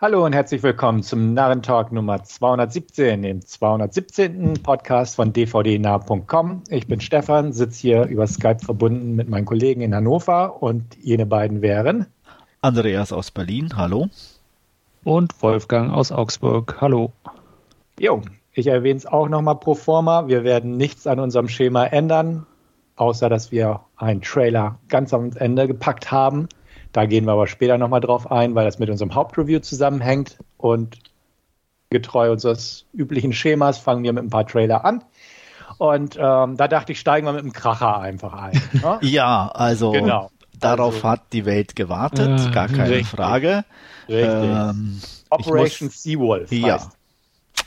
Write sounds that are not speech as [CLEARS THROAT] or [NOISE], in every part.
Hallo und herzlich willkommen zum Narrentalk Nummer 217, dem 217. Podcast von dvdnah.com. Ich bin Stefan, sitze hier über Skype verbunden mit meinen Kollegen in Hannover und jene beiden wären Andreas aus Berlin, hallo. Und Wolfgang aus Augsburg, hallo. Jo, ich erwähne es auch nochmal pro forma. Wir werden nichts an unserem Schema ändern, außer dass wir einen Trailer ganz am Ende gepackt haben. Da gehen wir aber später nochmal drauf ein, weil das mit unserem Hauptreview zusammenhängt. Und getreu unseres üblichen Schemas fangen wir mit ein paar Trailer an. Und ähm, da dachte ich, steigen wir mit einem Kracher einfach ein. [LAUGHS] Ne? ja, also genau. darauf also, hat die Welt gewartet, äh, gar keine richtig, Frage. Richtig. Ähm, Operation muss, Seawolf. Ja. Und,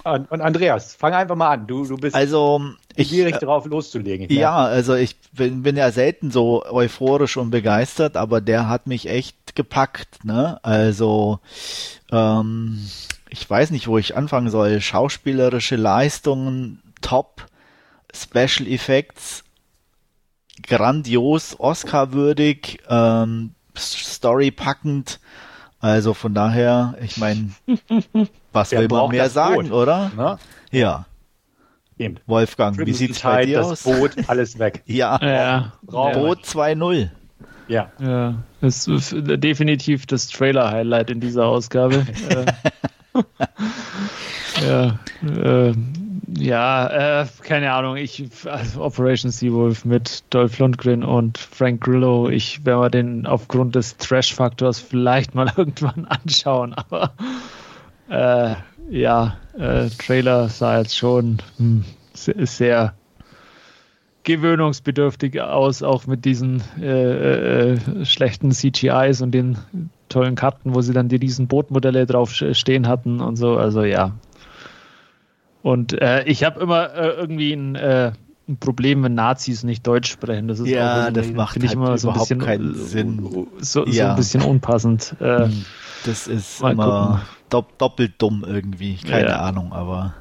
und, Andreas, fang einfach mal an. Du, du bist also, ich, schwierig drauf loszulegen. Ja, also ich bin, bin, ja selten so euphorisch und begeistert, aber der hat mich echt gepackt. Ne? Also ähm, ich weiß nicht, wo ich anfangen soll. Schauspielerische Leistungen, top, Special Effects, grandios, Oscar-würdig, ähm, Story packend. Also von daher, ich meine, [LAUGHS] was will man mehr sagen, Boot, oder? Ne? Ja. Eben. Wolfgang, Crimson wie sieht's Tide, bei dir das aus? Boot, alles weg. [LAUGHS] ja. ja. Boot 2.0 Ja. Ja. Das ist definitiv das Trailer-Highlight in dieser Ausgabe. [LAUGHS] Äh, [LAUGHS] ja. Äh, ja, äh, keine Ahnung. Ich also Operation Seawolf mit Dolph Lundgren und Frank Grillo. Ich werde mir den aufgrund des Trash-Faktors vielleicht mal irgendwann anschauen, aber äh, ja, äh, Trailer sah jetzt schon hm, sehr gewöhnungsbedürftig aus, auch mit diesen äh, äh, schlechten CGIs und den tollen Karten, wo sie dann die riesen Bootmodelle drauf stehen hatten und so. Also ja, und äh, ich habe immer äh, irgendwie ein, ein, Problem, wenn Nazis nicht Deutsch sprechen. Das ist ja, das macht halt immer so ein bisschen, keinen Sinn. So, ja. so, ein bisschen unpassend. Äh, hm, das ist immer dopp doppelt dumm irgendwie. Keine ja. Ahnung, aber.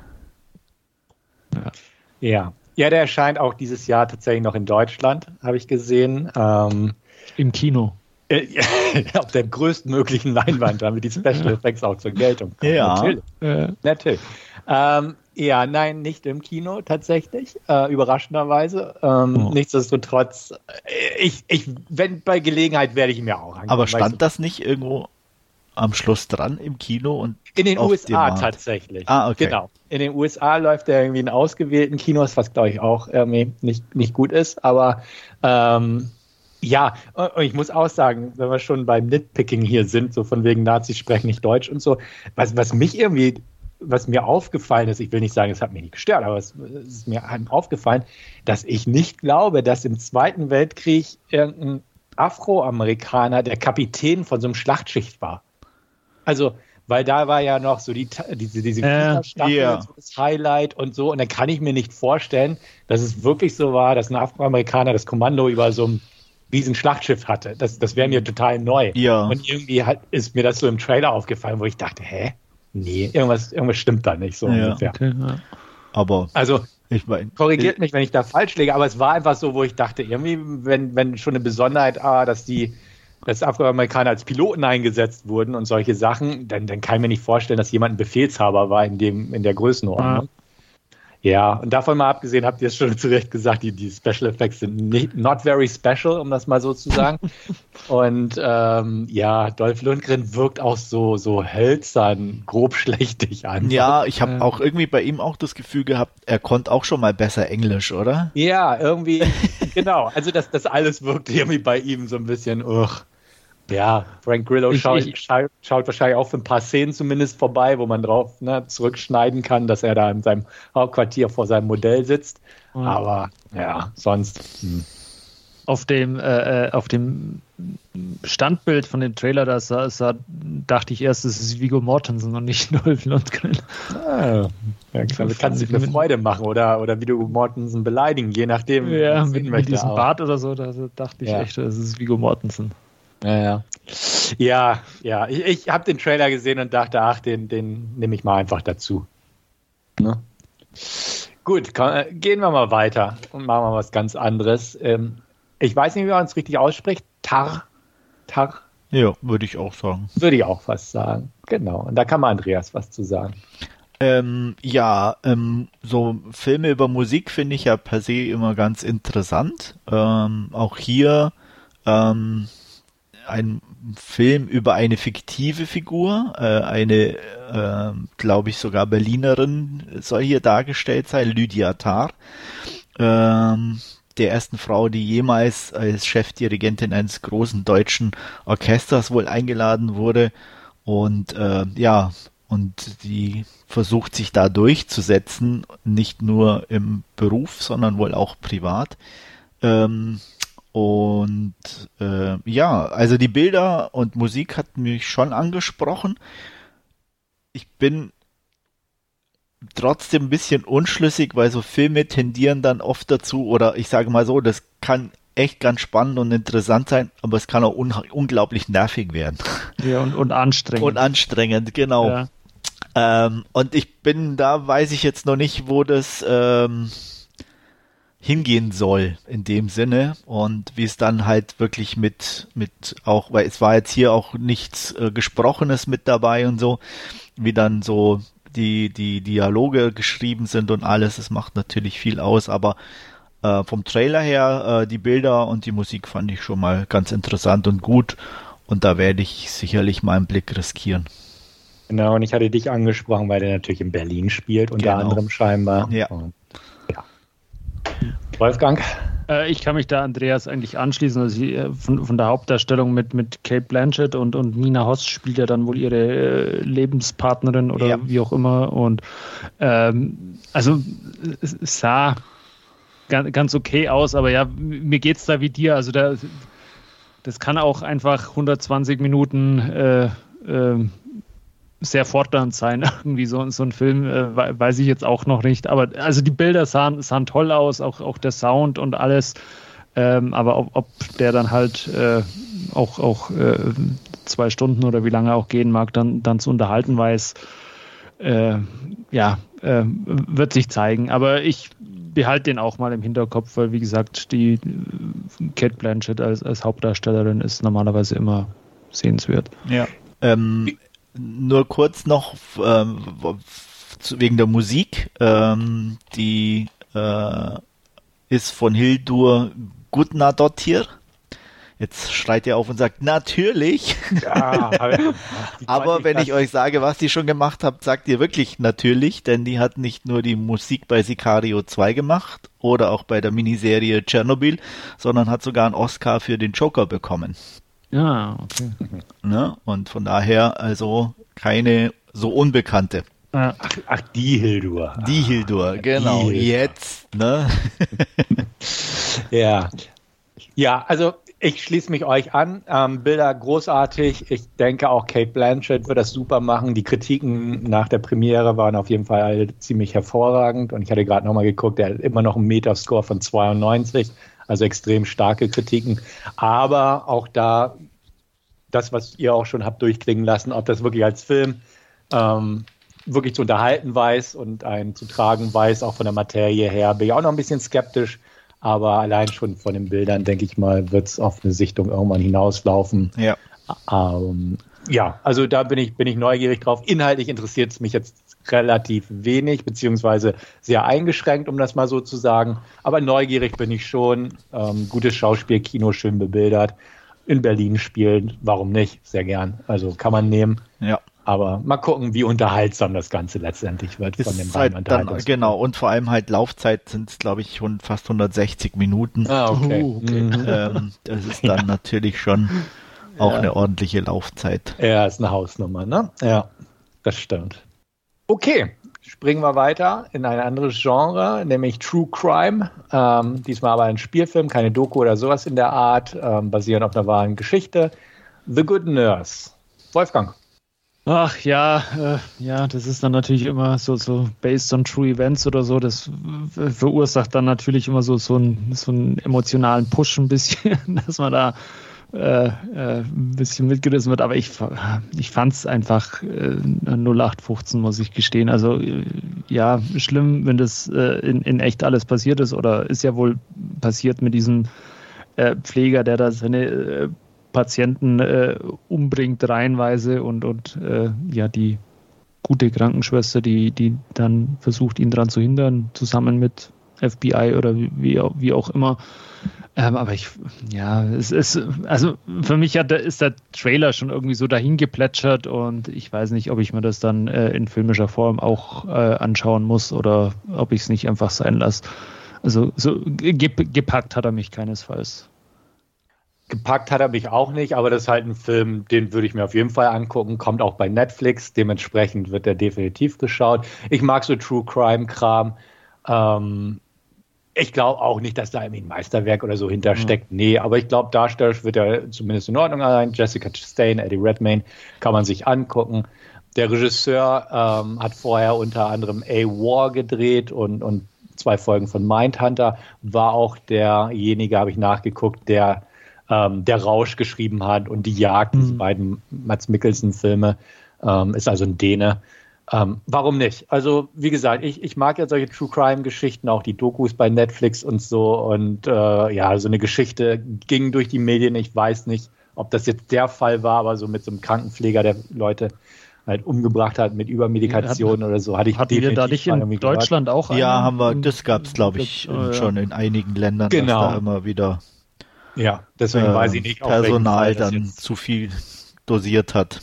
Ja. ja. Ja, der erscheint auch dieses Jahr tatsächlich noch in Deutschland, habe ich gesehen. Ähm, Im Kino. Äh, [LAUGHS] auf der größtmöglichen Leinwand, damit die Special Effects auch zur Geltung kommen. Ja. Natürlich. Ja. Natürlich. Ähm, ja, nein, nicht im Kino tatsächlich, äh, überraschenderweise. Ähm, oh. Nichtsdestotrotz, äh, ich, ich, wenn bei Gelegenheit werde ich ihn mir auch angucken. Aber stand das nicht irgendwo am Schluss dran im Kino und in den USA tatsächlich. Ah, okay. Genau. In den USA läuft er irgendwie in ausgewählten Kinos, was glaube ich auch irgendwie nicht, nicht gut ist, aber ähm, ja, und ich muss auch sagen, wenn wir schon beim Nitpicking hier sind, so von wegen Nazis sprechen nicht Deutsch und so, was, was mich irgendwie was mir aufgefallen ist, ich will nicht sagen, es hat mich nicht gestört, aber es, es ist mir aufgefallen, dass ich nicht glaube, dass im Zweiten Weltkrieg irgendein Afroamerikaner der Kapitän von so einem Schlachtschicht war. Also, weil da war ja noch so die, diese, diese äh, yeah. so das Highlight und so. Und dann kann ich mir nicht vorstellen, dass es wirklich so war, dass ein Afroamerikaner das Kommando über so einem riesen Schlachtschiff hatte. Das, das wäre mir total neu. Ja. Und irgendwie hat, ist mir das so im Trailer aufgefallen, wo ich dachte, hä? nee, irgendwas, irgendwas stimmt da nicht so ja, ungefähr. Okay, ja. Aber also ich mein, korrigiert mich, wenn ich da falsch liege, aber es war einfach so, wo ich dachte, irgendwie, wenn, wenn schon eine Besonderheit, ah, dass die dass Afroamerikaner als Piloten eingesetzt wurden und solche Sachen, dann, dann kann ich mir nicht vorstellen, dass jemand ein Befehlshaber war in dem, in der Größenordnung. Ja. Und davon mal abgesehen, habt ihr es schon [LAUGHS] zu Recht gesagt, die, die Special Effects sind nicht, not very special, um das mal so zu sagen. [LAUGHS] und ähm, ja, Dolph Lundgren wirkt auch so, so hölzern, grob schlechtig an. Ja, ich habe auch irgendwie bei ihm auch das Gefühl gehabt, er konnte auch schon mal besser Englisch, oder? Ja, irgendwie, [LAUGHS] genau. Also das, das alles wirkt irgendwie bei ihm so ein bisschen, uch. Ja, Frank Grillo ich, schaut, ich, schaut, wahrscheinlich auch für ein paar Szenen zumindest vorbei, wo man drauf ne, zurückschneiden kann, dass er da in seinem Hauptquartier vor seinem Modell sitzt. Mhm. Aber ja, sonst. Hm. Auf dem, äh, äh, auf dem Standbild von dem Trailer, da sah, sah, dachte ich erst, es ist Vigo Mortensen und nicht [LAUGHS] Dolph Lundgren. Ah, ja, klar, kann sich eine Freude machen oder, oder Vigo Mortensen beleidigen, je nachdem. Ja, mit, mit diesem Bart oder so, da dachte ich ja. echt, es ist Vigo Mortensen. Ja, ja. Ja, ja. Ich, ich habe den Trailer gesehen und dachte, ach, den, den nehme ich mal einfach dazu. Ne? Gut, komm, äh, gehen wir mal weiter und machen mal was ganz anderes. Ähm, ich weiß nicht, wie man es richtig ausspricht. Tar. Tar. Ja, würde ich auch sagen. Würde ich auch fast sagen. Genau. Und da kann man Andreas was zu sagen. Ähm, ja, ähm, so Filme über Musik finde ich ja per se immer ganz interessant. Ähm, auch hier ähm, ein Film über eine fiktive Figur, äh, eine, äh, glaube ich, sogar Berlinerin soll hier dargestellt sein, Lydia Tarr, ähm, der ersten Frau, die jemals als Chefdirigentin eines großen deutschen Orchesters wohl eingeladen wurde. Und äh, ja, und die versucht sich da durchzusetzen, nicht nur im Beruf, sondern wohl auch privat. Ähm, und äh, ja, also die Bilder und Musik hat mich schon angesprochen. Ich bin trotzdem ein bisschen unschlüssig, weil so Filme tendieren dann oft dazu, oder ich sage mal so, das kann echt ganz spannend und interessant sein, aber es kann auch un unglaublich nervig werden. [LAUGHS] Ja, und, und anstrengend. Und anstrengend, genau. Ja. Ähm, und ich bin da, weiß ich jetzt noch nicht, wo das ähm, hingehen soll in dem Sinne. Und wie es dann halt wirklich mit mit auch weil es war jetzt hier auch nichts äh, gesprochenes mit dabei und so wie dann so die die Dialoge geschrieben sind und alles. Es macht natürlich viel aus aber äh, vom Trailer her äh, die Bilder und die Musik fand ich schon mal ganz interessant und gut. Und da werde ich sicherlich mal einen Blick riskieren. Genau und ich hatte dich angesprochen weil der natürlich in Berlin spielt unter genau. anderem scheinbar. Ja. Und Wolfgang? Äh, ich kann mich da Andreas eigentlich anschließen. Also äh, von, von, der Hauptdarstellung mit, mit Kate Blanchett und, und Nina Hoss spielt ja dann wohl ihre äh, Lebenspartnerin oder ja. wie auch immer. Und ähm, also es sah ganz, ganz okay aus, aber ja, mir geht es da wie dir. Also da, das kann auch einfach 120 Minuten äh, äh, sehr fordernd sein, [LAUGHS] irgendwie so, so ein Film, äh, weiß ich jetzt auch noch nicht. Aber also die Bilder sahen, sahen toll aus, auch, auch der Sound und alles. Ähm, aber ob, ob, der dann halt äh, auch, auch äh, zwei Stunden oder wie lange auch gehen mag, dann, dann zu unterhalten weiß, äh, ja, äh, wird sich zeigen. Aber ich behalte den auch mal im Hinterkopf, weil wie gesagt, die äh, Kate Blanchett als, als Hauptdarstellerin ist normalerweise immer sehenswert. Ja. Ähm, nur kurz noch ähm, wegen der Musik. Ähm, die äh, ist von Hildur Gudnadottir. Jetzt schreit er auf und sagt, natürlich. Ja, [LAUGHS] [LAUGHS] Aber wenn ich euch sage, was die schon gemacht habt, sagt ihr wirklich natürlich, denn die hat nicht nur die Musik bei Sicario 2 gemacht oder auch bei der Miniserie Tschernobyl, sondern hat sogar einen Oscar für den Joker bekommen. Ja, okay. Ne? Und von daher also keine so unbekannte. Ach, ach die Hildur. Die Hildur, genau. Die Hildur. Jetzt, ne? [LAUGHS] ja. Ja, also ich schließe mich euch an. Ähm, Bilder großartig. Ich denke auch Kate Blanchett wird das super machen. Die Kritiken nach der Premiere waren auf jeden Fall ziemlich hervorragend. Und ich hatte gerade nochmal geguckt, der hat immer noch einen Metascore von 92 also extrem starke Kritiken. Aber auch da das, was ihr auch schon habt durchklingen lassen, ob das wirklich als Film ähm, wirklich zu unterhalten weiß und einen zu tragen weiß, auch von der Materie her, bin ich auch noch ein bisschen skeptisch. Aber allein schon von den Bildern, denke ich mal, wird es auf eine Sichtung irgendwann hinauslaufen. Ja. Ähm, ja, also da bin ich, bin ich neugierig drauf. Inhaltlich interessiert es mich jetzt relativ wenig, beziehungsweise sehr eingeschränkt, um das mal so zu sagen. Aber neugierig bin ich schon. Ähm, gutes Schauspiel, Kino schön bebildert. In Berlin spielen, warum nicht? Sehr gern. Also kann man nehmen. Ja. Aber mal gucken, wie unterhaltsam das Ganze letztendlich wird Ist von dem halt dann, Genau, und vor allem halt Laufzeit sind es, glaube ich, schon fast 160 Minuten. Ah, okay. Uh, okay. Mhm. ähm, das ist [LAUGHS] dann ja. natürlich schon auch ja. eine ordentliche Laufzeit. Ja, ist eine Hausnummer, ne? Ja, das stimmt. Okay, springen wir weiter in ein anderes Genre, nämlich True Crime. Ähm, diesmal aber ein Spielfilm, keine Doku oder sowas in der Art, ähm, basierend auf einer wahren Geschichte. The Good Nurse. Wolfgang. Ach ja, äh, ja, das ist dann natürlich immer so, so based on true events oder so. Das verursacht dann natürlich immer so, so, ein, so einen emotionalen Push ein bisschen, [LAUGHS] dass man da äh, äh, ein bisschen mitgerissen wird, aber ich, ich fand es einfach äh, 0815, muss ich gestehen. Also äh, ja, schlimm, wenn das in, in echt alles passiert ist oder ist ja wohl passiert mit diesem Pfleger, der da seine Patienten umbringt reihenweise und, und ja, die gute Krankenschwester, die, die dann versucht, ihn daran zu hindern, zusammen mit FBI oder wie, wie auch immer. Ähm, aber ich, ja, es ist, also für mich hat, ist der Trailer schon irgendwie so dahin geplätschert und ich weiß nicht, ob ich mir das dann äh, in filmischer Form auch äh, anschauen muss oder ob ich es nicht einfach sein lasse. Also so gepackt hat er mich keinesfalls. Gepackt hat er mich auch nicht, aber das ist halt ein Film, den würde ich mir auf jeden Fall angucken. Kommt auch bei Netflix, dementsprechend wird er definitiv geschaut. Ich mag so True Crime Kram. Ähm, ich glaube auch nicht, dass da irgendwie ein Meisterwerk oder so hintersteckt. Mhm. Nee, aber ich glaube, darstellerisch wird er zumindest in Ordnung sein. Jessica Chastain, Eddie Redmayne kann man sich angucken. Der Regisseur ähm, hat vorher unter anderem A War gedreht und, und zwei Folgen von Mindhunter. War auch derjenige, habe ich nachgeguckt, der ähm, der Rausch geschrieben hat und die Jagd, mhm. diese beiden Mats Mikkelsen-Filme. Ähm, ist also ein Däne. Ähm, warum nicht? Also, wie gesagt, ich, ich mag ja solche True Crime-Geschichten, auch die Dokus bei Netflix und so. Und äh, ja, so eine Geschichte ging durch die Medien. Ich weiß nicht, ob das jetzt der Fall war, aber so mit so einem Krankenpfleger, der Leute halt umgebracht hat mit Übermedikation oder so, hatte ich Hatten wir da nicht in Deutschland gehört. auch? Ja, haben wir, das gab es, glaube ich, oh, ja. schon in einigen Ländern, genau. dass da immer wieder ja, deswegen äh, weiß ich nicht, Personal dann zu viel dosiert hat.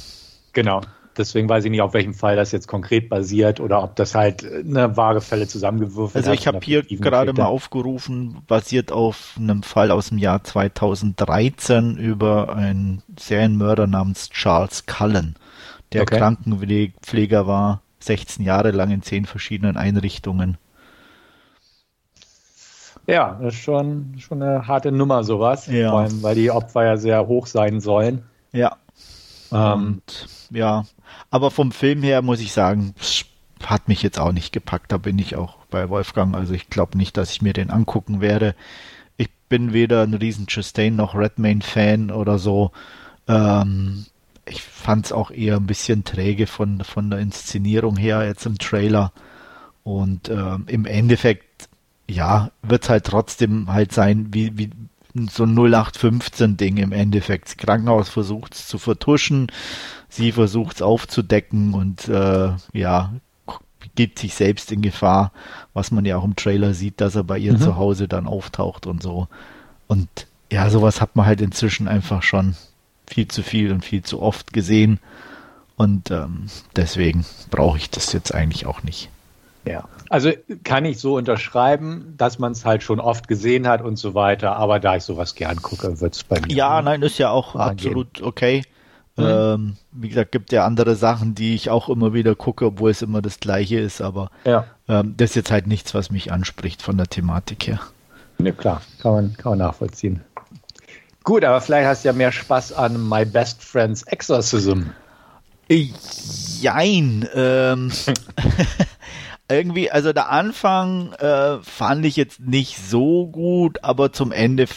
Genau. Deswegen weiß ich nicht, auf welchem Fall das jetzt konkret basiert oder ob das halt eine wahre Fälle zusammengewürfelt Also ich habe hier gerade mal aufgerufen, basiert auf einem Fall aus dem Jahr 2013 über einen Serienmörder namens Charles Cullen, der okay. Krankenpfleger war, 16 Jahre lang in zehn verschiedenen Einrichtungen. Ja, das ist schon, schon eine harte Nummer, sowas. Ja. Vor allem, weil die Opfer ja sehr hoch sein sollen. Ja. Ähm, Und, ja, aber vom Film her muss ich sagen, hat mich jetzt auch nicht gepackt. Da bin ich auch bei Wolfgang. Also ich glaube nicht, dass ich mir den angucken werde. Ich bin weder ein riesen Chastain noch Redmayne-Fan oder so. Ähm, ich fand es auch eher ein bisschen träge von, von der Inszenierung her jetzt im Trailer. Und ähm, im Endeffekt, ja, wird es halt trotzdem halt sein, wie, wie, so ein 0815-Ding im Endeffekt. Das Krankenhaus versucht es zu vertuschen, sie versucht es aufzudecken und äh, ja, gibt sich selbst in Gefahr, was man ja auch im Trailer sieht, dass er bei ihr mhm. zu Hause dann auftaucht und so. Und ja, sowas hat man halt inzwischen einfach schon viel zu viel und viel zu oft gesehen. Und ähm, deswegen brauche ich das jetzt eigentlich auch nicht. Ja, also kann ich so unterschreiben, dass man es halt schon oft gesehen hat und so weiter, aber da ich sowas gern gucke, wird es bei mir. Ja, nein, ist ja auch absolut okay. Mhm. Ähm, wie gesagt, gibt ja andere Sachen, die ich auch immer wieder gucke, obwohl es immer das gleiche ist, aber ja. ähm, das ist jetzt halt nichts, was mich anspricht von der Thematik her. Ne, klar, kann man, kann man nachvollziehen. Gut, aber vielleicht hast du ja mehr Spaß an My Best Friend's Exorcism. Jein. Ähm, [LAUGHS] irgendwie, also der Anfang äh, fand ich jetzt nicht so gut, aber zum Ende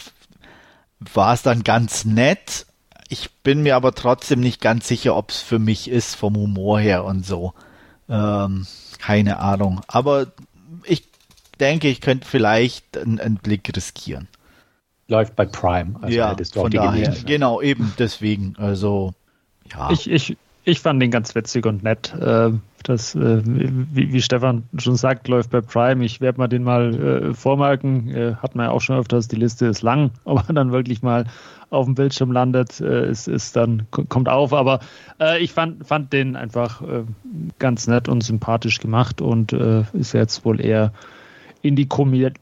war es dann ganz nett. Ich bin mir aber trotzdem nicht ganz sicher, ob es für mich ist, vom Humor her und so. Ähm, keine Ahnung. Aber ich denke, ich könnte vielleicht einen, einen Blick riskieren. Läuft bei Prime. Also ja, von daher. Genau, eben deswegen. Also, ja. Ich, ich, ich fand den ganz witzig und nett. Äh, das, äh, wie, wie, Stefan schon sagt, läuft bei Prime. Ich werde mal den mal äh, vormerken. Hat man ja auch schon öfters, die Liste ist lang, [LAUGHS] ob er dann wirklich mal auf dem Bildschirm landet, ist, ist dann, kommt auf. Aber ich fand, fand den einfach ganz nett und sympathisch gemacht und ist jetzt wohl eher in die Komöd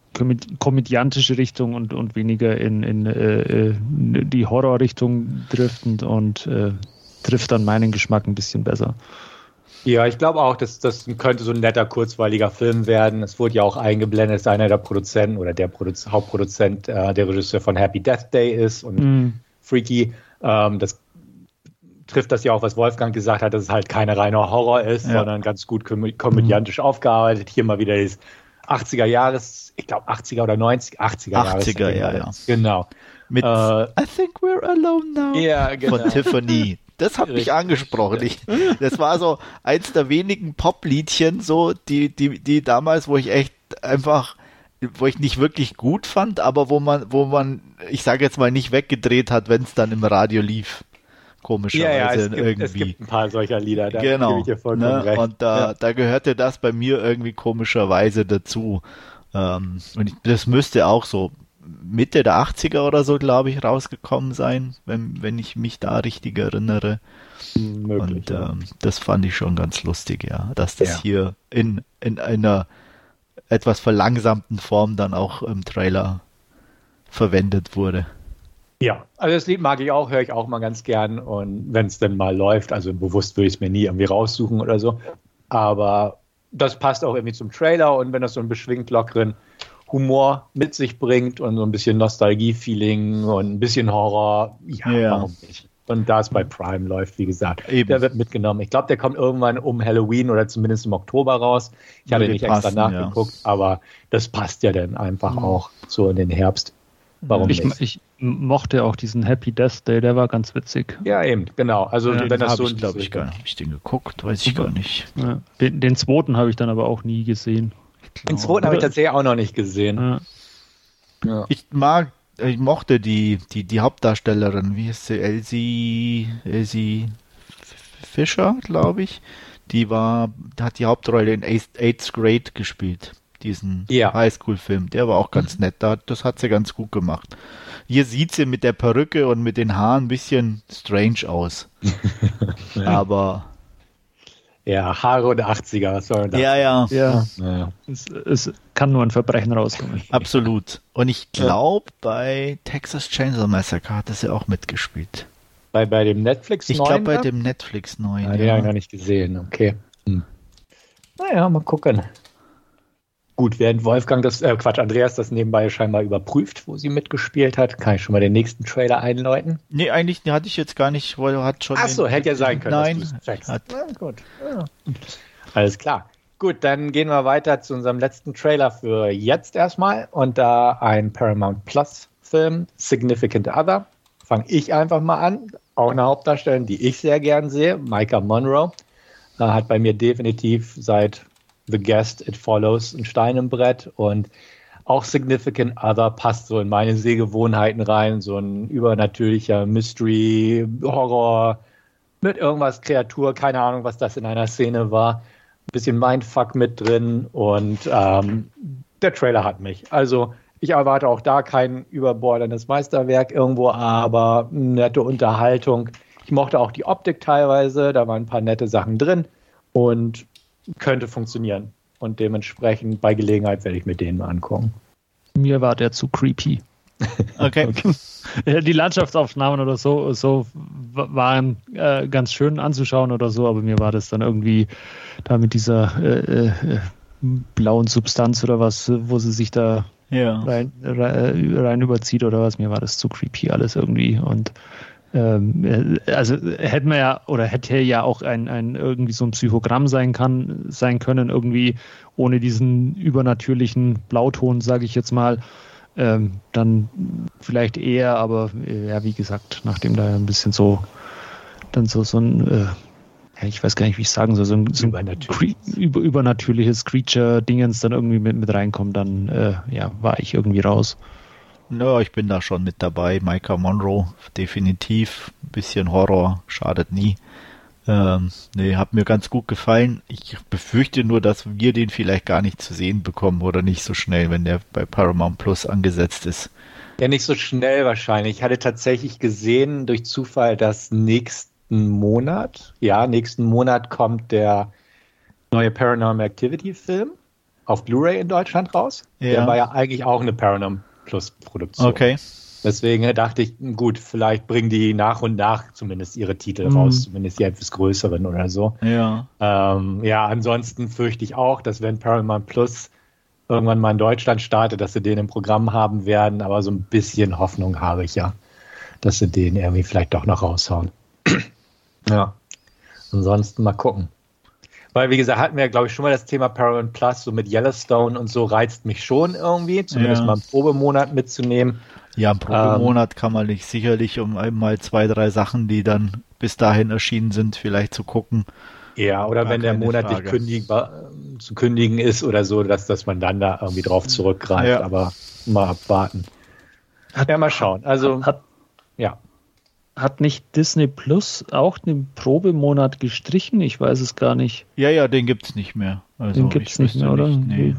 komödiantische Richtung und, und weniger in, in äh, die Horrorrichtung driftend und äh, trifft dann meinen Geschmack ein bisschen besser. Ja, ich glaube auch, dass das könnte so ein netter, kurzweiliger Film werden. Es wurde ja auch eingeblendet, dass einer der Produzenten oder der Produz Hauptproduzent äh, der Regisseur von Happy Death Day ist und mm. Freaky. Ähm, das trifft das ja auch, was Wolfgang gesagt hat, dass es halt keine reiner Horror ist, ja. sondern ganz gut komö komödiantisch mm. aufgearbeitet. Hier mal wieder das 80er Jahres, ich glaube 80er oder 90, 80er Jahres. 80er, ja, ja. Genau. Mit äh, I think we're alone now. Ja, genau. Von Tiffany. [LAUGHS] Das hat mich angesprochen. Ich, [LAUGHS] das war so eins der wenigen Popliedchen, so, die, die, die damals, wo ich echt einfach wo ich nicht wirklich gut fand, aber wo man, wo man, ich sage jetzt mal, nicht weggedreht hat, wenn es dann im Radio lief. Komischerweise Ja, ja, es gibt, irgendwie. es gibt ein paar solcher Lieder, da genau. gebe ich dir vollkommen ne? recht. Und da, ja. da gehörte das bei mir irgendwie komischerweise dazu. Ähm, und ich, das müsste auch so Mitte der 80er oder so, glaube ich, rausgekommen sein, wenn, wenn ich mich da richtig erinnere. möglich. Und ähm, das fand ich schon ganz lustig, ja, dass das Ja. hier in, in einer etwas verlangsamten Form dann auch im Trailer verwendet wurde. Ja, also das Lied mag ich auch, höre ich auch mal ganz gern. Und wenn es dann mal läuft, also bewusst würde ich es mir nie irgendwie raussuchen oder so. Aber das passt auch irgendwie zum Trailer und wenn das so einen beschwingt lockeren Humor mit sich bringt und so ein bisschen Nostalgie-Feeling und ein bisschen Horror, ja, Ja. warum nicht? Und da es bei Prime läuft, wie gesagt, Eben. der wird mitgenommen. Ich glaube, der kommt irgendwann um Halloween oder zumindest im Oktober raus. Ich hatte nicht extra passen, ja. nachgeguckt, aber das passt ja dann einfach auch so in den Herbst. Warum Ich, nicht? ich mochte auch diesen Happy Death Day, der war ganz witzig. Ja, eben, genau. Also Ja, wenn Den das habe so ich, glaube ich, gar nicht. Habe ich den geguckt? Weiß ich gar nicht. Ja. Den, den zweiten habe ich dann aber auch nie gesehen. Den zweiten habe ich tatsächlich auch noch nicht gesehen. Ja. Ja. Ich mag, ich mochte die, die, die Hauptdarstellerin, wie heißt sie? Elsie, Elsie Fischer, glaube ich. Die war, hat die Hauptrolle in Eighth Eighth Grade gespielt. Diesen Ja. Highschool-Film. Der war auch ganz nett. Da, das hat sie ganz gut gemacht. Hier sieht sie mit der Perücke und mit den Haaren ein bisschen strange aus. [LAUGHS] Aber, ja, Haare und 80er, was soll denn das? ja, ja, Ja, Ja. es, es kann nur ein Verbrechen rauskommen. absolut. Und ich glaube, bei Texas Chainsaw Massacre hat sie auch mitgespielt. Bei, bei dem Netflix Ich neuen glaube, bei da? dem Netflix neuen. Ja, den habe ich noch nicht gesehen, okay. Hm. Naja, mal gucken. Gut, während Wolfgang das, äh, Quatsch, Andreas das nebenbei scheinbar überprüft, wo sie mitgespielt hat, kann ich schon mal den nächsten Trailer einläuten. Nee, eigentlich hatte ich jetzt gar nicht, weil er hat schon. Ach so, hätte ja sein können, Nein, hat, Na, gut. Ja. [LAUGHS] Alles klar. Gut, dann gehen wir weiter zu unserem letzten Trailer für jetzt erstmal. Und da ein Paramount Plus Film, Significant Other. Fange ich einfach mal an. Auch eine Hauptdarstellerin, die ich sehr gern sehe, Micah Monroe. Äh, hat bei mir definitiv seit The Guest, It Follows ein Stein im Brett. Und auch Significant Other passt so in meine Sehgewohnheiten rein. So ein übernatürlicher Mystery, Horror, mit irgendwas Kreatur, keine Ahnung, was das in einer Szene war. Ein bisschen Mindfuck mit drin und ähm, der Trailer hat mich. Also ich erwarte auch da kein überbordendes Meisterwerk irgendwo, aber nette Unterhaltung. Ich mochte auch die Optik teilweise, da waren ein paar nette Sachen drin und könnte funktionieren. Und dementsprechend bei Gelegenheit werde ich mir den mal angucken. Mir war der zu creepy. [LAUGHS] okay. [LAUGHS] Ja, Die Landschaftsaufnahmen oder so, so waren äh, ganz schön anzuschauen oder so, aber mir war das dann irgendwie da mit dieser äh, äh, blauen Substanz oder was, wo sie sich da Ja. rein, rein, rein überzieht oder was, mir war das zu creepy alles irgendwie und äh, also hätte man ja oder hätte ja auch ein, ein irgendwie so ein Psychogramm sein kann sein können irgendwie ohne diesen übernatürlichen Blauton sage ich jetzt mal ähm, dann vielleicht eher aber äh, ja wie gesagt nachdem da ein bisschen so dann so so ein äh, ja, ich weiß gar nicht, wie ich sagen soll, so ein, so ein Übernatürliches. Über, übernatürliches Creature-Dingens dann irgendwie mit, mit reinkommt, dann äh, ja, war ich irgendwie raus. Ja, ich bin da schon mit dabei. Micah Monroe, definitiv. Ein bisschen Horror, schadet nie. Ähm, nee, hat mir ganz gut gefallen. Ich befürchte nur, dass wir den vielleicht gar nicht zu sehen bekommen oder nicht so schnell, wenn der bei Paramount Plus angesetzt ist. Ja, nicht so schnell wahrscheinlich. Ich hatte tatsächlich gesehen durch Zufall, dass nächsten Monat, ja, nächsten Monat kommt der neue Paranormal Activity Film auf Blu-ray in Deutschland raus. Ja. Der war ja eigentlich auch eine Paramount Plus Produktion. Okay. Deswegen dachte ich, gut, vielleicht bringen die nach und nach zumindest ihre Titel Mhm. raus, zumindest die etwas größeren oder so. Ja. Ähm, ja, ansonsten fürchte ich auch, dass wenn Paramount Plus irgendwann mal in Deutschland startet, dass sie den im Programm haben werden, aber so ein bisschen Hoffnung habe ich ja, dass sie den irgendwie vielleicht doch noch raushauen. [CLEARS THROAT] ja. Ansonsten mal gucken. Weil, wie gesagt, hatten wir, glaube ich, schon mal das Thema Paramount Plus, so mit Yellowstone und so reizt mich schon irgendwie, zumindest Ja. mal einen Probemonat mitzunehmen. Ja, pro Ähm, Monat kann man nicht sicherlich um einmal zwei, drei Sachen, die dann bis dahin erschienen sind, vielleicht zu gucken. Ja, oder wenn der monatlich kündigbar, zu kündigen ist oder so, dass, dass man dann da irgendwie drauf zurückgreift. Ja. Aber mal abwarten. Hat, ja, mal schauen. Also, hat, ja. Hat nicht Disney Plus auch den Probemonat gestrichen? Ich weiß es gar nicht. Ja, ja, den gibt es nicht mehr. Also, den gibt es nicht mehr, oder? Nicht, nee.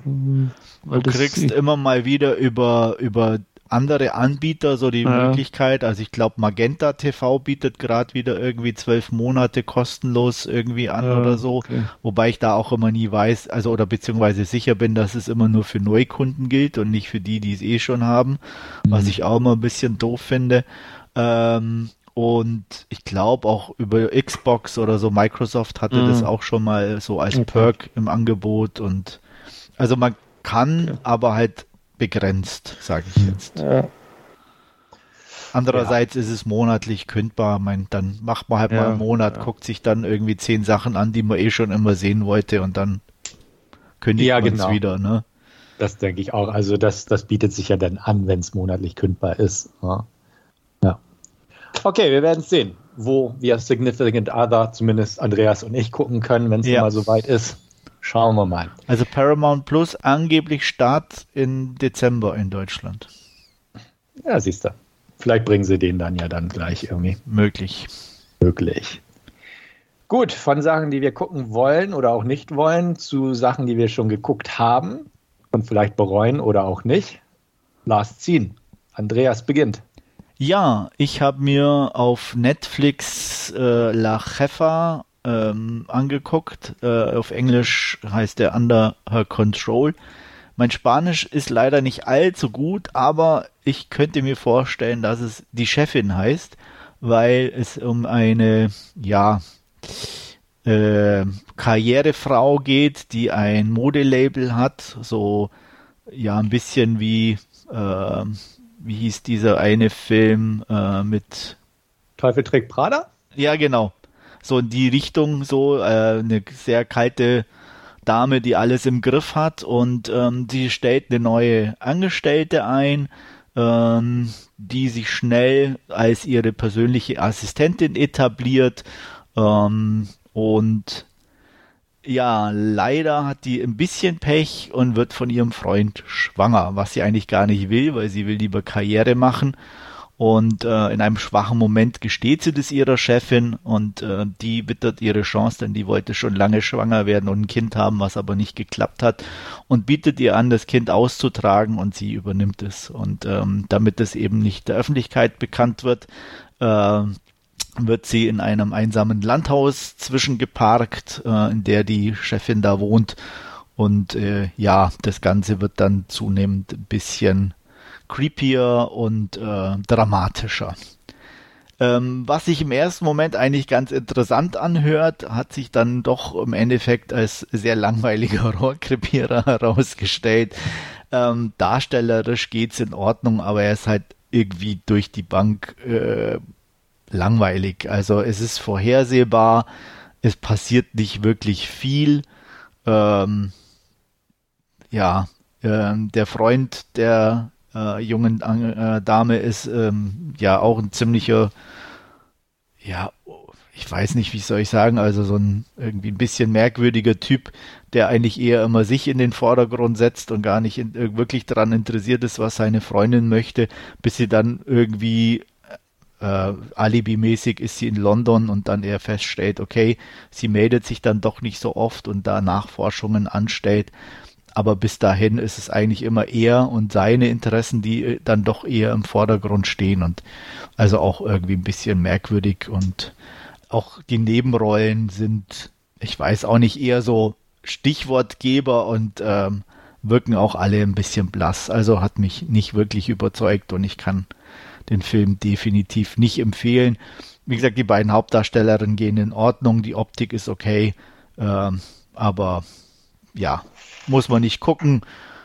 du kriegst immer mal wieder über, über andere Anbieter so die ja. Möglichkeit. Also ich glaube, Magenta TV bietet gerade wieder irgendwie zwölf Monate kostenlos irgendwie an ja, oder so. Okay. Wobei ich da auch immer nie weiß, also oder beziehungsweise sicher bin, dass es immer nur für Neukunden gilt und nicht für die, die es eh schon haben. Mhm. Was ich auch immer ein bisschen doof finde. Ähm, und ich glaube auch über Xbox oder so, Microsoft hatte mhm. das auch schon mal so als okay. Perk im Angebot und also man kann, okay. aber halt begrenzt, sage ich jetzt. Ja. Andererseits ja. ist es monatlich kündbar. Mein, dann macht man halt ja, mal einen Monat, guckt sich dann irgendwie zehn Sachen an, die man eh schon immer sehen wollte und dann kündigt ja, man es genau. wieder. Ne? Das denke ich auch. Also das, das bietet sich ja dann an, wenn es monatlich kündbar ist. Ja. Okay, wir werden sehen, wo wir Significant Other, zumindest Andreas und ich, gucken können, wenn es mal so weit ist. Schauen wir mal. Also Paramount Plus angeblich Start in Dezember in Deutschland. Ja, siehst du. Vielleicht bringen sie den dann ja dann gleich irgendwie. Möglich. Möglich. Gut, von Sachen, die wir gucken wollen oder auch nicht wollen, zu Sachen, die wir schon geguckt haben und vielleicht bereuen oder auch nicht. Last Scene. Andreas beginnt. Ja, ich habe mir auf Netflix äh, La Jefa ähm, angeguckt. Äh, auf Englisch heißt der Under Her Control. Mein Spanisch ist leider nicht allzu gut, aber ich könnte mir vorstellen, dass es die Chefin heißt, weil es um eine, ja, äh, Karrierefrau geht, die ein Modelabel hat, so ja ein bisschen wie äh, wie hieß dieser eine Film äh, mit Teufel trägt Prada? Ja, genau so in die Richtung, so äh, eine sehr kalte Dame, die alles im Griff hat und ähm, sie stellt eine neue Angestellte ein, ähm, die sich schnell als ihre persönliche Assistentin etabliert ähm, und ja, leider hat die ein bisschen Pech und wird von ihrem Freund schwanger, was sie eigentlich gar nicht will, weil sie will lieber Karriere machen und äh, in einem schwachen Moment gesteht sie das ihrer Chefin und äh, die wittert ihre Chance, denn die wollte schon lange schwanger werden und ein Kind haben, was aber nicht geklappt hat und bietet ihr an, das Kind auszutragen und sie übernimmt es. Und ähm, damit es eben nicht der Öffentlichkeit bekannt wird, äh, wird sie in einem einsamen Landhaus zwischengeparkt, äh, in der die Chefin da wohnt. Und äh, ja, das Ganze wird dann zunehmend ein bisschen creepier und äh, dramatischer. Ähm, was sich im ersten Moment eigentlich ganz interessant anhört, hat sich dann doch im Endeffekt als sehr langweiliger [LAUGHS] Rohrkrepierer herausgestellt. Ähm, darstellerisch geht's in Ordnung, aber er ist halt irgendwie durch die Bank äh, langweilig. Also es ist vorhersehbar, es passiert nicht wirklich viel. Ähm, ja, äh, der Freund der äh, jungen äh, Dame ist ähm, ja auch ein ziemlicher, ja, ich weiß nicht, wie soll ich sagen, also so ein irgendwie ein bisschen merkwürdiger Typ, der eigentlich eher immer sich in den Vordergrund setzt und gar nicht in, äh, wirklich daran interessiert ist, was seine Freundin möchte, bis sie dann irgendwie äh, alibimäßig ist sie in London und dann er feststellt, okay, sie meldet sich dann doch nicht so oft und da Nachforschungen anstellt aber bis dahin ist es eigentlich immer er und seine Interessen, die äh, dann doch eher im Vordergrund stehen und also auch irgendwie ein bisschen merkwürdig und auch die Nebenrollen sind, ich weiß auch nicht, eher so Stichwortgeber und ähm, wirken auch alle ein bisschen blass. Also hat mich nicht wirklich überzeugt und ich kann den Film definitiv nicht empfehlen. Wie gesagt, die beiden Hauptdarstellerinnen gehen in Ordnung, die Optik ist okay, ähm, aber ja, muss man nicht gucken.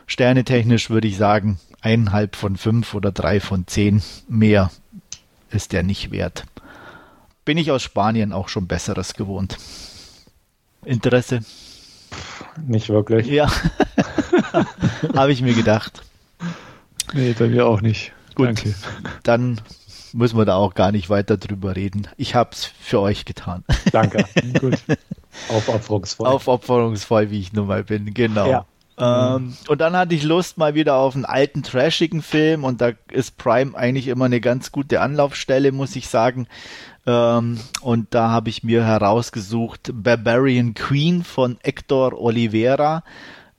Sternetechnisch würde ich sagen, eineinhalb von fünf oder drei von zehn. Mehr ist der nicht wert. Bin ich aus Spanien auch schon Besseres gewohnt. Interesse? Nicht wirklich. Ja. [LAUGHS] Habe ich mir gedacht. Nee, bei mir auch nicht. Gut. Danke. Dann müssen wir da auch gar nicht weiter drüber reden. Ich habe es für euch getan. Danke. [LAUGHS] Gut. Aufopferungsvoll. Aufopferungsvoll, wie ich nun mal bin, genau. Ja. Ähm, und dann hatte ich Lust mal wieder auf einen alten, trashigen Film und da ist Prime eigentlich immer eine ganz gute Anlaufstelle, muss ich sagen. Ähm, und da habe ich mir herausgesucht Barbarian Queen von Hector Oliveira,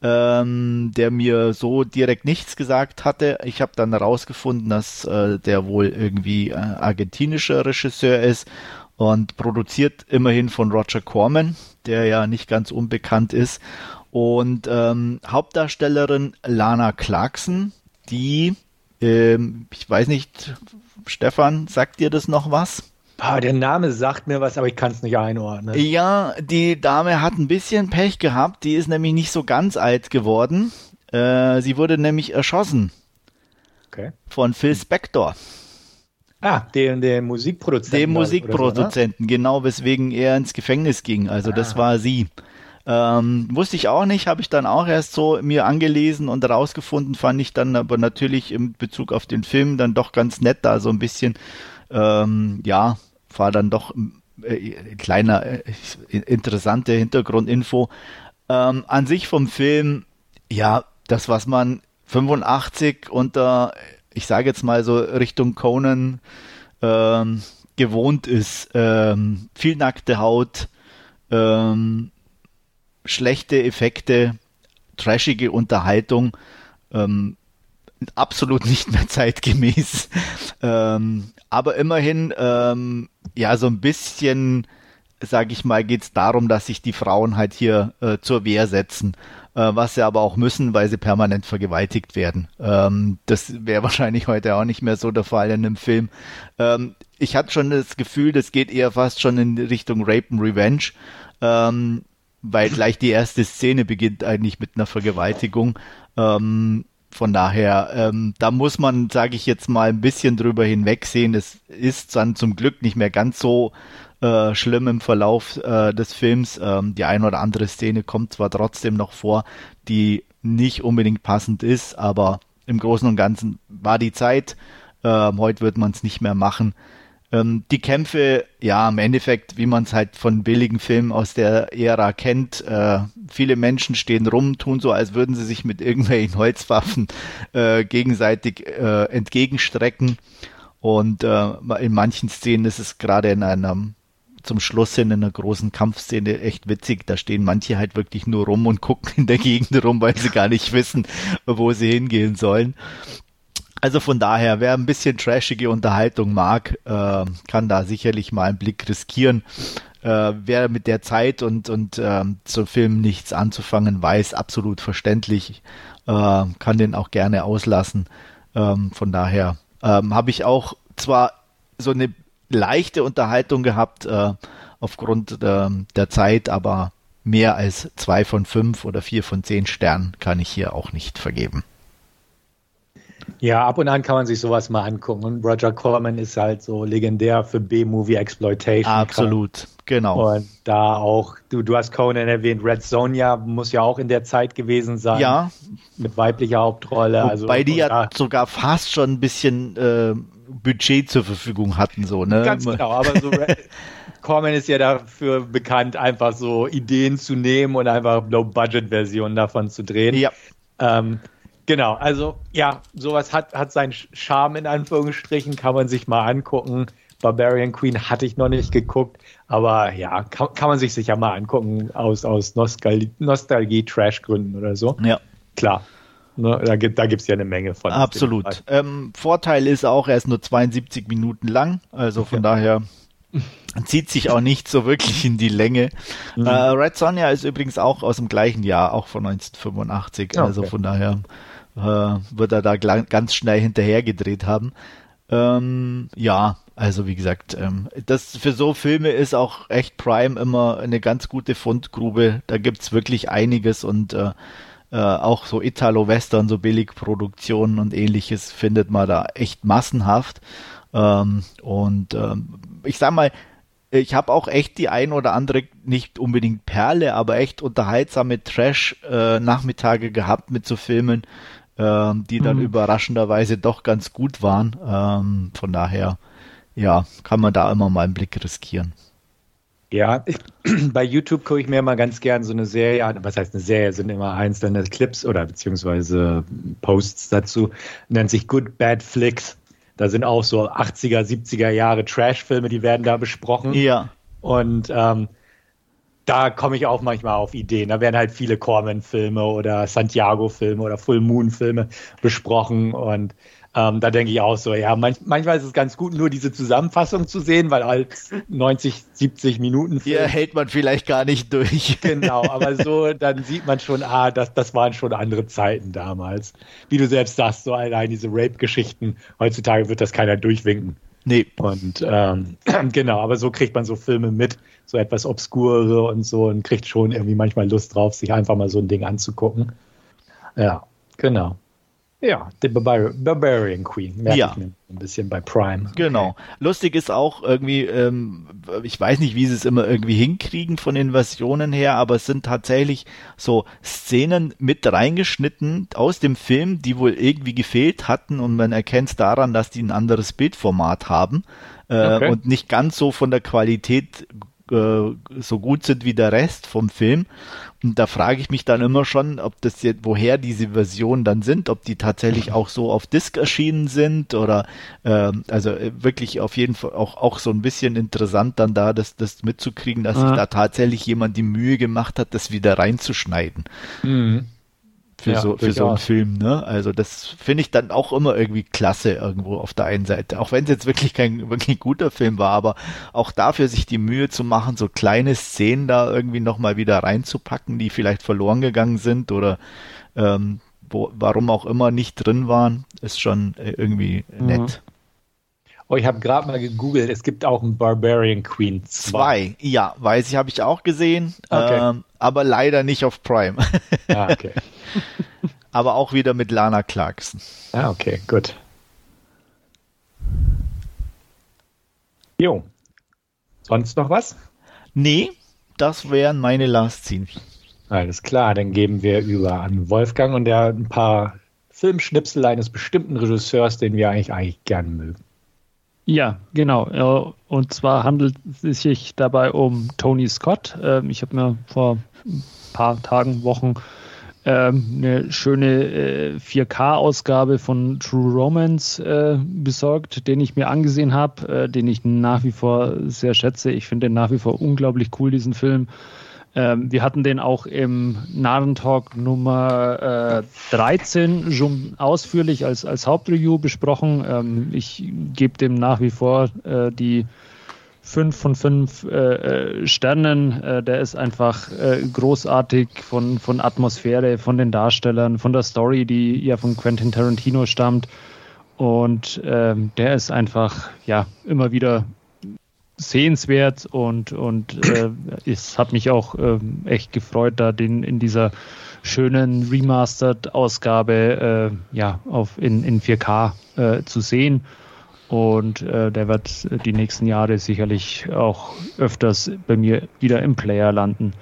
ähm, der mir so direkt nichts gesagt hatte. Ich habe dann herausgefunden, dass äh, der wohl irgendwie äh, argentinischer Regisseur ist und produziert immerhin von Roger Corman, der ja nicht ganz unbekannt ist. Und ähm, Hauptdarstellerin Lana Clarkson, die, ähm, ich weiß nicht, Stefan, sagt dir das noch was? Ah, der Name sagt mir was, aber ich kann es nicht einordnen. Ja, die Dame hat ein bisschen Pech gehabt. Die ist nämlich nicht so ganz alt geworden. Äh, sie wurde nämlich erschossen. Okay. Von Phil Spector. Ah, den, den Musikproduzenten. Dem Musikproduzenten, so, genau, weswegen er ins Gefängnis ging. Also ah. das war sie. Ähm, wusste ich auch nicht, habe ich dann auch erst so mir angelesen und rausgefunden, fand ich dann aber natürlich im Bezug auf den Film dann doch ganz nett, da so ein bisschen, ähm, ja, war dann doch äh, kleiner, äh, interessante Hintergrundinfo. Ähm, an sich vom Film, ja, das, was man 85 unter, ich sage jetzt mal so Richtung Conan ähm, gewohnt ist, ähm, viel nackte Haut, ähm, schlechte Effekte, trashige Unterhaltung, ähm, absolut nicht mehr [LAUGHS] zeitgemäß. ähm, aber immerhin, ähm, ja, so ein bisschen, sage ich mal, geht es darum, dass sich die Frauen halt hier äh, zur Wehr setzen, äh, was sie aber auch müssen, weil sie permanent vergewaltigt werden. Ähm, das wäre [LAUGHS] wahrscheinlich heute auch nicht mehr so der Fall in einem Film. Ähm, ich hatte schon das Gefühl, das geht eher fast schon in Richtung Rape and Revenge. Ähm, weil gleich die erste Szene beginnt eigentlich mit einer Vergewaltigung. Ähm, von daher, ähm, da muss man, sage ich jetzt mal, ein bisschen drüber hinwegsehen. Es ist dann zum Glück nicht mehr ganz so äh, schlimm im Verlauf äh, des Films. Ähm, die eine oder andere Szene kommt zwar trotzdem noch vor, die nicht unbedingt passend ist, aber im Großen und Ganzen war die Zeit. Ähm, heute wird man es nicht mehr machen. Ähm, die Kämpfe, ja, im Endeffekt, wie man es halt von billigen Filmen aus der Ära kennt, äh, viele Menschen stehen rum, tun so, als würden sie sich mit irgendwelchen [LAUGHS] Holzwaffen äh, gegenseitig äh, entgegenstrecken. Und äh, in manchen Szenen ist es gerade in einem zum Schluss hin in einer großen Kampfszene echt witzig. Da stehen manche halt wirklich nur rum und [LAUGHS] gucken in der Gegend rum, weil sie gar nicht wissen, wo sie hingehen sollen. Also von daher, wer ein bisschen trashige Unterhaltung mag, äh, kann da sicherlich mal einen Blick riskieren. Äh, wer mit der Zeit und, und äh, zum Film nichts anzufangen weiß, absolut verständlich, äh, kann den auch gerne auslassen. Ähm, von daher ähm, habe ich auch zwar so eine leichte Unterhaltung gehabt äh, aufgrund äh, der Zeit, aber mehr als zwei von fünf oder vier von zehn Sternen kann ich hier auch nicht vergeben. Ja, ab und an kann man sich sowas mal angucken. Und Roger Corman ist halt so legendär für B-Movie Exploitation. Absolut, genau. Und da auch, du, du hast Conan erwähnt, Red Sonja muss ja auch in der Zeit gewesen sein. Ja. Mit weiblicher Hauptrolle. Wobei also, die ja sogar fast schon ein bisschen äh, Budget zur Verfügung hatten, so, ne? Ganz genau, aber so [LAUGHS] Corman ist ja dafür bekannt, einfach so Ideen zu nehmen und einfach Low-Budget-Versionen davon zu drehen. Ja. Ähm, Genau, also ja, sowas hat, hat seinen Charme in Anführungsstrichen, kann man sich mal angucken. Barbarian Queen hatte ich noch nicht geguckt, aber ja, kann, kann man sich sicher mal angucken aus, aus Nostalgie-Trash-Gründen oder so. Ja. Klar. Ne, da gibt es ja eine Menge von. Absolut. Ähm, Vorteil ist auch, er ist nur 72 Minuten lang, also von ja. daher zieht sich auch nicht so wirklich in die Länge. Mhm. Äh, Red Sonja ist übrigens auch aus dem gleichen Jahr, auch von 1985, okay. also von daher äh, wird er da ganz schnell hinterher gedreht haben. Ähm, ja, also wie gesagt, ähm, das für so Filme ist auch echt Prime immer eine ganz gute Fundgrube. Da gibt's wirklich einiges und äh, äh, auch so Italo-Western, so Billigproduktionen und ähnliches findet man da echt massenhaft. Ähm, und ähm, ich sag mal, ich habe auch echt die ein oder andere, nicht unbedingt Perle, aber echt unterhaltsame Trash-Nachmittage äh, gehabt mit so Filmen, ähm, die dann mhm. überraschenderweise doch ganz gut waren. Ähm, von daher, ja, kann man da immer mal einen Blick riskieren. Ja, ich, [CLEARS THROAT] bei YouTube gucke ich mir immer ganz gern so eine Serie an. Was heißt eine Serie? Sind immer einzelne Clips oder beziehungsweise Posts dazu. Nennt sich Good Bad Flicks. Da sind auch so 80er, 70er Jahre Trash-Filme, die werden da besprochen. Ja. Und ähm, da komme ich auch manchmal auf Ideen. Da werden halt viele Corman-Filme oder Santiago-Filme oder Full Moon-Filme besprochen. Und ähm, da denke ich auch so, ja, manch, manchmal ist es ganz gut, nur diese Zusammenfassung zu sehen, weil als 90, 70 Minuten Film. Hier hält man vielleicht gar nicht durch. [LAUGHS] Genau, aber so, dann sieht man schon, ah, das, das waren schon andere Zeiten damals. Wie du selbst sagst, so allein diese Rape-Geschichten, heutzutage wird das keiner durchwinken. Nee. Und ähm, [CLEARS THROAT] genau, aber so kriegt man so Filme mit, so etwas Obskure und so und kriegt schon irgendwie manchmal Lust drauf, sich einfach mal so ein Ding anzugucken. Ja, genau. Ja, The Barbar Barbarian Queen. Merke ja. ich mir ein bisschen bei Prime. Okay. Genau. Lustig ist auch irgendwie, ähm, ich weiß nicht, wie sie es immer irgendwie hinkriegen von den Versionen her, aber es sind tatsächlich so Szenen mit reingeschnitten aus dem Film, die wohl irgendwie gefehlt hatten und man erkennt es daran, dass die ein anderes Bildformat haben äh, okay. und nicht ganz so von der Qualität äh, so gut sind wie der Rest vom Film. Und da frage ich mich dann immer schon, ob das jetzt, woher diese Versionen dann sind, ob die tatsächlich auch so auf Disc erschienen sind oder äh, also äh, wirklich auf jeden Fall auch, auch so ein bisschen interessant dann da, das, das mitzukriegen, dass sich da tatsächlich jemand die Mühe gemacht hat, das wieder reinzuschneiden. Mhm für, ja, so, für so einen Film. Ne? Also das finde ich dann auch immer irgendwie klasse irgendwo auf der einen Seite. Auch wenn es jetzt wirklich kein [LAUGHS] wirklich guter Film war, aber auch dafür sich die Mühe zu machen, so kleine Szenen da irgendwie nochmal wieder reinzupacken, die vielleicht verloren gegangen sind oder ähm, wo, warum auch immer nicht drin waren, ist schon äh, irgendwie mhm. Oh, ich habe gerade mal gegoogelt, es gibt auch ein Barbarian Queen 2. Ja, weiß ich, habe ich auch gesehen, okay. ähm, aber leider nicht auf Prime. [LAUGHS] Ah, okay. [LAUGHS] aber auch wieder mit Lana Clarkson. Ah, okay, gut. Jo. Sonst noch was? Nee, das wären meine Last Scene. Alles klar, dann geben wir über an Wolfgang und der ein paar Filmschnipsel eines bestimmten Regisseurs, den wir eigentlich, eigentlich gern mögen. Ja, genau. Und zwar handelt es sich dabei um Tony Scott. Ähm, ich habe mir vor ein paar Tagen, Wochen ähm, eine schöne 4K-Ausgabe äh, von True Romance äh, besorgt, den ich mir angesehen habe, äh, den ich nach wie vor sehr schätze. Ich finde nach wie vor unglaublich cool, diesen Film. Ähm, wir hatten den auch im Narrentalk Nummer äh, 13 schon ausführlich als, als Hauptreview besprochen. Ähm, ich gebe dem nach wie vor äh, die 5 von 5 äh, äh, Sternen. Äh, der ist einfach äh, großartig von, von Atmosphäre, von den Darstellern, von der Story, die ja von Quentin Tarantino stammt. Und ähm, der ist einfach ja immer wieder sehenswert und, und äh, es hat mich auch äh, echt gefreut, da den in dieser schönen Remastered-Ausgabe äh, ja, auf, in, in 4K äh, zu sehen. Und äh, der wird die nächsten Jahre sicherlich auch öfters bei mir wieder im Player landen.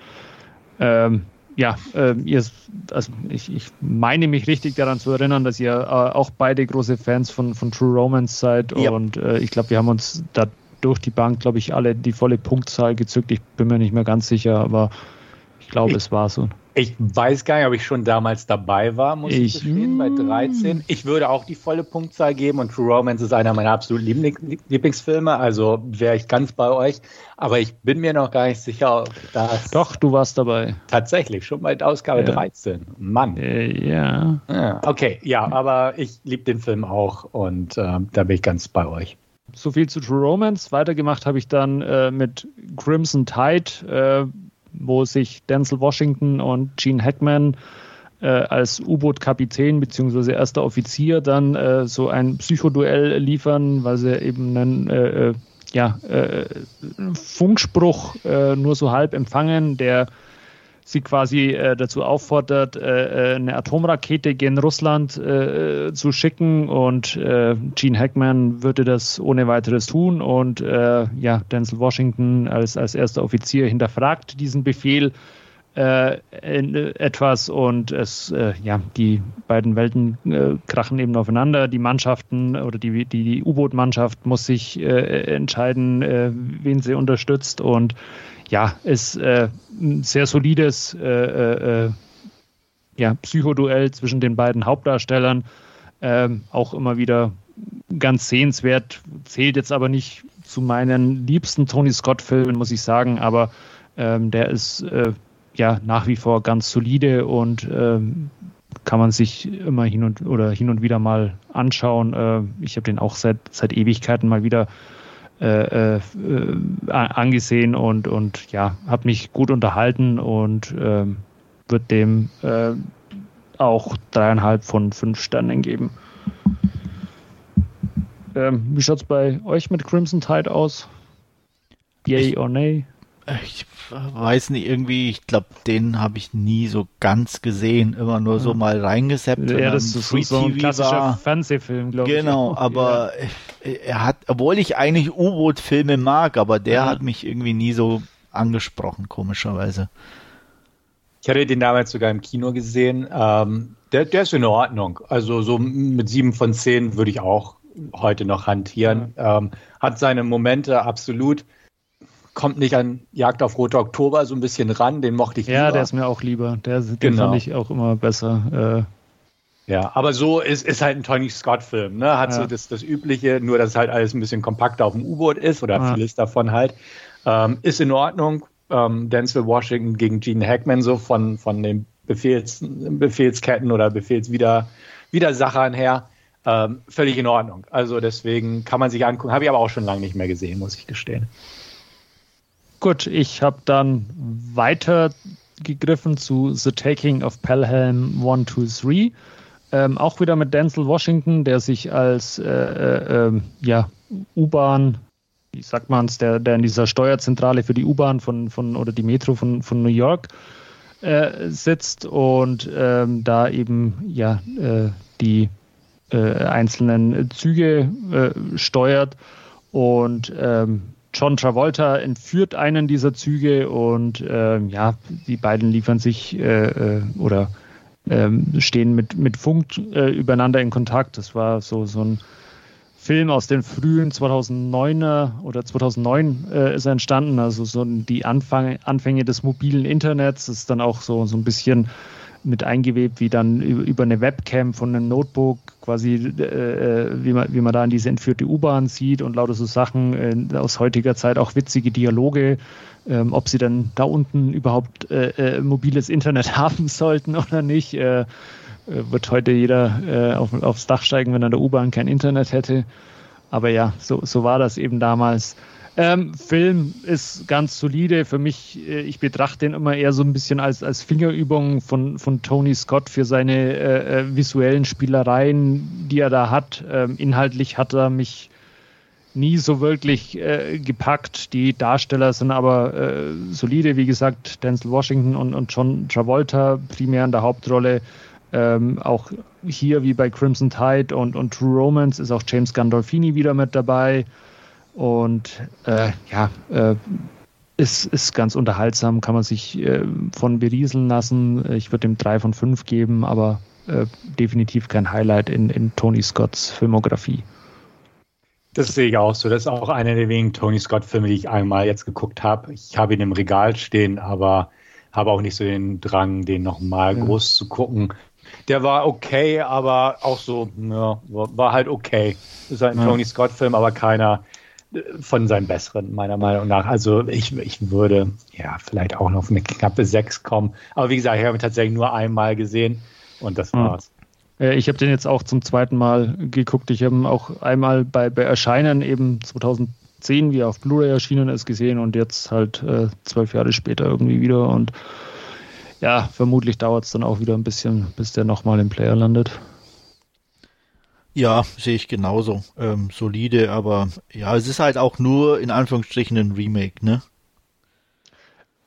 Ähm, ja, äh, ihr, also ich, ich, meine mich richtig daran zu erinnern, dass ihr äh, auch beide große Fans von, von True Romance seid. Ja. Und äh, ich glaube, wir haben uns da durch die Bank, glaube ich, alle die volle Punktzahl gezückt. Ich bin mir nicht mehr ganz sicher, aber ich glaube, es war so. Ich weiß gar nicht, ob ich schon damals dabei war, muss ich, ich gestehen, bei 13. Ich würde auch die volle Punktzahl geben und True Romance ist einer meiner absoluten Lieblingsfilme, also wäre ich ganz bei euch. Aber ich bin mir noch gar nicht sicher, ob das. Doch, du warst dabei. Tatsächlich, schon bei Ausgabe ja. 13. Mann. Äh, ja. ja. Okay, ja, aber ich liebe den Film auch und äh, da bin ich ganz bei euch so viel zu True Romance. Weitergemacht habe ich dann äh, mit Crimson Tide, äh, wo sich Denzel Washington und Gene Hackman äh, als U-Boot-Kapitän bzw. erster Offizier dann äh, so ein Psychoduell liefern, weil sie eben einen äh, ja, Funkspruch nur so halb empfangen, der sie quasi äh, dazu auffordert, äh, äh, eine Atomrakete gen Russland äh, zu schicken und äh, Gene Hackman würde das ohne weiteres tun und äh, ja, Denzel Washington als, als erster Offizier hinterfragt diesen Befehl etwas und es, ja, die beiden Welten krachen eben aufeinander. Die Mannschaften oder die, die, die U-Boot-Mannschaft muss sich entscheiden, wen sie unterstützt und ja, ist äh, ein sehr solides äh, äh, äh, ja, Psychoduell zwischen den beiden Hauptdarstellern. Ähm, auch immer wieder ganz sehenswert, zählt jetzt aber nicht zu meinen liebsten Tony Scott-Filmen, muss ich sagen, aber ähm, der ist äh, ja nach wie vor ganz solide und ähm, kann man sich immer hin und oder hin und wieder mal anschauen. Äh, ich habe den auch seit seit Ewigkeiten mal wieder äh, äh, angesehen und und ja, habe mich gut unterhalten und ähm, wird dem äh, auch dreieinhalb von fünf Sternen geben. Ähm, wie schaut es bei euch mit Crimson Tide aus? Yay or nay? Ich weiß nicht, irgendwie, ich glaube, den habe ich nie so ganz gesehen, immer nur so mal reingesappt. Ja, das ist so, ein klassischer war. Fernsehfilm, glaube ich. Genau, [LAUGHS] aber ja. er hat, obwohl ich eigentlich U-Boot-Filme mag, aber der ja. hat mich irgendwie nie so angesprochen, komischerweise. Ich hatte den damals sogar im Kino gesehen. Ähm, der, der ist in Ordnung. Also so mit sieben von zehn würde ich auch heute noch hantieren. Ähm, hat seine Momente absolut. Kommt nicht an Jagd auf Rote Oktober so ein bisschen ran, den mochte ich ja, lieber. Ja, der ist mir auch lieber. Der, den genau. fand ich auch immer besser. Äh, ja, aber so ist, ist halt ein Tony Scott-Film, ne? Hat ja. so das, das Übliche, nur dass halt alles ein bisschen kompakter auf dem U-Boot ist oder ja. vieles davon halt. Ähm, ist in Ordnung. Ähm, Denzel Washington gegen Gene Hackman, so von, von den Befehls, Befehlsketten oder Befehlswidersachern her. Ähm, völlig in Ordnung. Also deswegen kann man sich angucken. Habe ich aber auch schon lange nicht mehr gesehen, muss ich gestehen. Gut, ich habe dann weiter gegriffen zu The Taking of Pelham 1, 2, 3. Ähm, auch wieder mit Denzel Washington, der sich als äh, äh, ähm, ja, U-Bahn, wie sagt man es, der, der in dieser Steuerzentrale für die U-Bahn von, von oder die Metro von, von New York äh, sitzt und ähm, da eben ja äh, die äh, einzelnen Züge steuert. Und ähm, John Travolta entführt einen dieser Züge und ähm, ja, die beiden liefern sich äh, äh, oder ähm, stehen mit, mit Funk äh, übereinander in Kontakt. Das war so, so ein Film aus den frühen 2009er oder 2009 äh, ist entstanden, also so die Anfang, Anfänge des mobilen Internets. Das ist dann auch so, so ein bisschen mit eingewebt, wie dann über eine Webcam von einem Notebook quasi, äh, äh, wie, man, wie man da in diese entführte U-Bahn sieht und lauter so Sachen äh, aus heutiger Zeit, auch witzige Dialoge, ähm, ob sie dann da unten überhaupt äh, äh mobiles Internet [LAUGHS] haben sollten oder nicht. Äh, wird heute jeder auf, aufs Dach steigen, wenn er in der U-Bahn kein Internet hätte. Aber ja, so, so war das eben damals. Ähm, Film ist ganz solide. Für mich, äh, ich betrachte den immer eher so ein bisschen als, als Fingerübung von, von Tony Scott für seine äh, äh, visuellen Spielereien, die er da hat. Ähm, inhaltlich hat er mich nie so wirklich äh, gepackt. Die Darsteller sind aber äh, solide, wie gesagt, Denzel Washington und, und John Travolta primär in der Hauptrolle. Ähm, auch hier wie bei Crimson Tide und, und True Romance ist auch James Gandolfini wieder mit dabei. Und äh, ja, äh, ist, ist ganz unterhaltsam, kann man sich äh, von berieseln lassen. Ich würde ihm drei von fünf geben, aber äh, definitiv kein Highlight in, in Tony Scotts Filmografie. Das sehe ich auch so. Das ist auch einer der wenigen Tony Scott-Filme, die ich einmal jetzt geguckt habe. Ich habe ihn im Regal stehen, aber habe auch nicht so den Drang, den nochmal ja. groß zu gucken. Der war okay, aber auch so, ja, war halt okay. Das ist halt ein ja. Tony Scott-Film, aber keiner, von seinen besseren, meiner Meinung nach. Also ich, ich würde ja vielleicht auch noch auf eine knappe 6 kommen. Aber wie gesagt, ich habe ihn tatsächlich nur einmal gesehen und das war's. Ich habe den jetzt auch zum zweiten Mal geguckt. Ich habe ihn auch einmal bei, bei Erscheinen eben 2010, wie er auf Blu-ray erschienen ist, gesehen und jetzt halt äh, zwölf Jahre später irgendwie wieder. Und ja, vermutlich dauert es dann auch wieder ein bisschen, bis der nochmal im Player landet. Ja, sehe ich genauso. Ähm, solide, aber ja, es ist halt auch nur in Anführungsstrichen ein Remake, ne?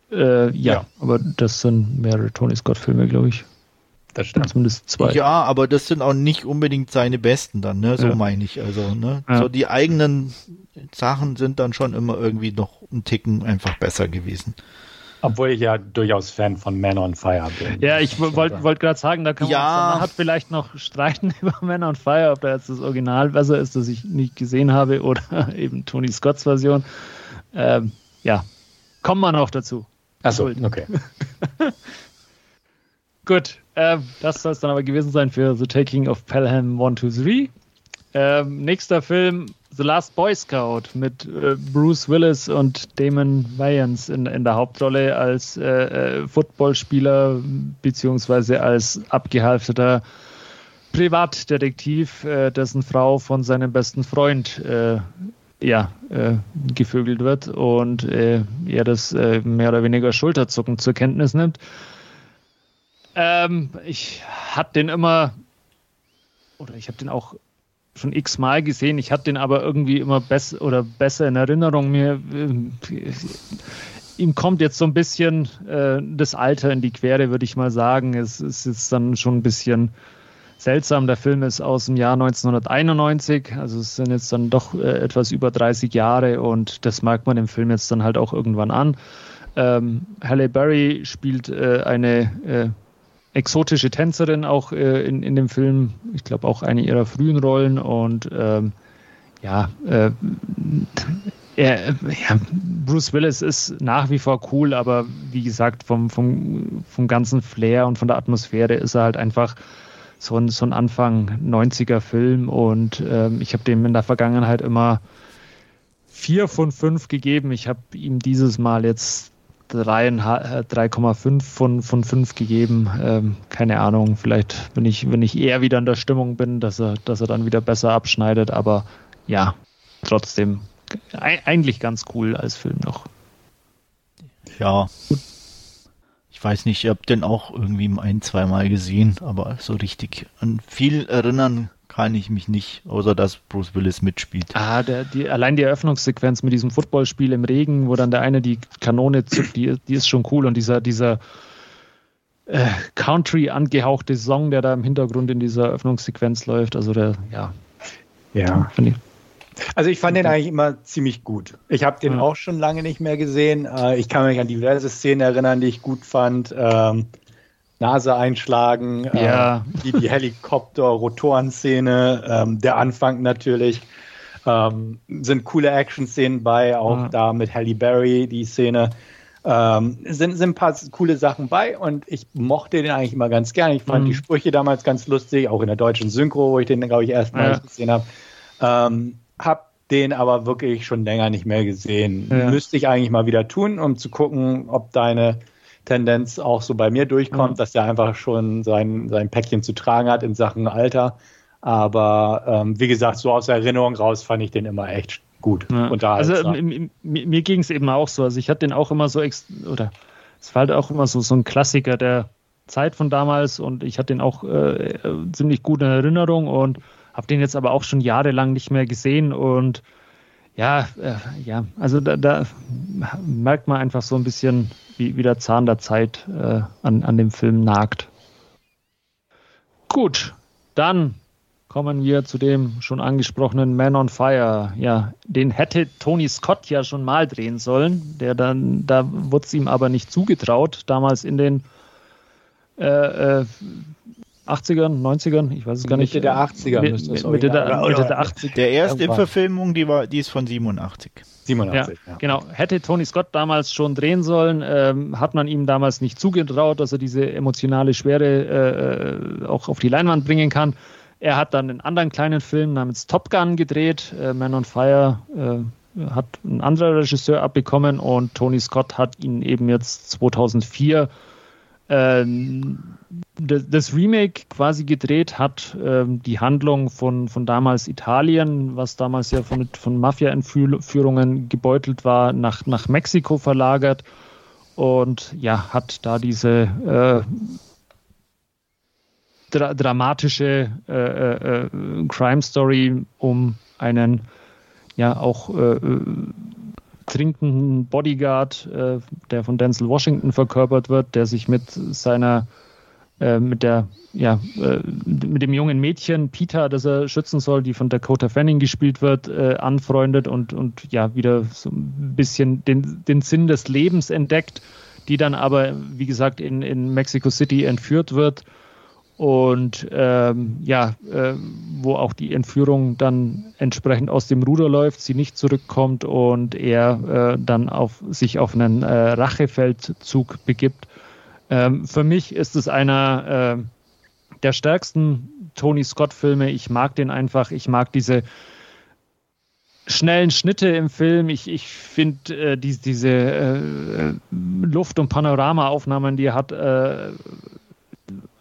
Äh, ja, ja, aber das sind mehrere Tony Scott-Filme, glaube ich. Das stimmt. Zumindest zwei. Ja, aber das sind auch nicht unbedingt seine besten dann, ne? So ja. meine ich. Also, ne? Ja. So die eigenen Sachen sind dann schon immer irgendwie noch ein Ticken einfach besser gewesen. Obwohl ich ja durchaus Fan von Man on Fire bin. Ja, ich wollte wollt gerade sagen, da kann man, ja. man hat vielleicht noch streiten [LAUGHS] über Man on Fire, ob da jetzt das Original besser ist, das ich nicht gesehen habe, [LAUGHS] oder eben Tony Scotts Version. Ähm, ja, Kommen wir noch dazu. Achso, okay. [LAUGHS] Gut, äh, das soll es dann aber gewesen sein für The Taking of Pelham 1, 2, 3. Ähm, nächster Film, The Last Boy Scout mit äh, Bruce Willis und Damon Wayans in, in der Hauptrolle als äh, äh, Footballspieler beziehungsweise als abgehalfterter Privatdetektiv, äh, dessen Frau von seinem besten Freund äh, ja, äh, gevögelt wird und er das mehr oder weniger Schulterzucken zur Kenntnis nimmt. Ähm, ich hatte den immer, oder ich habe den auch schon x-mal gesehen. Ich hatte den aber irgendwie immer besser oder besser in Erinnerung. Mir, äh, ihm kommt jetzt so ein bisschen äh, das Alter in die Quere, würde ich mal sagen. Es, es ist dann schon ein bisschen seltsam. Der Film ist aus dem Jahr 1991, also es sind jetzt dann doch äh, etwas über 30 Jahre und das merkt man im Film jetzt dann halt auch irgendwann an. Ähm, Halle Berry spielt äh, eine äh, exotische Tänzerin auch äh, in, in dem Film. Ich glaube auch eine ihrer frühen Rollen und ähm, ja, äh, er, ja, Bruce Willis ist nach wie vor cool, aber wie gesagt, vom, vom, vom ganzen Flair und von der Atmosphäre ist er halt einfach so ein, so ein Anfang 90er Film und ähm, ich habe dem in der Vergangenheit immer vier von fünf gegeben. Ich habe ihm dieses Mal jetzt 3,5 von, von 5 gegeben. Ähm, keine Ahnung, vielleicht, wenn ich, wenn ich eher wieder in der Stimmung bin, dass er, dass er dann wieder besser abschneidet, aber ja, trotzdem eigentlich ganz cool als Film noch. Ja. Ich weiß nicht, ich habe den auch irgendwie ein, zweimal gesehen, aber so richtig an viel erinnern kann ich mich nicht, außer dass Bruce Willis mitspielt. Ah, der, die, allein die Eröffnungssequenz mit diesem Footballspiel im Regen, wo dann der eine die Kanone zückt, die, die ist schon cool und dieser, dieser äh, Country angehauchte Song, der da im Hintergrund in dieser Eröffnungssequenz läuft, also der, ja. Ja. Ich. Also ich fand den eigentlich immer ziemlich gut. Ich habe den ja. auch schon lange nicht mehr gesehen. Äh, ich kann mich an diverse Szenen erinnern, die ich gut fand. Nase einschlagen, äh, ja. äh, die, die Helikopter-Rotoren-Szene, ähm, der Anfang natürlich. Ähm, sind coole Action-Szenen bei, auch ja. da mit Halle Berry, die Szene. Ähm, sind, sind ein paar coole Sachen bei und ich mochte den eigentlich immer ganz gern. Ich fand mhm. die Sprüche damals ganz lustig, auch in der deutschen Synchro, wo ich den, glaube ich, erstmal ja. gesehen habe. Ähm, hab den aber wirklich schon länger nicht mehr gesehen. Ja. Müsste ich eigentlich mal wieder tun, um zu gucken, ob deine Tendenz auch so bei mir durchkommt, mhm. dass er einfach schon sein, sein Päckchen zu tragen hat in Sachen Alter. Aber ähm, wie gesagt, so aus Erinnerung raus fand ich den immer echt gut. Ja. Also mir ging es eben auch so. Also ich hatte den auch immer so, oder es war halt auch immer so, so ein Klassiker der Zeit von damals und ich hatte den auch äh, ziemlich gut in Erinnerung und habe den jetzt aber auch schon jahrelang nicht mehr gesehen und ja, äh, ja, also da, da, merkt man einfach so ein bisschen, wie, wie der Zahn der Zeit äh, an, an dem Film nagt. Gut, dann kommen wir zu dem schon angesprochenen Man on Fire. Ja, den hätte Tony Scott ja schon mal drehen sollen. Der dann, da wurde es ihm aber nicht zugetraut, damals in den äh, äh, 80ern, 90ern, ich weiß es gar nicht. Mitte der 80er mit, müsste es Mitte der, Mitte der 80er. Der erste Verfilmung, die war, die ist von 87. 87, ja, ja. Genau. Hätte Tony Scott damals schon drehen sollen, ähm, hat man ihm damals nicht zugetraut, dass er diese emotionale Schwere äh, auch auf die Leinwand bringen kann. Er hat dann einen anderen kleinen Film namens Top Gun gedreht. Äh, Man on Fire äh, hat ein anderer Regisseur abbekommen und Tony Scott hat ihn eben jetzt 2004 ähm, das Remake quasi gedreht hat, ähm, die Handlung von, von damals Italien, was damals ja von, von Mafia-Entführungen gebeutelt war, nach, nach Mexiko verlagert und ja, hat da diese äh, dra dramatische äh, äh, äh Crime Story um einen ja auch äh, äh, trinkenden Bodyguard, äh, der von Denzel Washington verkörpert wird, der sich mit seiner, äh, mit der, ja, äh, mit dem jungen Mädchen Peter, das er schützen soll, die von Dakota Fanning gespielt wird, äh, anfreundet und, und ja, wieder so ein bisschen den, den Sinn des Lebens entdeckt, die dann aber, wie gesagt, in, in Mexico City entführt wird und ähm, ja, äh, wo auch die Entführung dann entsprechend aus dem Ruder läuft, sie nicht zurückkommt und er äh, dann auf sich auf einen äh, Rachefeldzug begibt. Ähm, für mich ist es einer äh, der stärksten Tony Scott-Filme. Ich mag den einfach. Ich mag diese schnellen Schnitte im Film. Ich, ich finde äh, die, diese äh, Luft- und Panoramaaufnahmen, die er hat, äh,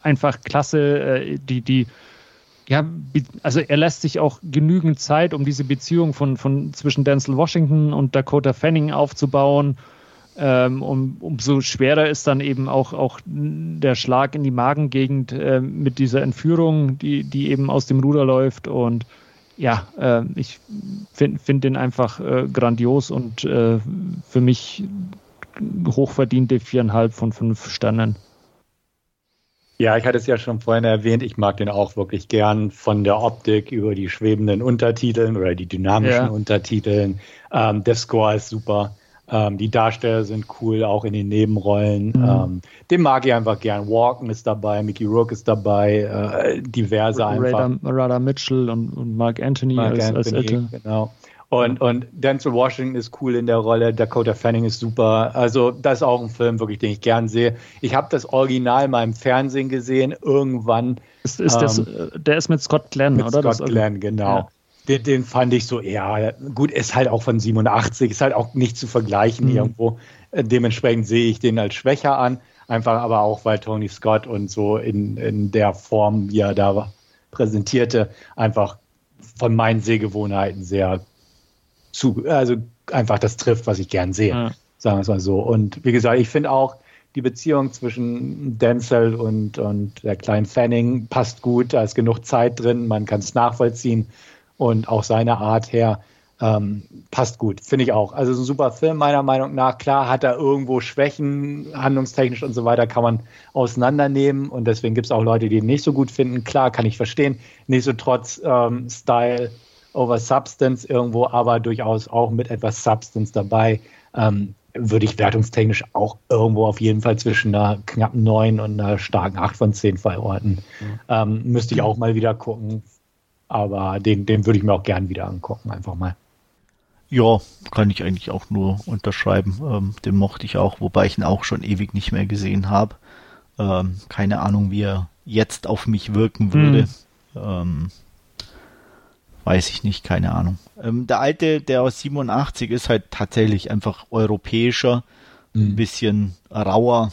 einfach klasse. Äh, die, die, ja, also er lässt sich auch genügend Zeit, um diese Beziehung von, von zwischen Denzel Washington und Dakota Fanning aufzubauen. Ähm, um, umso schwerer ist dann eben auch, auch der Schlag in die Magengegend äh, mit dieser Entführung, die, die eben aus dem Ruder läuft. Und ja, äh, ich finde find den einfach äh, grandios und äh, für mich hochverdiente viereinhalb von fünf Sternen. Ja, ich hatte es ja schon vorhin erwähnt, ich mag den auch wirklich gern von der Optik über die schwebenden Untertiteln oder die dynamischen ja. Untertiteln. Ähm, der Score ist super. Ähm, die Darsteller sind cool, auch in den Nebenrollen. Mhm. Ähm, den mag ich einfach gern. Walken ist dabei, Mickey Rourke ist dabei, äh, diverse einfach. Radha Mitchell und, und Mark Anthony Mark als, Anthony, als Genau. Und, und Denzel Washington ist cool in der Rolle, Dakota Fanning ist super. Also, das ist auch ein Film, wirklich, den ich gern sehe. Ich habe das Original mal im Fernsehen gesehen, irgendwann. Ist, ist ähm, das, der ist mit Scott Glenn, mit oder? Scott Glenn, genau. Ja. Den, den, fand ich so, ja, gut, ist halt auch von 87, ist halt auch nicht zu vergleichen mhm. irgendwo. Äh, dementsprechend sehe ich den als schwächer an. Einfach aber auch, weil Tony Scott und so in, in der Form, wie er da präsentierte, einfach von meinen Sehgewohnheiten sehr zu, also einfach das trifft, was ich gern sehe. Ja. Sagen wir es mal so. Und wie gesagt, ich finde auch, die Beziehung zwischen Denzel und, und der kleinen Fanning passt gut. Da ist genug Zeit drin, man kann es nachvollziehen und auch seine Art her ähm, passt gut, finde ich auch. Also ein super Film meiner Meinung nach. Klar hat er irgendwo Schwächen, handlungstechnisch und so weiter, kann man auseinandernehmen und deswegen gibt es auch Leute, die ihn nicht so gut finden. Klar, kann ich verstehen. Nichtsdestotrotz ähm, Style over Substance irgendwo, aber durchaus auch mit etwas Substance dabei. Ähm, würde ich wertungstechnisch auch irgendwo auf jeden Fall zwischen einer knappen 9 und einer starken 8 von 10 verorten. Mhm. Ähm, müsste ich auch mal wieder gucken. Aber den, den würde ich mir auch gern wieder angucken, einfach mal. Ja, kann ich eigentlich auch nur unterschreiben. Ähm, den mochte ich auch, wobei ich ihn auch schon ewig nicht mehr gesehen habe. Ähm, keine Ahnung, wie er jetzt auf mich wirken würde. Mhm. Ähm, weiß ich nicht, keine Ahnung. Ähm, der alte, der aus 87 ist halt tatsächlich einfach europäischer, mhm. ein bisschen rauer,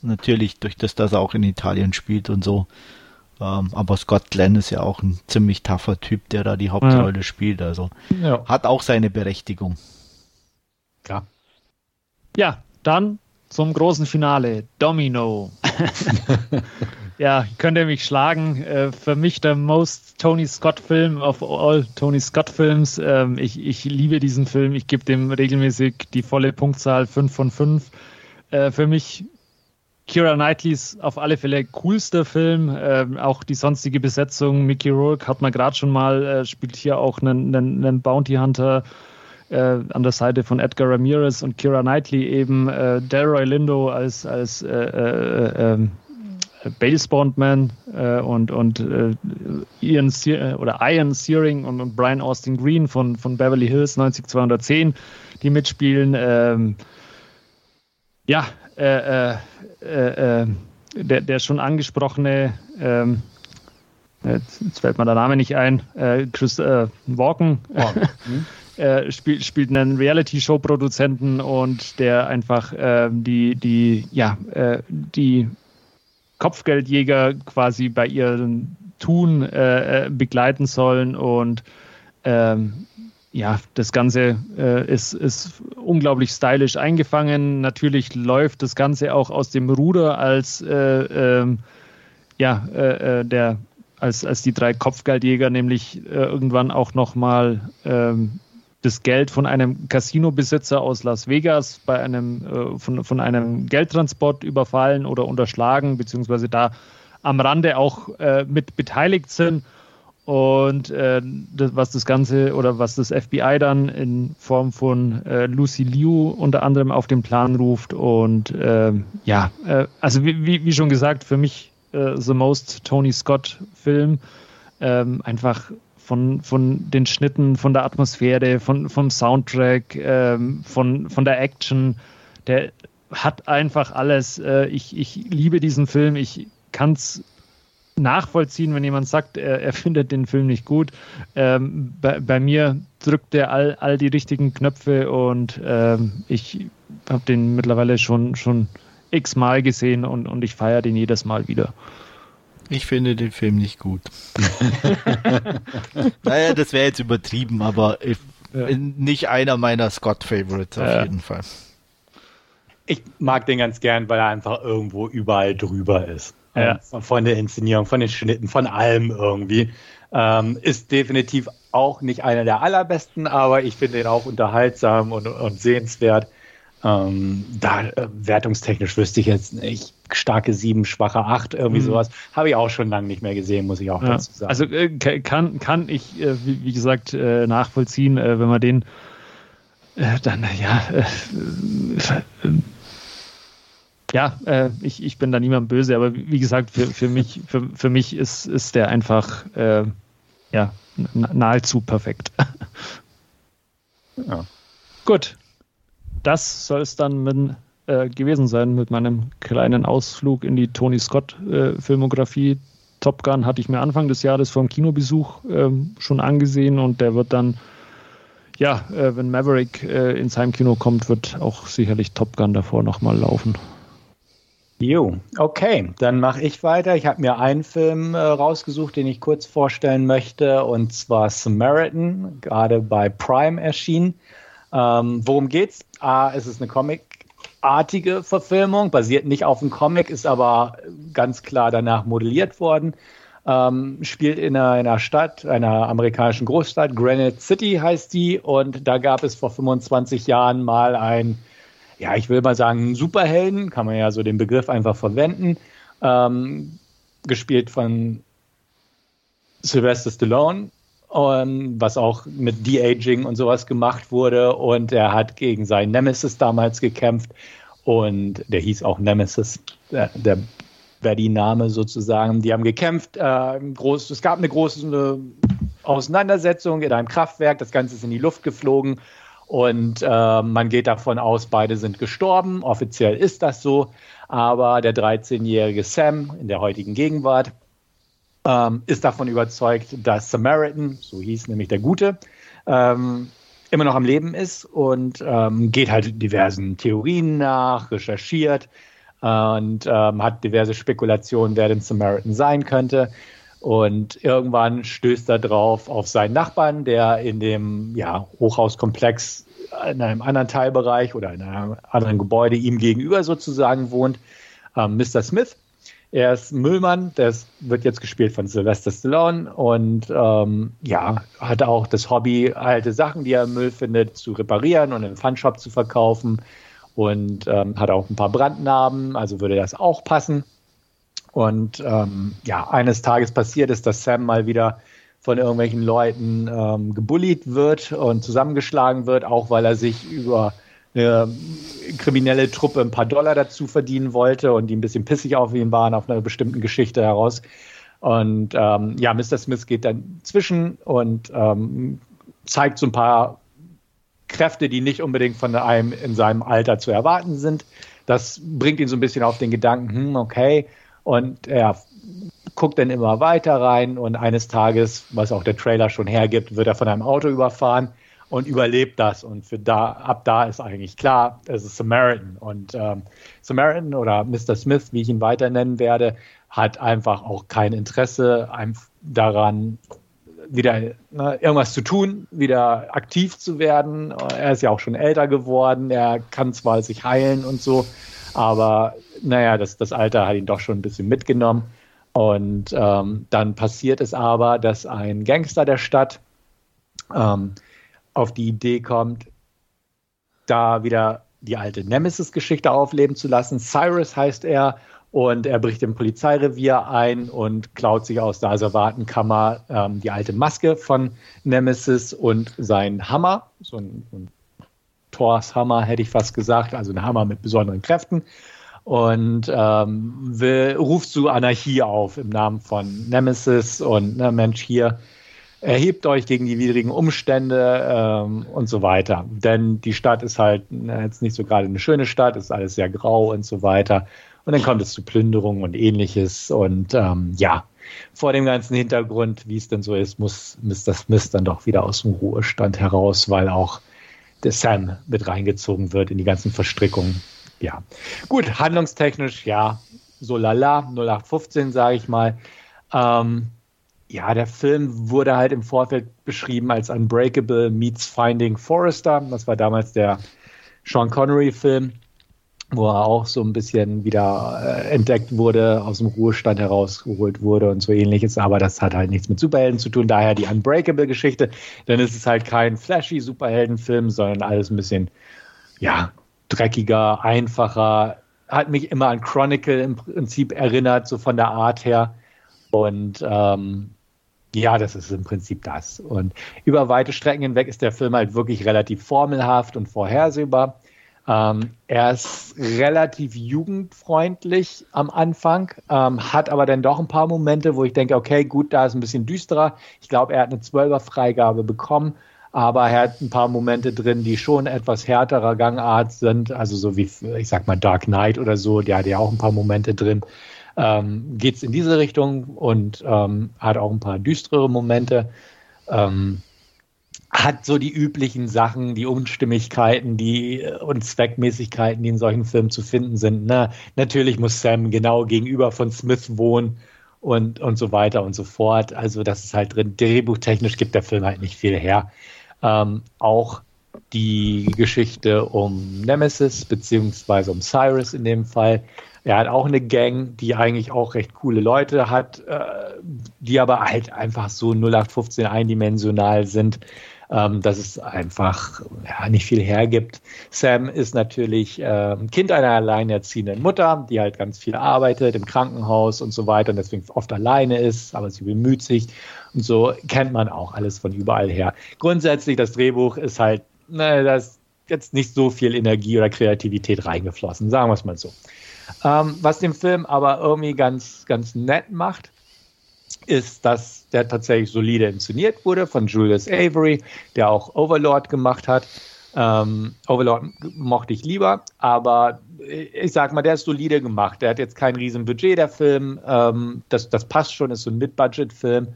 natürlich durch das, dass er auch in Italien spielt und so. Ähm, aber Scott Glenn ist ja auch ein ziemlich tougher Typ, der da die Hauptrolle ja. spielt, also ja. hat auch seine Berechtigung. Klar. Ja, dann zum großen Finale. Domino. [LAUGHS] ja, könnt ihr mich schlagen. Äh, für mich der most Tony Scott Film of all Tony Scott Films. Ähm, ich, ich liebe diesen Film. Ich gebe dem regelmäßig die volle Punktzahl 5 von 5. Äh, für mich Kira Knightleys auf alle Fälle coolster Film. Ähm, auch die sonstige Besetzung. Mickey Rourke hat man gerade schon mal, äh, spielt hier auch einen, einen, einen Bounty Hunter äh, an der Seite von Edgar Ramirez und Kira Knightley eben. Äh, Delroy Lindo als, als äh, äh, äh, und, und äh, Ian Se oder Ian Searing und, und, Brian Austin Green von, von Beverly Hills 90210, die mitspielen. Ähm, ja, äh, äh, äh, äh, der, der schon angesprochene, ähm, jetzt, jetzt, fällt mir der Name nicht ein, Chris Walken. [LAUGHS] Mhm. spielt, spielt einen Reality-Show-Produzenten und der einfach äh, die, die, ja, äh, die Kopfgeldjäger quasi bei ihrem Tun äh, begleiten sollen und ähm, ja, das Ganze äh, ist, ist unglaublich stylisch eingefangen. Natürlich läuft das Ganze auch aus dem Ruder, als äh, äh, ja, äh, äh, der, als, als die drei Kopfgeldjäger nämlich äh, irgendwann auch nochmal ähm, das Geld von einem Casino-Besitzer aus Las Vegas bei einem, von, von einem Geldtransport überfallen oder unterschlagen, beziehungsweise da am Rande auch mit beteiligt sind und äh, das, was das Ganze oder was das FBI dann in Form von äh, Lucy Liu unter anderem auf den Plan ruft. Und äh, ja, äh, also wie, wie, schon gesagt, für mich äh, The Most Tony Scott Film. Ähm, einfach von, von den Schnitten, von der Atmosphäre, von, vom Soundtrack, ähm, von, von der Action. Der hat einfach alles. Äh, ich, ich liebe diesen Film. Ich kann es nachvollziehen, wenn jemand sagt, er, er findet den Film nicht gut. Ähm, bei, bei, mir drückt er all, all die richtigen Knöpfe und ähm, ich habe den mittlerweile schon, schon x-mal gesehen und, und ich feiere den jedes Mal wieder. Ich finde den Film nicht gut. [LAUGHS] naja, das wäre jetzt übertrieben, aber ich, ja. nicht einer meiner Scott-Favorites auf ja. jeden Fall. Ich mag den ganz gern, weil er einfach irgendwo überall drüber ist. Ja. Von der Inszenierung, von den Schnitten, von allem irgendwie. Ähm, ist definitiv auch nicht einer der allerbesten, aber ich finde ihn auch unterhaltsam und, und sehenswert. Ähm, da äh, wertungstechnisch wüsste ich jetzt nicht. Starke 7, schwache 8, irgendwie mhm. sowas. Habe ich auch schon lange nicht mehr gesehen, muss ich auch ja. dazu sagen. Also äh, kann, kann ich, äh, wie, wie, gesagt, äh, nachvollziehen, äh, wenn man den äh, dann, ja, ja, äh, ich, ich bin da niemand böse, aber wie gesagt, für, für mich, für, für mich ist, ist der einfach äh, ja, nahezu perfekt. Ja. Gut. Das soll es dann mit, äh, gewesen sein mit meinem kleinen Ausflug in die Tony Scott-Filmografie. Äh, Top Gun hatte ich mir Anfang des Jahres vom Kinobesuch ähm, schon angesehen und der wird dann ja, äh, wenn Maverick äh, ins Heimkino kommt, wird auch sicherlich Top Gun davor nochmal laufen. Jo, okay, dann mache ich weiter. Ich habe mir einen Film äh, rausgesucht, den ich kurz vorstellen möchte, und zwar Samaritan, gerade bei Prime erschienen. Ähm, worum geht's? A, es ist eine Comic-artige Verfilmung, basiert nicht auf einem Comic, ist aber ganz klar danach modelliert worden. Ähm, spielt in einer, Stadt, einer amerikanischen Großstadt, Granite City heißt die, und da gab es vor 25 Jahren mal ein ja, ich will mal sagen, Superhelden, kann man ja so den Begriff einfach verwenden, ähm, gespielt von Sylvester Stallone, um, was auch mit De-Aging und sowas gemacht wurde. Und er hat gegen seinen Nemesis damals gekämpft. Und der hieß auch Nemesis, der, der Verdi-Name sozusagen. Die haben gekämpft. Äh, groß, es gab eine große Auseinandersetzung in einem Kraftwerk. Das Ganze ist in die Luft geflogen. Und äh, man geht davon aus, beide sind gestorben. Offiziell ist das so. Aber der 13-jährige Sam in der heutigen Gegenwart ähm, ist davon überzeugt, dass Samaritan, so hieß nämlich der Gute, ähm, immer noch am Leben ist und ähm, geht halt diversen Theorien nach, recherchiert und ähm, hat diverse Spekulationen, wer denn Samaritan sein könnte. Und irgendwann stößt er drauf auf seinen Nachbarn, der in dem ja, Hochhauskomplex in einem anderen Teilbereich oder in einem anderen Gebäude ihm gegenüber sozusagen wohnt, ähm, Mr. Smith. Er ist Müllmann, der wird jetzt gespielt von Sylvester Stallone und ähm, ja, hat auch das Hobby, alte Sachen, die er im Müll findet, zu reparieren und im Funshop zu verkaufen und ähm, hat auch ein paar Brandnarben, also würde das auch passen. Und ähm, ja, eines Tages passiert ist, dass Sam mal wieder von irgendwelchen Leuten ähm, gebullied wird und zusammengeschlagen wird, auch weil er sich über eine kriminelle Truppe ein paar Dollar dazu verdienen wollte und die ein bisschen pissig auf ihn waren, auf einer bestimmten Geschichte heraus. Und ähm, ja, Mr. Smith geht dann zwischen und ähm, zeigt so ein paar Kräfte, die nicht unbedingt von einem in seinem Alter zu erwarten sind. Das bringt ihn so ein bisschen auf den Gedanken, hm, okay, und er guckt dann immer weiter rein und eines Tages, was auch der Trailer schon hergibt, wird er von einem Auto überfahren und überlebt das. Und für da, ab da ist eigentlich klar, es ist Samaritan. Und ähm, Samaritan oder Mr. Smith, wie ich ihn weiter nennen werde, hat einfach auch kein Interesse daran, wieder ne, irgendwas zu tun, wieder aktiv zu werden. Er ist ja auch schon älter geworden, er kann zwar sich heilen und so, aber naja, das, das Alter hat ihn doch schon ein bisschen mitgenommen. Und ähm, dann passiert es aber, dass ein Gangster der Stadt ähm, auf die Idee kommt, da wieder die alte Nemesis-Geschichte aufleben zu lassen. Cyrus heißt er und er bricht im Polizeirevier ein und klaut sich aus der Asservatenkammer ähm, die alte Maske von Nemesis und seinen Hammer, so ein, ein Thors Hammer hätte ich fast gesagt, also ein Hammer mit besonderen Kräften. Und ähm, will, ruft zu Anarchie auf im Namen von Nemesis. Und ne, Mensch hier erhebt euch gegen die widrigen Umstände ähm, und so weiter. Denn die Stadt ist halt na, jetzt nicht so gerade eine schöne Stadt, ist alles sehr grau und so weiter. Und dann kommt es zu Plünderungen und ähnliches. Und ähm, ja, vor dem ganzen Hintergrund, wie es denn so ist, muss Mr. Smith dann doch wieder aus dem Ruhestand heraus, weil auch der Sam mit reingezogen wird in die ganzen Verstrickungen. Ja, gut, handlungstechnisch, ja, so lala, 0815, sage ich mal. Ähm, ja, der Film wurde halt im Vorfeld beschrieben als Unbreakable meets Finding Forrester. Das war damals der Sean Connery-Film, wo er auch so ein bisschen wieder äh, entdeckt wurde, aus dem Ruhestand herausgeholt wurde und so ähnliches. Aber das hat halt nichts mit Superhelden zu tun. Daher die Unbreakable-Geschichte. Dann ist es halt kein flashy Superheldenfilm, sondern alles ein bisschen, ja, dreckiger, einfacher. Hat mich immer an Chronicle im Prinzip erinnert, so von der Art her. Und ähm, ja, das ist im Prinzip das. Und über weite Strecken hinweg ist der Film halt wirklich relativ formelhaft und vorhersehbar. Ähm, er ist relativ jugendfreundlich am Anfang, ähm, hat aber dann doch ein paar Momente, wo ich denke, okay, gut, da ist ein bisschen düsterer. Ich glaube, er hat eine 12er Freigabe bekommen, aber er hat ein paar Momente drin, die schon etwas härterer Gangart sind, also so wie, ich sag mal, Dark Knight oder so, der hat ja auch ein paar Momente drin ähm, geht es in diese Richtung und ähm, hat auch ein paar düstere Momente. Ähm, hat so die üblichen Sachen, die Unstimmigkeiten, die äh, und Zweckmäßigkeiten, die in solchen Filmen zu finden sind. Na, natürlich muss Sam genau gegenüber von Smith wohnen und, und so weiter und so fort. Also das ist halt drin. Drehbuchtechnisch gibt der Film halt nicht viel her. Ähm, auch die Geschichte um Nemesis beziehungsweise um Cyrus in dem Fall er hat auch eine Gang, die eigentlich auch recht coole Leute hat, äh, die aber halt einfach so 0815 eindimensional sind, ähm, dass es einfach ja, nicht viel hergibt. Sam ist natürlich äh, Kind einer alleinerziehenden Mutter, die halt ganz viel arbeitet im Krankenhaus und so weiter und deswegen oft alleine ist, aber sie bemüht sich. Und so kennt man auch alles von überall her. Grundsätzlich, das Drehbuch ist halt, ne, da ist jetzt nicht so viel Energie oder Kreativität reingeflossen, sagen wir es mal so. Ähm, was den Film aber irgendwie ganz, ganz nett macht, ist, dass der tatsächlich solide inszeniert wurde von Julius Avery, der auch Overlord gemacht hat. Ähm, Overlord mochte ich lieber, aber ich sag mal, der ist solide gemacht. Der hat jetzt kein riesen Budget, der Film. Ähm, das, das passt schon, ist so ein Mid-Budget-Film.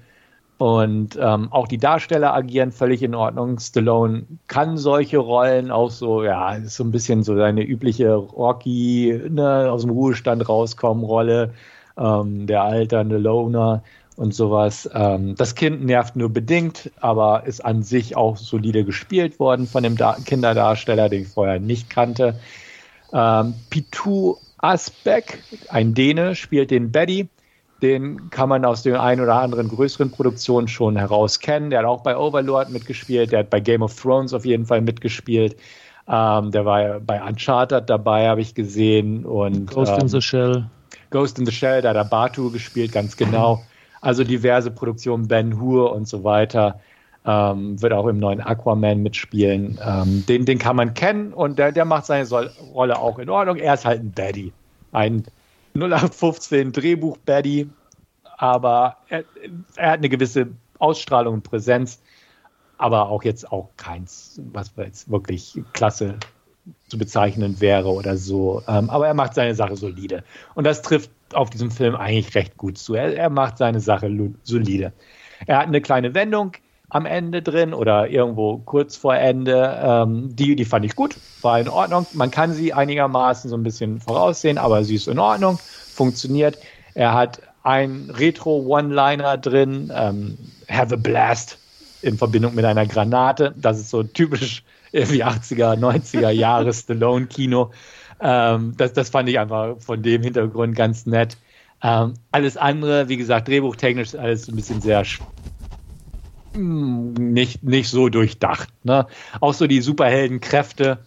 Und ähm, auch die Darsteller agieren völlig in Ordnung. Stallone kann solche Rollen auch so, ja, ist so ein bisschen so seine übliche Rocky, ne, aus dem Ruhestand rauskommen Rolle, ähm, der alternde Loner und sowas. Ähm, das Kind nervt nur bedingt, aber ist an sich auch solide gespielt worden von dem da Kinderdarsteller, den ich vorher nicht kannte. Ähm, Pitu Asbeck, ein Däne, spielt den Betty den kann man aus den ein oder anderen größeren Produktionen schon heraus kennen. Der hat auch bei Overlord mitgespielt, der hat bei Game of Thrones auf jeden Fall mitgespielt. Ähm, der war bei Uncharted dabei, habe ich gesehen. Und, Ghost ähm, in the Shell. Ghost in the Shell, da hat er Batu gespielt, ganz genau. Also diverse Produktionen, Ben Hur und so weiter. Ähm, wird auch im neuen Aquaman mitspielen. Ähm, den, den kann man kennen und der, der macht seine Rolle auch in Ordnung. Er ist halt ein Daddy. Ein 0815 Drehbuch Baddy, aber er, er, hat eine gewisse Ausstrahlung und Präsenz, aber auch jetzt auch keins, was jetzt wirklich klasse zu bezeichnen wäre oder so. Ähm, aber er macht seine Sache solide. Und das trifft auf diesem Film eigentlich recht gut zu. Er, er macht seine Sache solide. Er hat eine kleine Wendung am Ende drin oder irgendwo kurz vor Ende. Ähm, die, die fand ich gut, war in Ordnung. Man kann sie einigermaßen so ein bisschen voraussehen, aber sie ist in Ordnung, funktioniert. Er hat ein Retro-One-Liner drin, ähm, Have a Blast in Verbindung mit einer Granate. Das ist so typisch irgendwie 80er, 90er [LAUGHS] Jahre Stallone-Kino. Ähm, das, das fand ich einfach von dem Hintergrund ganz nett. Ähm, alles andere, wie gesagt, drehbuchtechnisch ist alles ein bisschen sehr nicht, nicht so durchdacht. Ne? Auch so die Superheldenkräfte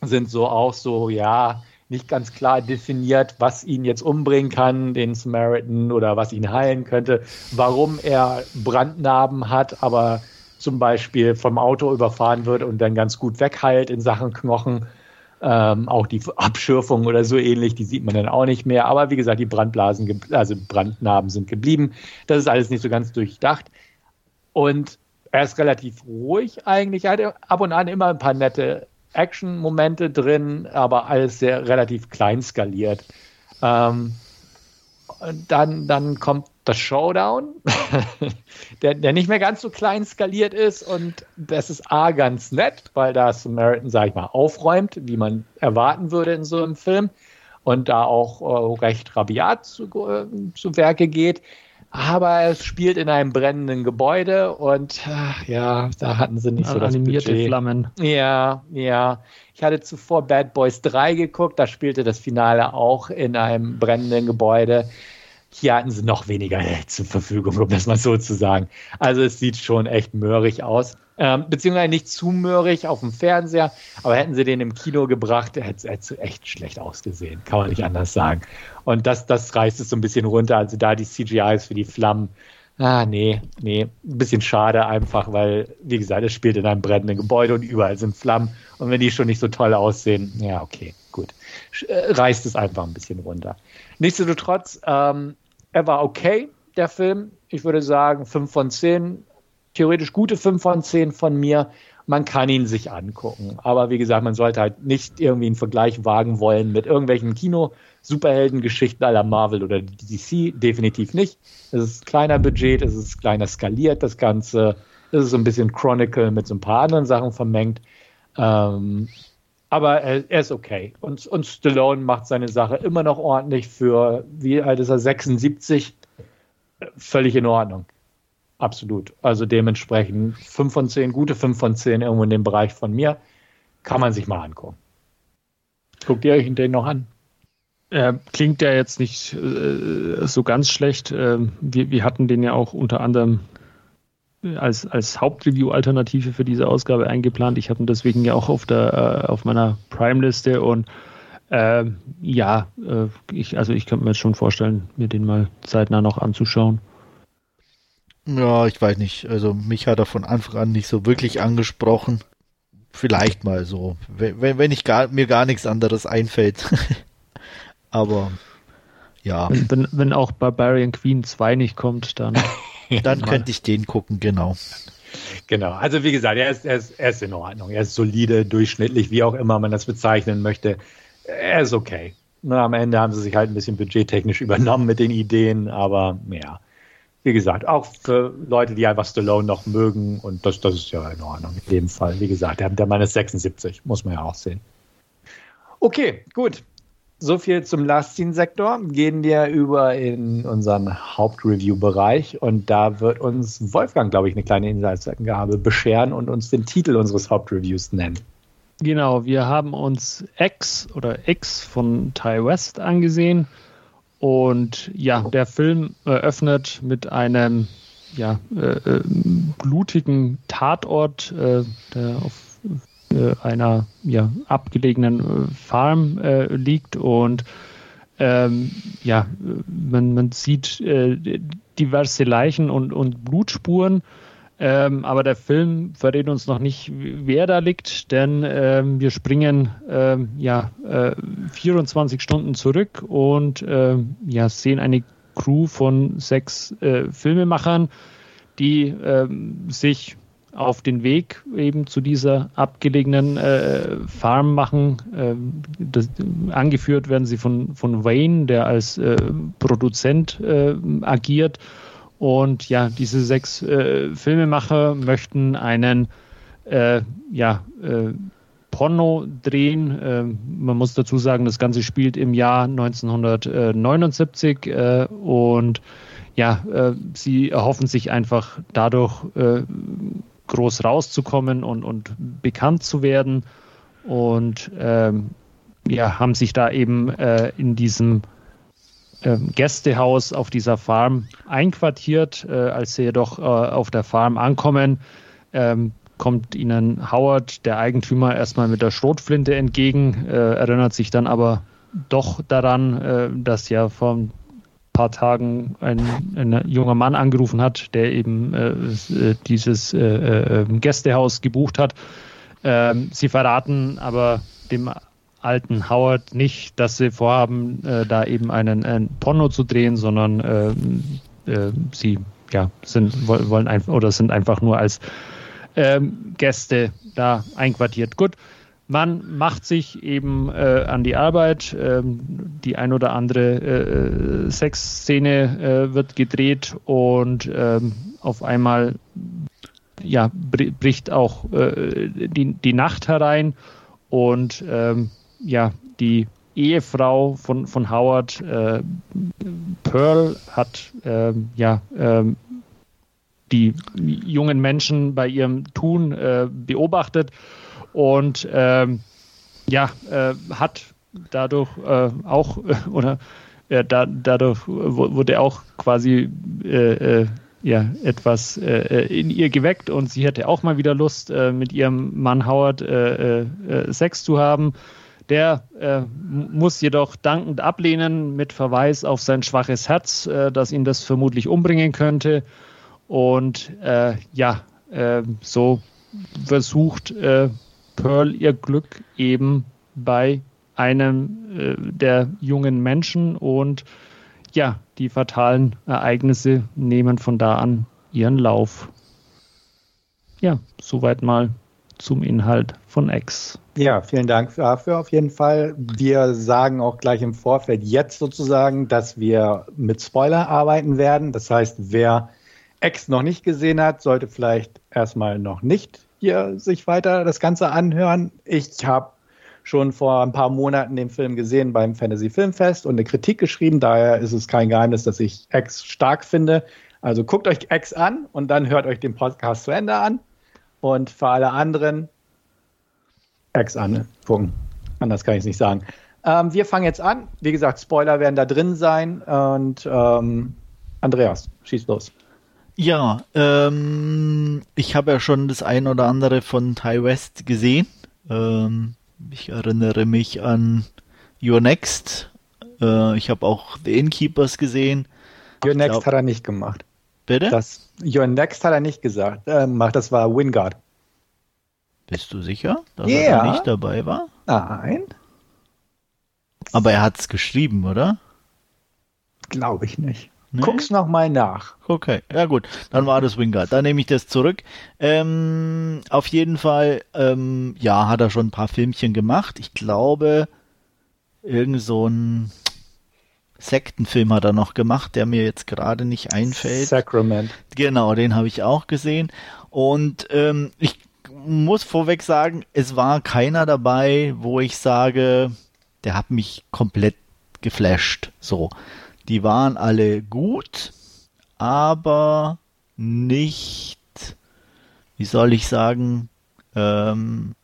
sind so auch so, ja, nicht ganz klar definiert, was ihn jetzt umbringen kann, den Samaritan, oder was ihn heilen könnte, warum er Brandnarben hat, aber zum Beispiel vom Auto überfahren wird und dann ganz gut wegheilt in Sachen Knochen. Ähm, auch die Abschürfung oder so ähnlich, die sieht man dann auch nicht mehr. Aber wie gesagt, die Brandblasen, also Brandnarben sind geblieben. Das ist alles nicht so ganz durchdacht. Und er ist relativ ruhig eigentlich. Er hat ab und an immer ein paar nette Action-Momente drin, aber alles sehr relativ klein skaliert. Ähm, dann, dann kommt das Showdown, [LAUGHS] der, der nicht mehr ganz so klein skaliert ist und das ist A ganz nett, weil da Samaritan, sag ich mal, aufräumt, wie man erwarten würde in so einem Film und da auch äh, recht rabiat zu, äh, zu Werke geht. Aber es spielt in einem brennenden Gebäude und ach, ja, da hatten sie nicht so das animierte Budget. Flammen. Ja, ja. Ich hatte zuvor Bad Boys 3 geguckt, da spielte das Finale auch in einem brennenden Gebäude. Hier hatten sie noch weniger zur Verfügung, um das mal so zu sagen. Also es sieht schon echt mörrig aus. Ähm, beziehungsweise nicht zu mörrig auf dem Fernseher, aber hätten sie den im Kino gebracht, hätte es echt schlecht ausgesehen. Kann man nicht anders sagen. Und das, das reißt es so ein bisschen runter. Also da die CGIs für die Flammen. Ah, nee, nee. Ein bisschen schade einfach, weil, wie gesagt, es spielt in einem brennenden Gebäude und überall sind Flammen. Und wenn die schon nicht so toll aussehen, ja, okay, gut. Äh, reißt es einfach ein bisschen runter. Nichtsdestotrotz, ähm, er war okay, der Film. Ich würde sagen, 5 von 10. Theoretisch gute 5 von 10 von mir. Man kann ihn sich angucken. Aber wie gesagt, man sollte halt nicht irgendwie einen Vergleich wagen wollen mit irgendwelchen Kino-Superhelden-Geschichten aller Marvel oder DC. Definitiv nicht. Es ist kleiner Budget, es ist kleiner skaliert, das Ganze. Es ist so ein bisschen Chronicle mit so ein paar anderen Sachen vermengt. Ähm, aber er, er, ist okay. Und, und Stallone macht seine Sache immer noch ordentlich für, wie alt ist er, 76? Völlig in Ordnung. Absolut. Also dementsprechend 5 von 10, gute 5 von 10 irgendwo in dem Bereich von mir. Kann man sich mal angucken. Guckt ihr euch den noch an? Er klingt ja jetzt nicht äh, so ganz schlecht. Ähm, wir, wir hatten den ja auch unter anderem als, als Hauptreview-Alternative für diese Ausgabe eingeplant. Ich habe ihn deswegen ja auch auf, der, äh, auf meiner Prime-Liste und äh, ja, äh, ich, also ich könnte mir jetzt schon vorstellen, mir den mal zeitnah noch anzuschauen. Ja, ich weiß nicht. Also mich hat er von Anfang an nicht so wirklich angesprochen. Vielleicht mal so, wenn, wenn ich gar, mir gar nichts anderes einfällt. [LAUGHS] Aber ja. Wenn, wenn, wenn auch Barbarian Queen 2 nicht kommt, dann. [LAUGHS] [LAUGHS] dann könnte ich den gucken, genau. Genau, also wie gesagt, er ist, er, ist, er ist in Ordnung. Er ist solide, durchschnittlich, wie auch immer man das bezeichnen möchte. Er ist okay. Na, am Ende haben sie sich halt ein bisschen budgettechnisch [LAUGHS] übernommen mit den Ideen, aber ja, wie gesagt, auch für Leute, die einfach Stallone noch mögen und das, das ist ja in Ordnung in dem Fall. Wie gesagt, der, der Mann ist 76, muss man ja auch sehen. Okay, gut so viel zum Last Scene Sektor. Gehen wir über in unseren Hauptreview-Bereich und da wird uns Wolfgang, glaube ich, eine kleine Inhaltsangabe bescheren und uns den Titel unseres Hauptreviews nennen. Genau, wir haben uns X oder X von Ty West angesehen und ja, der Film eröffnet mit einem ja, äh, äh blutigen Tatort, äh, der auf äh, einer ja, abgelegenen äh, Farm äh, liegt und ähm, ja, man, man sieht äh, diverse Leichen und, und Blutspuren. Ähm, aber der Film verrät uns noch nicht, wer da liegt, denn ähm, wir springen ähm, ja, äh, 24 Stunden zurück und ähm, ja, sehen eine Crew von sechs äh, Filmemachern, die ähm, sich auf den Weg eben zu dieser abgelegenen äh, Farm machen. Ähm, das, angeführt werden sie von, von Wayne, der als äh, Produzent äh, agiert. Und ja, diese sechs äh, Filmemacher möchten einen äh, ja, äh, Porno drehen. Ähm, man muss dazu sagen, das Ganze spielt im Jahr 1979 und ja, sie erhoffen sich einfach dadurch groß rauszukommen und, und bekannt zu werden. Und ähm, ja, haben sich da eben äh, in diesem äh, Gästehaus auf dieser Farm einquartiert. Äh, als sie jedoch äh, auf der Farm ankommen, ähm, kommt ihnen Howard, der Eigentümer, erstmal mit der Schrotflinte entgegen, äh, erinnert sich dann aber doch daran, äh, dass ja vom paar Tagen ein, ein junger Mann angerufen hat, der eben äh, äh dieses äh, äh, Gästehaus gebucht hat. Ähm, sie verraten aber dem alten Howard nicht, dass sie vorhaben, äh, da eben einen, einen, Porno zu drehen, sondern äh, sie ja, sind, wollen einfach oder sind einfach nur als ähm, Gäste da einquartiert. Gut, man macht sich eben äh, an die Arbeit. Ähm, die ein oder andere äh, Sexszene äh, wird gedreht und ähm, auf einmal ja, bricht auch äh, die, die Nacht herein und ähm, ja, die Ehefrau von, von Howard, äh, Pearl, hat ähm, ja ähm, die jungen Menschen bei ihrem Tun äh, beobachtet und ähm, ja, äh, hat dadurch äh, auch [LAUGHS] oder äh, da, dadurch wurde auch quasi äh, äh, ja, etwas äh, in ihr geweckt und sie hätte auch mal wieder Lust, äh, mit ihrem Mann Howard äh, Sex zu haben. Der muss jedoch dankend ablehnen mit Verweis auf sein schwaches Herz, das ihn das vermutlich umbringen könnte. Und ja, so versucht Pearl ihr Glück eben bei einem äh, der jungen Menschen und ja, die fatalen Ereignisse nehmen von da an ihren Lauf. Ja, soweit mal zum Inhalt von X. Ja, vielen Dank dafür auf jeden Fall. Wir sagen auch gleich im Vorfeld jetzt sozusagen, dass wir mit Spoiler arbeiten werden. Das heißt, wer X noch nicht gesehen hat, sollte vielleicht erstmal noch nicht hier sich weiter das Ganze anhören. Ich habe schon vor ein paar Monaten den Film gesehen beim Fantasy Filmfest und eine Kritik geschrieben. Daher ist es kein Geheimnis, dass ich X stark finde. Also guckt euch X an und dann hört euch den Podcast zu Ende an. Und für alle anderen X an. Punkt. Anders kann ich es nicht sagen. Ähm, wir fangen jetzt an. Wie gesagt, Spoiler werden da drin sein. Und ähm, Andreas, schieß los. Ja, ähm, ich habe ja schon das ein oder andere von Ty West gesehen. Ähm, ich erinnere mich an Your Next. Äh, ich habe auch The Innkeepers gesehen. Your Next glaub, hat er nicht gemacht. Bitte? Das, Your Next hat er nicht gesagt. Äh, das war Wingard. Bist du sicher, dass yeah. er nicht dabei war? Nein. Aber er hat es geschrieben, oder? Glaube ich nicht. Nee? Guck's nochmal nach. Okay, ja gut, dann war das Wingard. Dann nehme ich das zurück. Ähm, auf jeden Fall, ähm, ja, hat er schon ein paar Filmchen gemacht. Ich glaube, irgend so ein Sektenfilm hat er noch gemacht, der mir jetzt gerade nicht einfällt. Sacrament. Genau, den habe ich auch gesehen. Und ähm, ich muss vorweg sagen, es war keiner dabei, wo ich sage, der hat mich komplett geflasht. So. Die waren alle gut, aber nicht, wie soll ich sagen, ähm,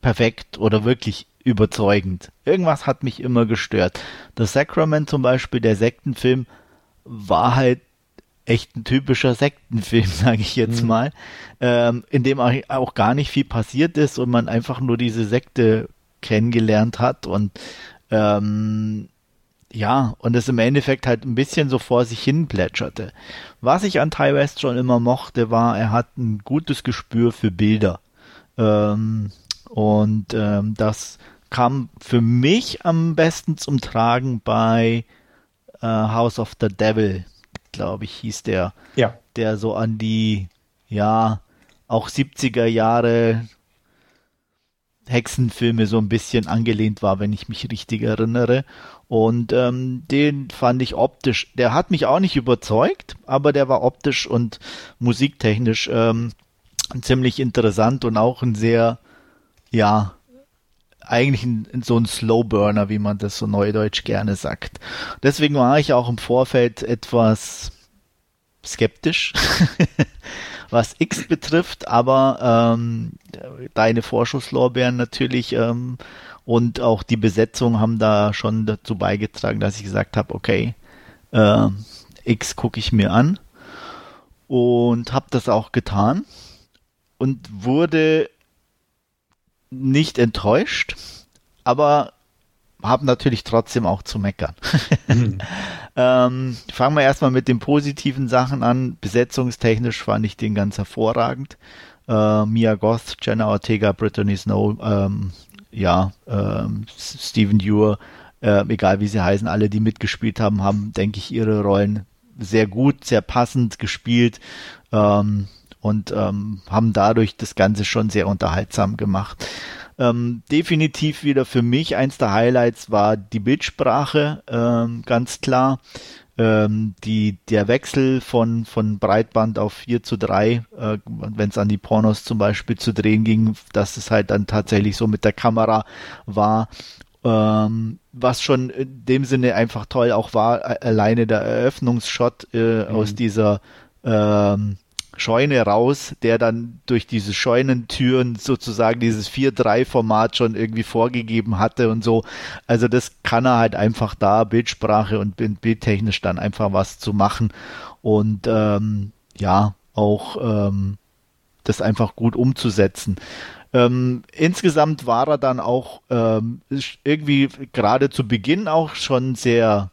perfekt oder wirklich überzeugend. Irgendwas hat mich immer gestört. Das Sacrament zum Beispiel, der Sektenfilm, war halt echt ein typischer Sektenfilm, [LAUGHS] sage ich jetzt mhm. mal, ähm, in dem auch gar nicht viel passiert ist und man einfach nur diese Sekte kennengelernt hat und ähm, ja, und es im Endeffekt halt ein bisschen so vor sich hin plätscherte. Was ich an Ty West schon immer mochte, war, er hat ein gutes Gespür für Bilder. Ähm, und ähm, das kam für mich am besten zum Tragen bei äh, House of the Devil, glaube ich, hieß der. Ja. Der so an die, ja, auch 70er Jahre Hexenfilme so ein bisschen angelehnt war, wenn ich mich richtig erinnere. Und ähm, den fand ich optisch, der hat mich auch nicht überzeugt, aber der war optisch und musiktechnisch ähm, ziemlich interessant und auch ein sehr, ja, eigentlich ein, so ein Slowburner, wie man das so neudeutsch gerne sagt. Deswegen war ich auch im Vorfeld etwas skeptisch, [LAUGHS] was X betrifft, aber ähm, deine Vorschusslorbeeren natürlich ähm, und auch die Besetzung haben da schon dazu beigetragen, dass ich gesagt habe, okay, äh, X gucke ich mir an und habe das auch getan und wurde nicht enttäuscht, aber habe natürlich trotzdem auch zu meckern. [LAUGHS] mhm. [LAUGHS] ähm, fangen wir erstmal mit den positiven Sachen an. Besetzungstechnisch fand ich den ganz hervorragend. Äh, Mia Goth, Jenna Ortega, Brittany Snow, ähm, ja, ähm, Stephen Dewar, äh, egal wie sie heißen, alle, die mitgespielt haben, haben, denke ich, ihre Rollen sehr gut, sehr passend gespielt ähm, und ähm, haben dadurch das Ganze schon sehr unterhaltsam gemacht. Ähm, definitiv wieder für mich eins der Highlights war die Bildsprache, ähm, ganz klar. Ähm, die, der Wechsel von, von Breitband auf 4 zu 3, äh, wenn es an die Pornos zum Beispiel zu drehen ging, dass es halt dann tatsächlich so mit der Kamera war. Ähm, was schon in dem Sinne einfach toll auch war, alleine der Eröffnungsshot äh, mhm. aus dieser ähm, Scheune raus, der dann durch diese Scheunentüren sozusagen dieses 4-3-Format schon irgendwie vorgegeben hatte und so. Also das kann er halt einfach da, Bildsprache und bildtechnisch dann einfach was zu machen und ähm, ja, auch ähm, das einfach gut umzusetzen. Ähm, insgesamt war er dann auch ähm, irgendwie gerade zu Beginn auch schon sehr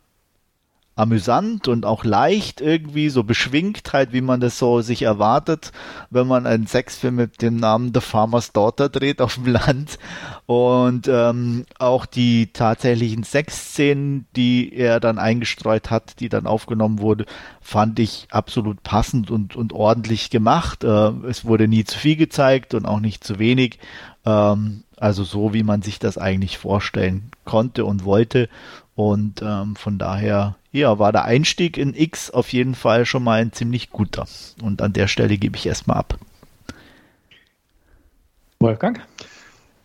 amüsant und auch leicht irgendwie, so beschwingt halt, wie man das so sich erwartet, wenn man einen Sexfilm mit dem Namen The Farmer's Daughter dreht auf dem Land. Und ähm, auch die tatsächlichen Sexszenen, die er dann eingestreut hat, die dann aufgenommen wurde, fand ich absolut passend und, und ordentlich gemacht. Äh, es wurde nie zu viel gezeigt und auch nicht zu wenig. Ähm, also so, wie man sich das eigentlich vorstellen konnte und wollte. Und ähm, von daher, ja, war der Einstieg in X auf jeden Fall schon mal ein ziemlich guter. Und an der Stelle gebe ich erstmal ab. Wolfgang?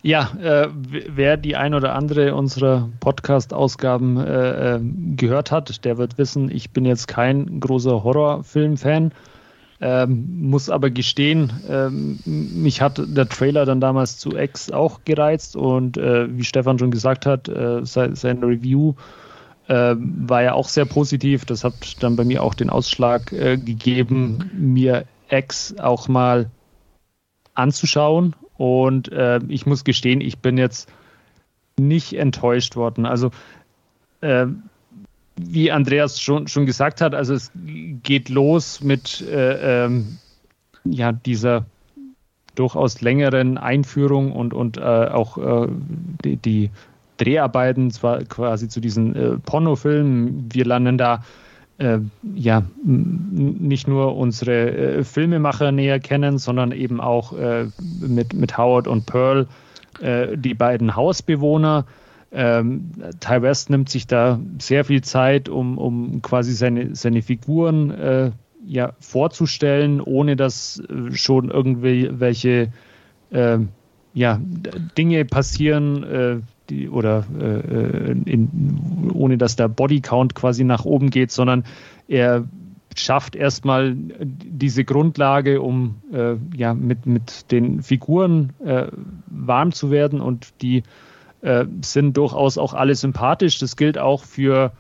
Ja, äh, wer die ein oder andere unserer Podcast-Ausgaben äh, äh, gehört hat, der wird wissen, ich bin jetzt kein großer Horrorfilm-Fan. Ähm, muss aber gestehen, ähm, mich hat der Trailer dann damals zu X auch gereizt und äh, wie Stefan schon gesagt hat, äh, sein, sein Review äh, war ja auch sehr positiv. Das hat dann bei mir auch den Ausschlag äh, gegeben, mir X auch mal anzuschauen. Und äh, ich muss gestehen, ich bin jetzt nicht enttäuscht worden. Also äh, wie Andreas schon, schon gesagt hat, also es geht los mit äh, ähm, ja, dieser durchaus längeren Einführung und, und äh, auch äh, die, die, Dreharbeiten, zwar quasi zu diesen äh, Pornofilmen. Wir lernen da äh, ja nicht nur unsere äh, Filmemacher näher kennen, sondern eben auch mit, mit Howard und Pearl die beiden Hausbewohner ähm, Ty West nimmt sich da sehr viel Zeit, um, um quasi seine, seine Figuren äh, ja, vorzustellen, ohne dass äh, schon irgendwelche äh, ja, Dinge passieren, äh, die, oder äh, in, ohne dass der Bodycount quasi nach oben geht, sondern er schafft erstmal diese Grundlage, um äh, ja, mit, mit den Figuren warm zu werden und die äh, sind durchaus auch alle sympathisch. Das gilt auch für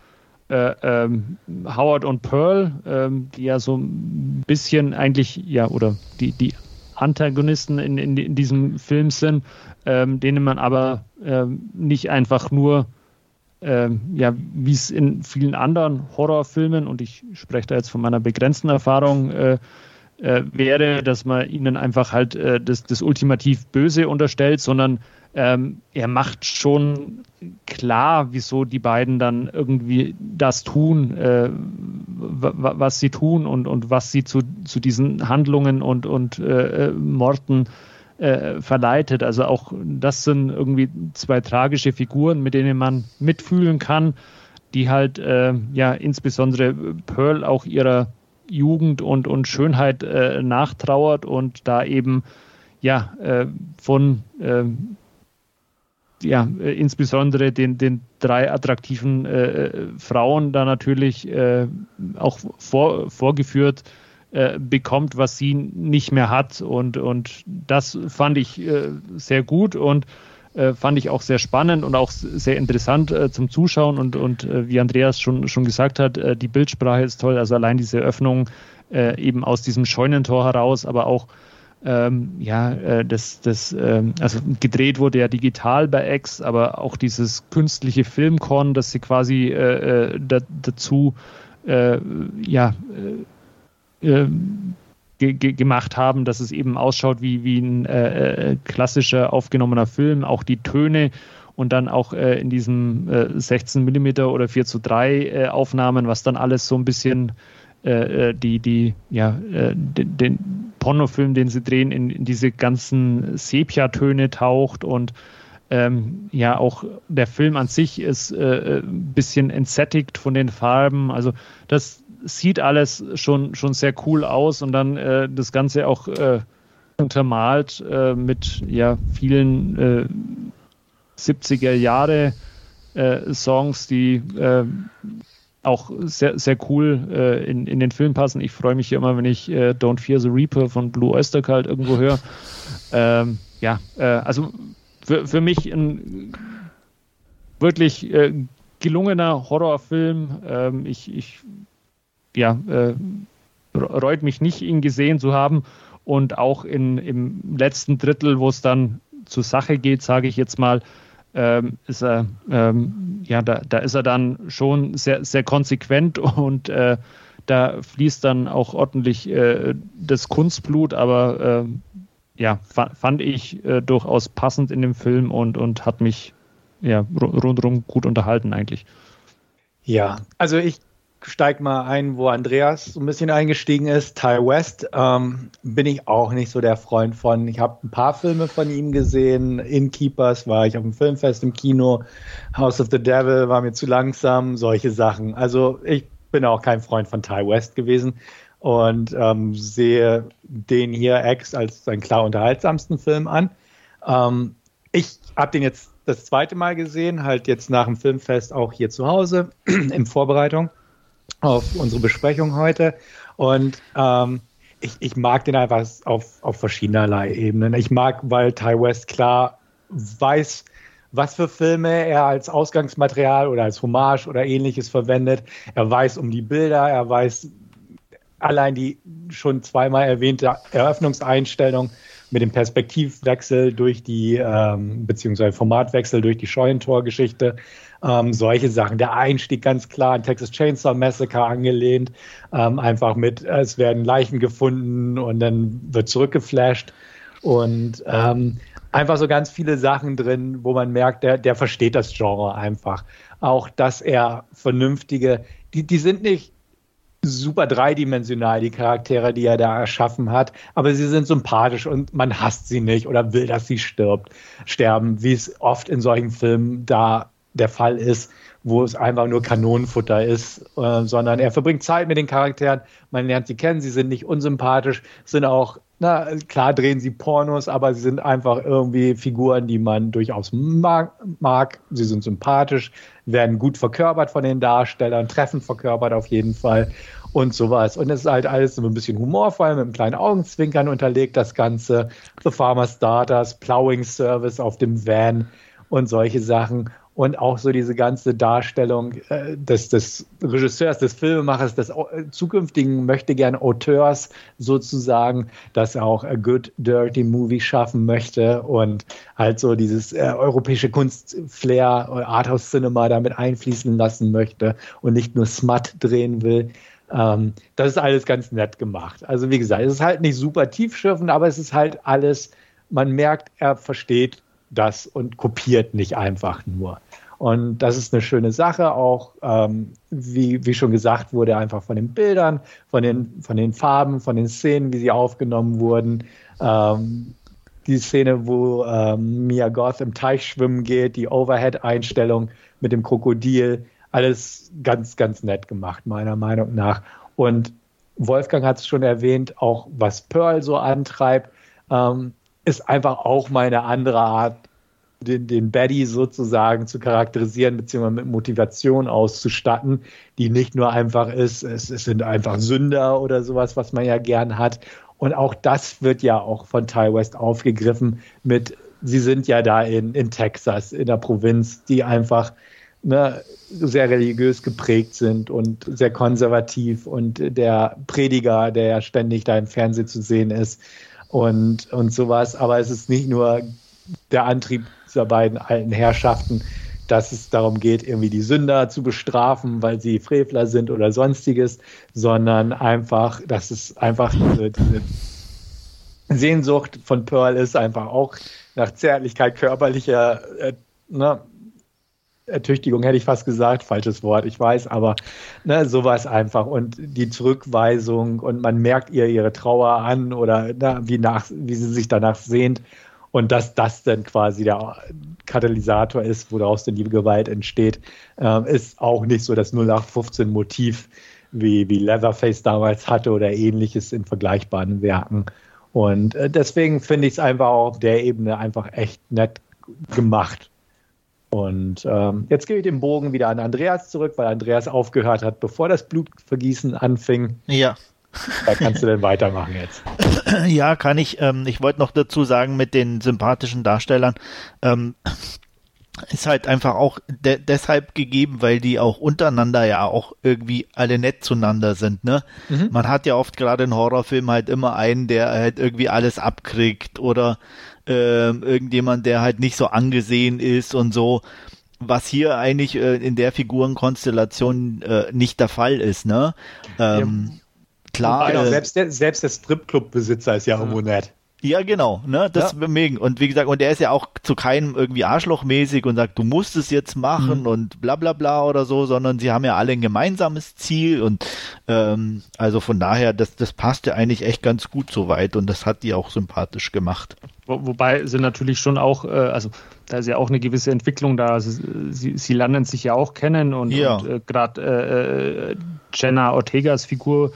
äh, ähm, Howard und Pearl, ähm, die ja so ein bisschen eigentlich, ja, oder die, die Antagonisten in, in, in diesem Film sind, ähm, denen man aber ähm, nicht einfach nur, ähm, ja, wie es in vielen anderen Horrorfilmen, und ich spreche da jetzt von meiner begrenzten Erfahrung, äh, äh, wäre, dass man ihnen einfach halt äh, das, das ultimativ Böse unterstellt, sondern ähm, er macht schon klar, wieso die beiden dann irgendwie das tun, äh, was sie tun und, und was sie zu, zu diesen Handlungen und, und äh, Morden äh, verleitet. Also auch das sind irgendwie zwei tragische Figuren, mit denen man mitfühlen kann, die halt äh, ja insbesondere Pearl auch ihrer Jugend und, und Schönheit äh, nachtrauert und da eben ja äh, von ja, äh, insbesondere den, den drei attraktiven äh, Frauen da natürlich äh, auch vor, vorgeführt äh, bekommt, was sie nicht mehr hat. Und, und das fand ich äh, sehr gut und äh, fand ich auch sehr spannend und auch sehr interessant zum Zuschauen. Und, und wie Andreas schon, schon gesagt hat, die Bildsprache ist toll. Also allein diese Öffnung eben aus diesem Scheunentor heraus, aber auch ähm, ja, äh, das, das, ähm, also gedreht wurde ja digital bei X, aber auch dieses künstliche Filmkorn, das sie quasi äh, äh da, dazu äh, ja, äh, ähm, ge ge gemacht haben, dass es eben ausschaut wie, wie ein äh, klassischer aufgenommener Film. Auch die Töne und dann auch in diesem äh, 16 mm oder 4 zu 3 äh, Aufnahmen, was dann alles so ein bisschen äh, äh, die, die, ja, den, den Pornofilm, den sie drehen, in, in diese ganzen Sepia-Töne taucht und ähm, ja, auch der Film an sich ist äh, ein bisschen entsättigt von den Farben. Also das sieht alles schon, schon sehr cool aus und dann äh, das Ganze auch äh, untermalt äh, mit ja, vielen 70er äh, Jahre äh, Songs, die äh, auch sehr, sehr cool in, in den Film passen. Ich freue mich hier immer, wenn ich Don't Fear the Reaper von Blue Oyster Cult irgendwo höre. [LAUGHS] Ähm, ja, also für, für mich ein wirklich gelungener Horrorfilm. Ähm, ich, ich ja, äh, reut mich nicht, ihn gesehen zu haben. Und auch in, im letzten Drittel, wo es dann zur Sache geht, sage ich jetzt mal, ähm, ist er, ähm, ja, da, da ist er dann schon sehr, sehr konsequent [LAUGHS] und äh, da fließt dann auch ordentlich äh, das Kunstblut, aber äh, ja, fand ich äh, durchaus passend in dem Film und, und hat mich ja rundherum gut unterhalten eigentlich. Ja, also ich steig mal ein, wo Andreas so ein bisschen eingestiegen ist. Ty West ähm, bin ich auch nicht so der Freund von. Ich habe ein paar Filme von ihm gesehen. Innkeepers war ich auf dem Filmfest im Kino. House of the Devil war mir zu langsam. Solche Sachen. Also ich bin auch kein Freund von Ty West gewesen und ähm, sehe den hier X als seinen klar unterhaltsamsten Film an. Ähm, ich habe den jetzt das zweite Mal gesehen, halt jetzt nach dem Filmfest auch hier zu Hause [CLEARS THROAT] in Vorbereitung auf unsere Besprechung heute. Und ähm, ich, ich mag den einfach auf, auf verschiedenerlei Ebenen. Ich mag, weil Ty West klar weiß, was für Filme er als Ausgangsmaterial oder als Hommage oder ähnliches verwendet. Er weiß um die Bilder, er weiß allein die schon zweimal erwähnte Eröffnungseinstellung mit dem Perspektivwechsel durch die, ähm, beziehungsweise Formatwechsel durch die Scheunentor-Geschichte. Ähm, solche Sachen. Der Einstieg ganz klar an Texas Chainsaw Massacre angelehnt. Ähm, einfach mit, es werden Leichen gefunden und dann wird zurückgeflasht. Und ähm, einfach so ganz viele Sachen drin, wo man merkt, der, der versteht das Genre einfach. Auch, dass er vernünftige, die, die sind nicht super dreidimensional, die Charaktere, die er da erschaffen hat. Aber sie sind sympathisch und man hasst sie nicht oder will, dass sie stirbt, sterben, wie es oft in solchen Filmen da der Fall ist, wo es einfach nur Kanonenfutter ist, äh, sondern er verbringt Zeit mit den Charakteren, man lernt sie kennen, sie sind nicht unsympathisch, sind auch, na, klar drehen sie Pornos, aber sie sind einfach irgendwie Figuren, die man durchaus mag, mag. sie sind sympathisch, werden gut verkörpert von den Darstellern, treffend verkörpert auf jeden Fall und sowas. Und es ist halt alles so ein bisschen humorvoll, mit einem kleinen Augenzwinkern unterlegt, das Ganze. The Farmer Starters, Plowing Service auf dem Van und solche Sachen und auch so diese ganze Darstellung äh, des, des Regisseurs, des Filmemachers, des äh, zukünftigen möchte gern Auteurs sozusagen, dass er auch a good dirty movie schaffen möchte und halt so dieses äh, europäische Kunstflair, Arthouse Cinema damit einfließen lassen möchte und nicht nur Smut drehen will. Ähm, das ist alles ganz nett gemacht. Also wie gesagt, es ist halt nicht super tiefschürfend, aber es ist halt alles, man merkt, er versteht das und kopiert nicht einfach nur. Und das ist eine schöne Sache, auch ähm, wie, wie schon gesagt wurde, einfach von den Bildern, von den, von den Farben, von den Szenen, wie sie aufgenommen wurden. Ähm, die Szene, wo ähm, Mia Goth im Teich schwimmen geht, die Overhead-Einstellung mit dem Krokodil, alles ganz, ganz nett gemacht, meiner Meinung nach. Und Wolfgang hat es schon erwähnt, auch was Pearl so antreibt, ähm, ist einfach auch mal eine andere Art, den, den Baddy sozusagen zu charakterisieren, beziehungsweise mit Motivation auszustatten, die nicht nur einfach ist, es, es sind einfach Sünder oder sowas, was man ja gern hat. Und auch das wird ja auch von Ty West aufgegriffen mit, sie sind ja da in, in Texas, in der Provinz, die einfach ne, sehr religiös geprägt sind und sehr konservativ und der Prediger, der ja ständig da im Fernsehen zu sehen ist, und, und sowas. Aber es ist nicht nur der Antrieb dieser beiden alten Herrschaften, dass es darum geht, irgendwie die Sünder zu bestrafen, weil sie Frevler sind oder sonstiges, sondern einfach, dass es einfach diese, diese Sehnsucht von Pearl ist, einfach auch nach Zärtlichkeit körperlicher äh, ne, Ertüchtigung hätte ich fast gesagt, falsches Wort, ich weiß, aber ne, sowas einfach und die Zurückweisung und man merkt ihr ihre Trauer an oder ne, wie, nach, wie sie sich danach sehnt und dass das dann quasi der Katalysator ist, woraus denn die Gewalt entsteht, äh, ist auch nicht so das 0815 Motiv, wie, wie Leatherface damals hatte oder ähnliches in vergleichbaren Werken. Und äh, deswegen finde ich es einfach auf der Ebene einfach echt nett gemacht. Und ähm, jetzt gebe ich den Bogen wieder an Andreas zurück, weil Andreas aufgehört hat, bevor das Blutvergießen anfing. Ja. Da kannst du dann weitermachen jetzt. [CLEARS THROAT] Ja, kann ich. Ähm, ich wollte noch dazu sagen, mit den sympathischen Darstellern, ähm, ist halt einfach auch de deshalb gegeben, weil die auch untereinander ja auch irgendwie alle nett zueinander sind, ne? Mhm. Man hat ja oft gerade in Horrorfilmen halt immer einen, der halt irgendwie alles abkriegt oder äh, irgendjemand, der halt nicht so angesehen ist und so, was hier eigentlich äh, in der Figurenkonstellation äh, nicht der Fall ist, ne? Ähm, ja. Klar. Genau, selbst der, selbst der Stripclub-Besitzer ist ja irgendwo nett. Ja, genau, ne, das ja. mega. Und wie gesagt, und der ist ja auch zu keinem irgendwie arschlochmäßig und sagt, du musst es jetzt machen mhm. und bla bla bla oder so, sondern sie haben ja alle ein gemeinsames Ziel und ähm, also von daher, das, das passt ja eigentlich echt ganz gut so weit und das hat die auch sympathisch gemacht. Wo, wobei sie natürlich schon auch, äh, also da ist ja auch eine gewisse Entwicklung da. Also, sie, sie lernen sich ja auch kennen und, ja. und äh, gerade äh, äh, Jenna Ortegas Figur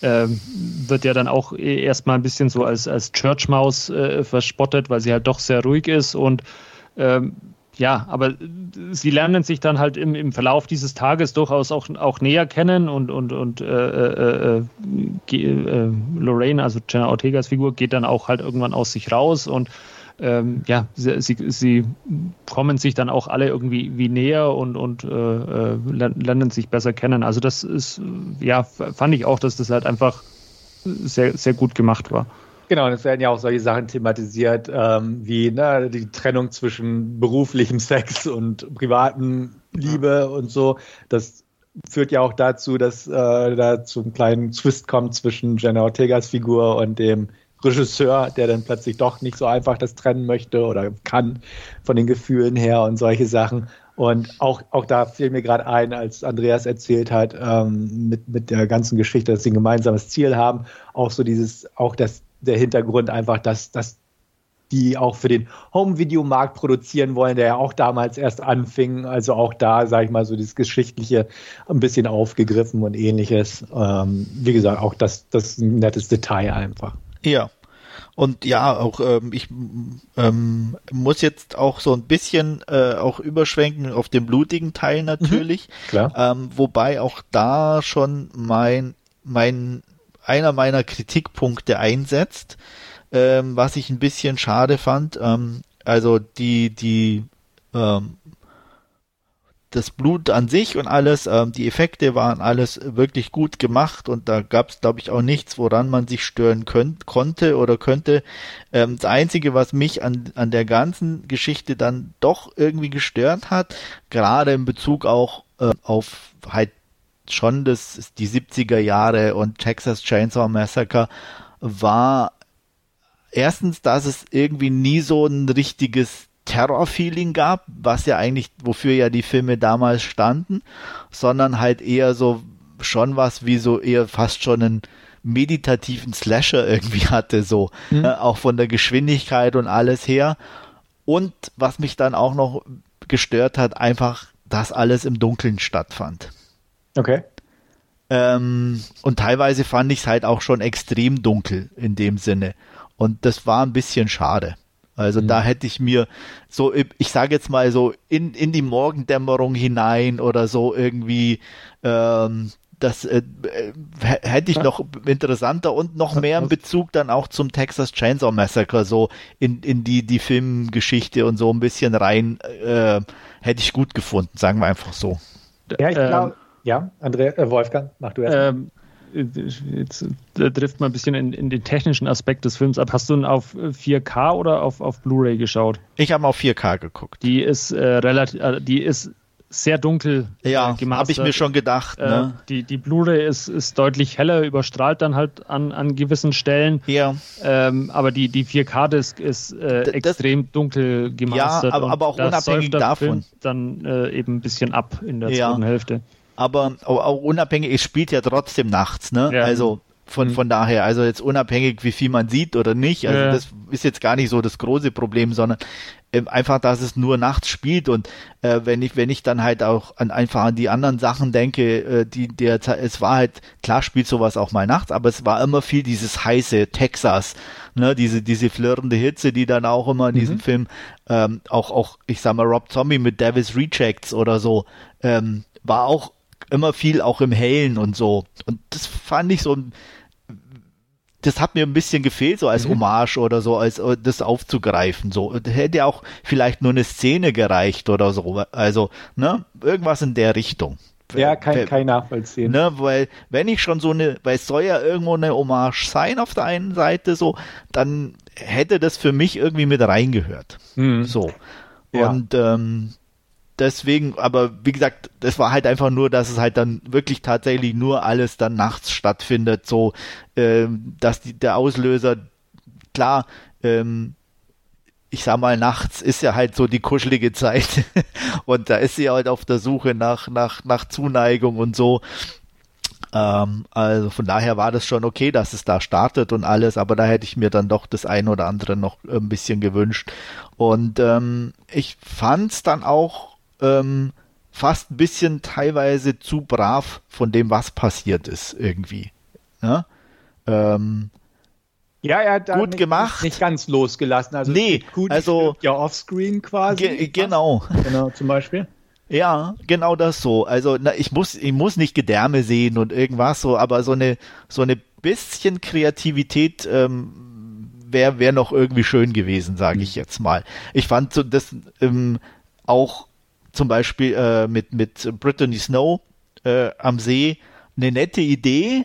ähm, wird ja dann auch erstmal ein bisschen so als, als Church-Maus äh, verspottet, weil sie halt doch sehr ruhig ist und ähm, ja, aber sie lernen sich dann halt im, im Verlauf dieses Tages durchaus auch, auch näher kennen und, und, und äh, äh, äh, äh Lorraine, also Jenna Ortegas Figur, geht dann auch halt irgendwann aus sich raus und ähm, ja, sie, sie, sie, kommen sich dann auch alle irgendwie wie näher und, und äh, äh lernen sich besser kennen. Also das ist, ja, fand ich auch, dass das halt einfach sehr, sehr gut gemacht war. Genau, und es werden ja auch solche Sachen thematisiert, ähm, wie ne, die Trennung zwischen beruflichem Sex und privaten Liebe und so. Das führt ja auch dazu, dass äh, da zu einem kleinen Twist kommt zwischen Jenna Ortegas Figur und dem Regisseur, der dann plötzlich doch nicht so einfach das trennen möchte oder kann von den Gefühlen her und solche Sachen. Und auch, auch da fiel mir gerade ein, als Andreas erzählt hat, ähm, mit, mit der ganzen Geschichte, dass sie ein gemeinsames Ziel haben, auch so dieses, auch das, der Hintergrund einfach, dass, dass die auch für den Home-Video-Markt produzieren wollen, der ja auch damals erst anfing. Also auch da, sage ich mal, so das Geschichtliche ein bisschen aufgegriffen und ähnliches. Ähm, wie gesagt, auch das, das ist ein nettes Detail einfach. Ja. Und ja, auch ähm, ich ähm, muss jetzt auch so ein bisschen äh, auch überschwenken auf den blutigen Teil natürlich. Mhm, klar. Ähm, wobei auch da schon mein, mein einer meiner Kritikpunkte einsetzt, ähm, was ich ein bisschen schade fand. Ähm, also die, die ähm, das Blut an sich und alles, ähm, die Effekte waren alles wirklich gut gemacht und da gab es, glaube ich, auch nichts, woran man sich stören könnt, konnte oder könnte. Ähm, das Einzige, was mich an, an der ganzen Geschichte dann doch irgendwie gestört hat, gerade in Bezug auch äh, auf halt schon das, die 70er Jahre und Texas Chainsaw Massacre, war erstens, dass es irgendwie nie so ein richtiges Terror-Feeling gab, was ja eigentlich, wofür ja die Filme damals standen, sondern halt eher so schon was wie so eher fast schon einen meditativen Slasher irgendwie hatte, so mhm. äh, auch von der Geschwindigkeit und alles her. Und was mich dann auch noch gestört hat, einfach, dass alles im Dunkeln stattfand. Okay. Ähm, und teilweise fand ich es halt auch schon extrem dunkel in dem Sinne. Und das war ein bisschen schade. Also mhm. da hätte ich mir so, ich sage jetzt mal so in, in die Morgendämmerung hinein oder so irgendwie, ähm, das äh, hätte ich noch interessanter und noch mehr in Bezug dann auch zum Texas Chainsaw Massacre, so in, in die, die Filmgeschichte und so ein bisschen rein, äh, hätte ich gut gefunden, sagen wir einfach so. Ja, ich glaube, ähm, ja, André, äh, Wolfgang, mach du erst. Ähm, jetzt da trifft man ein bisschen in, in, den technischen Aspekt des Films ab. Hast du ihn auf 4K oder auf, auf Blu-ray geschaut? Ich habe auf 4K geguckt. Die ist äh, relativ, äh, die ist sehr dunkel äh, ja, äh, habe ich mir schon gedacht. Ne? Äh, die die Blu-ray ist, ist deutlich heller, überstrahlt dann halt an, an gewissen Stellen. Ja. Ähm, aber die, die 4K-Disc ist äh, das, extrem dunkel gemastert. Ja, aber, aber auch unabhängig davon. dann äh, eben ein bisschen ab in der ja. zweiten Hälfte. Aber auch, unabhängig, es spielt ja trotzdem nachts, ne? Ja. Also von, mhm. von daher, also jetzt unabhängig, wie viel man sieht oder nicht, also ja. das ist jetzt gar nicht so das große Problem, sondern ähm, einfach, dass es nur nachts spielt und äh, wenn ich wenn ich dann halt auch an einfach an die anderen Sachen denke, äh, die der es war halt klar spielt sowas auch mal nachts, aber es war immer viel dieses heiße Texas, ne, diese diese flirrende Hitze, die dann auch immer in mhm. diesem Film ähm, auch auch ich sag mal Rob Zombie mit Davis Rejects oder so ähm, war auch immer viel auch im Hellen und so und das fand ich so ein das hat mir ein bisschen gefehlt, so als mhm. Hommage oder so, als äh, das aufzugreifen. So hätte auch vielleicht nur eine Szene gereicht oder so. Also, ne, irgendwas in der Richtung. Ja, kein, kein Nachvollziehen. Ne, weil, wenn ich schon so eine, weil es soll ja irgendwo eine Hommage sein auf der einen Seite, so, dann hätte das für mich irgendwie mit reingehört. Mhm. So. Und ja. ähm, deswegen, aber wie gesagt, das war halt einfach nur, dass es halt dann wirklich tatsächlich nur alles dann nachts stattfindet, so, ähm, dass die, der Auslöser, klar, ähm, ich sag mal, nachts ist ja halt so die kuschelige Zeit [LAUGHS] und da ist sie halt auf der Suche nach, nach, nach Zuneigung und so. Ähm, also von daher war das schon okay, dass es da startet und alles, aber da hätte ich mir dann doch das ein oder andere noch ein bisschen gewünscht. Und ähm, ich fand es dann auch ähm, fast ein bisschen teilweise zu brav von dem, was passiert ist, irgendwie. Ja, ähm, ja er hat da gut nicht, gemacht. nicht ganz losgelassen. Also nee, gut, also ja offscreen quasi. Ge genau. [LAUGHS] Genau, zum Beispiel. Ja, genau das so. Also na, ich muss, ich muss nicht Gedärme sehen und irgendwas so, aber so eine, so eine bisschen Kreativität ähm, wäre wär noch irgendwie schön gewesen, sage ich mhm. jetzt mal. Ich fand so das ähm, auch zum Beispiel äh, mit, mit Brittany Snow äh, am See eine nette Idee,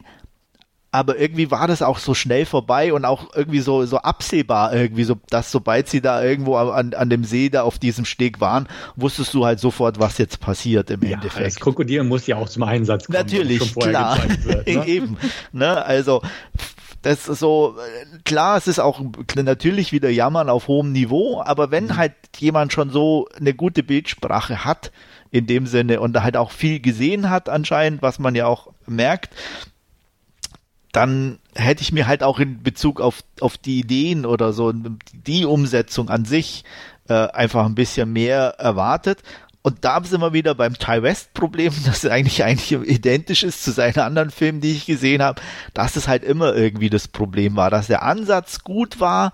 aber irgendwie war das auch so schnell vorbei und auch irgendwie so, so absehbar irgendwie, so, dass sobald sie da irgendwo an, an dem See da auf diesem Steg waren, wusstest du halt sofort, was jetzt passiert im ja, Endeffekt. Das Krokodil muss ja auch zum Einsatz kommen. Natürlich, klar. Wird, ne? [LAUGHS] Eben. Ne? Also, das ist so, klar, es ist auch natürlich wieder Jammern auf hohem Niveau, aber wenn mhm. halt jemand schon so eine gute Bildsprache hat, in dem Sinne, und halt auch viel gesehen hat anscheinend, was man ja auch merkt, dann hätte ich mir halt auch in Bezug auf, auf die Ideen oder so, die Umsetzung an sich, äh, einfach ein bisschen mehr erwartet. Und da sind wir wieder beim Ty West Problem, [LAUGHS] das eigentlich eigentlich identisch ist zu seinen anderen Filmen, die ich gesehen habe, dass es halt immer irgendwie das Problem war, dass der Ansatz gut war,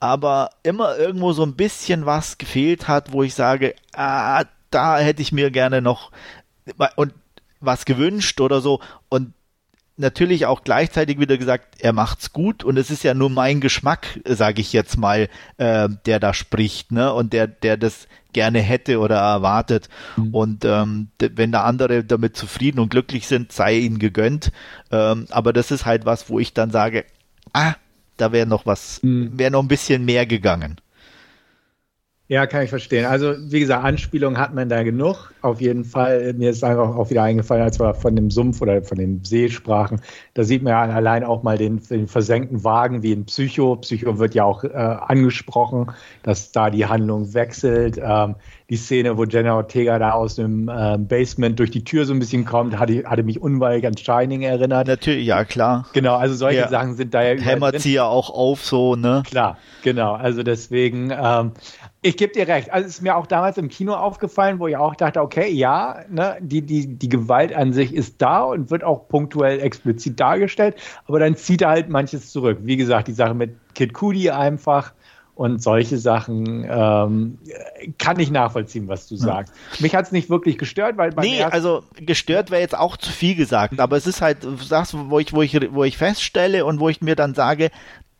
aber immer irgendwo so ein bisschen was gefehlt hat, wo ich sage, ah, da hätte ich mir gerne noch und was gewünscht oder so. Und natürlich auch gleichzeitig wieder gesagt, er macht's gut und es ist ja nur mein Geschmack, sage ich jetzt mal, äh, der da spricht, ne? Und der, der das gerne hätte oder erwartet. Mhm. Und ähm, wenn da andere damit zufrieden und glücklich sind, sei ihnen gegönnt. Ähm, aber das ist halt was, wo ich dann sage, ah, da wäre noch was, mhm. wäre noch ein bisschen mehr gegangen. Ja, kann ich verstehen. Also, wie gesagt, Anspielungen hat man da genug. Auf jeden Fall. Mir ist einfach auch wieder eingefallen, als wir von dem Sumpf oder von dem See sprachen. Da sieht man ja allein auch mal den, den versenkten Wagen wie in Psycho. Psycho wird ja auch äh, angesprochen, dass da die Handlung wechselt. Ähm, die Szene, wo Jenna Ortega da aus dem äh, Basement durch die Tür so ein bisschen kommt, hatte, hatte mich unweilig an Shining erinnert. Natürlich, ja, klar. Genau, also solche ja. Sachen sind da ja Hämmert sie ja auch auf, so, ne? Klar, genau. Also deswegen, ähm, ich gebe dir recht. Also es ist mir auch damals im Kino aufgefallen, wo ich auch dachte, okay, ja, ne, die, die, die Gewalt an sich ist da und wird auch punktuell explizit dargestellt, aber dann zieht er halt manches zurück. Wie gesagt, die Sache mit Kid Cudi einfach und solche Sachen ähm, kann ich nachvollziehen, was du sagst. Ja. Mich hat es nicht wirklich gestört, weil Nee, also gestört wäre jetzt auch zu viel gesagt, aber es ist halt, du sagst, wo ich, wo ich, wo ich feststelle und wo ich mir dann sage,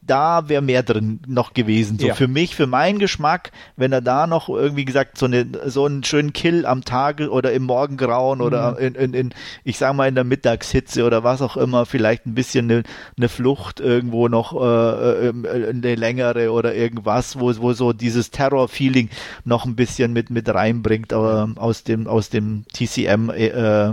da wäre mehr drin noch gewesen. So Ja. für mich, für meinen Geschmack, wenn er da noch irgendwie gesagt so eine so einen schönen Kill am Tag oder im Morgengrauen oder in, in, in ich sag mal in der Mittagshitze oder was auch immer, vielleicht ein bisschen eine, eine Flucht irgendwo noch äh, äh, eine längere oder irgendwas, wo wo so dieses Terror-Feeling noch ein bisschen mit mit reinbringt, aber aus dem aus dem TCM äh,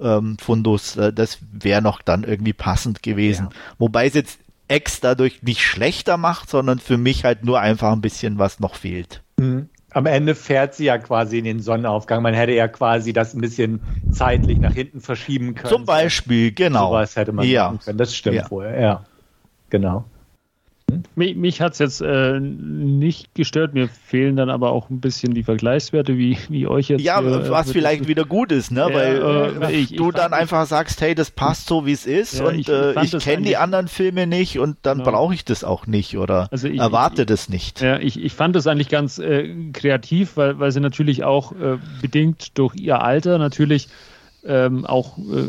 ähm, Fundus, äh, das wäre noch dann irgendwie passend gewesen. Wobei es jetzt X dadurch nicht schlechter macht, sondern für mich halt nur einfach ein bisschen was noch fehlt. Mhm. Am Ende fährt sie ja quasi in den Sonnenaufgang. Man hätte ja quasi das ein bisschen zeitlich nach hinten verschieben können. Zum Beispiel, genau. Sowas hätte man Ja. machen können. Das stimmt Ja. vorher, ja. Genau. Mich, mich hat es jetzt äh, nicht gestört, mir fehlen dann aber auch ein bisschen die Vergleichswerte, wie, wie euch jetzt. Ja, hier, äh, was vielleicht wieder gut ist, ne? Ja, Weil äh, äh, ich- ich du dann fand- einfach sagst, hey, das passt so, wie es ist Ja, und ich äh, ich kenne die anderen Filme nicht und dann Genau. brauche ich das auch nicht oder Also ich- erwarte ich- das nicht. Ja, ich, ich fand das eigentlich ganz äh, kreativ, weil, weil sie natürlich auch äh, bedingt durch ihr Alter natürlich ähm, auch, äh,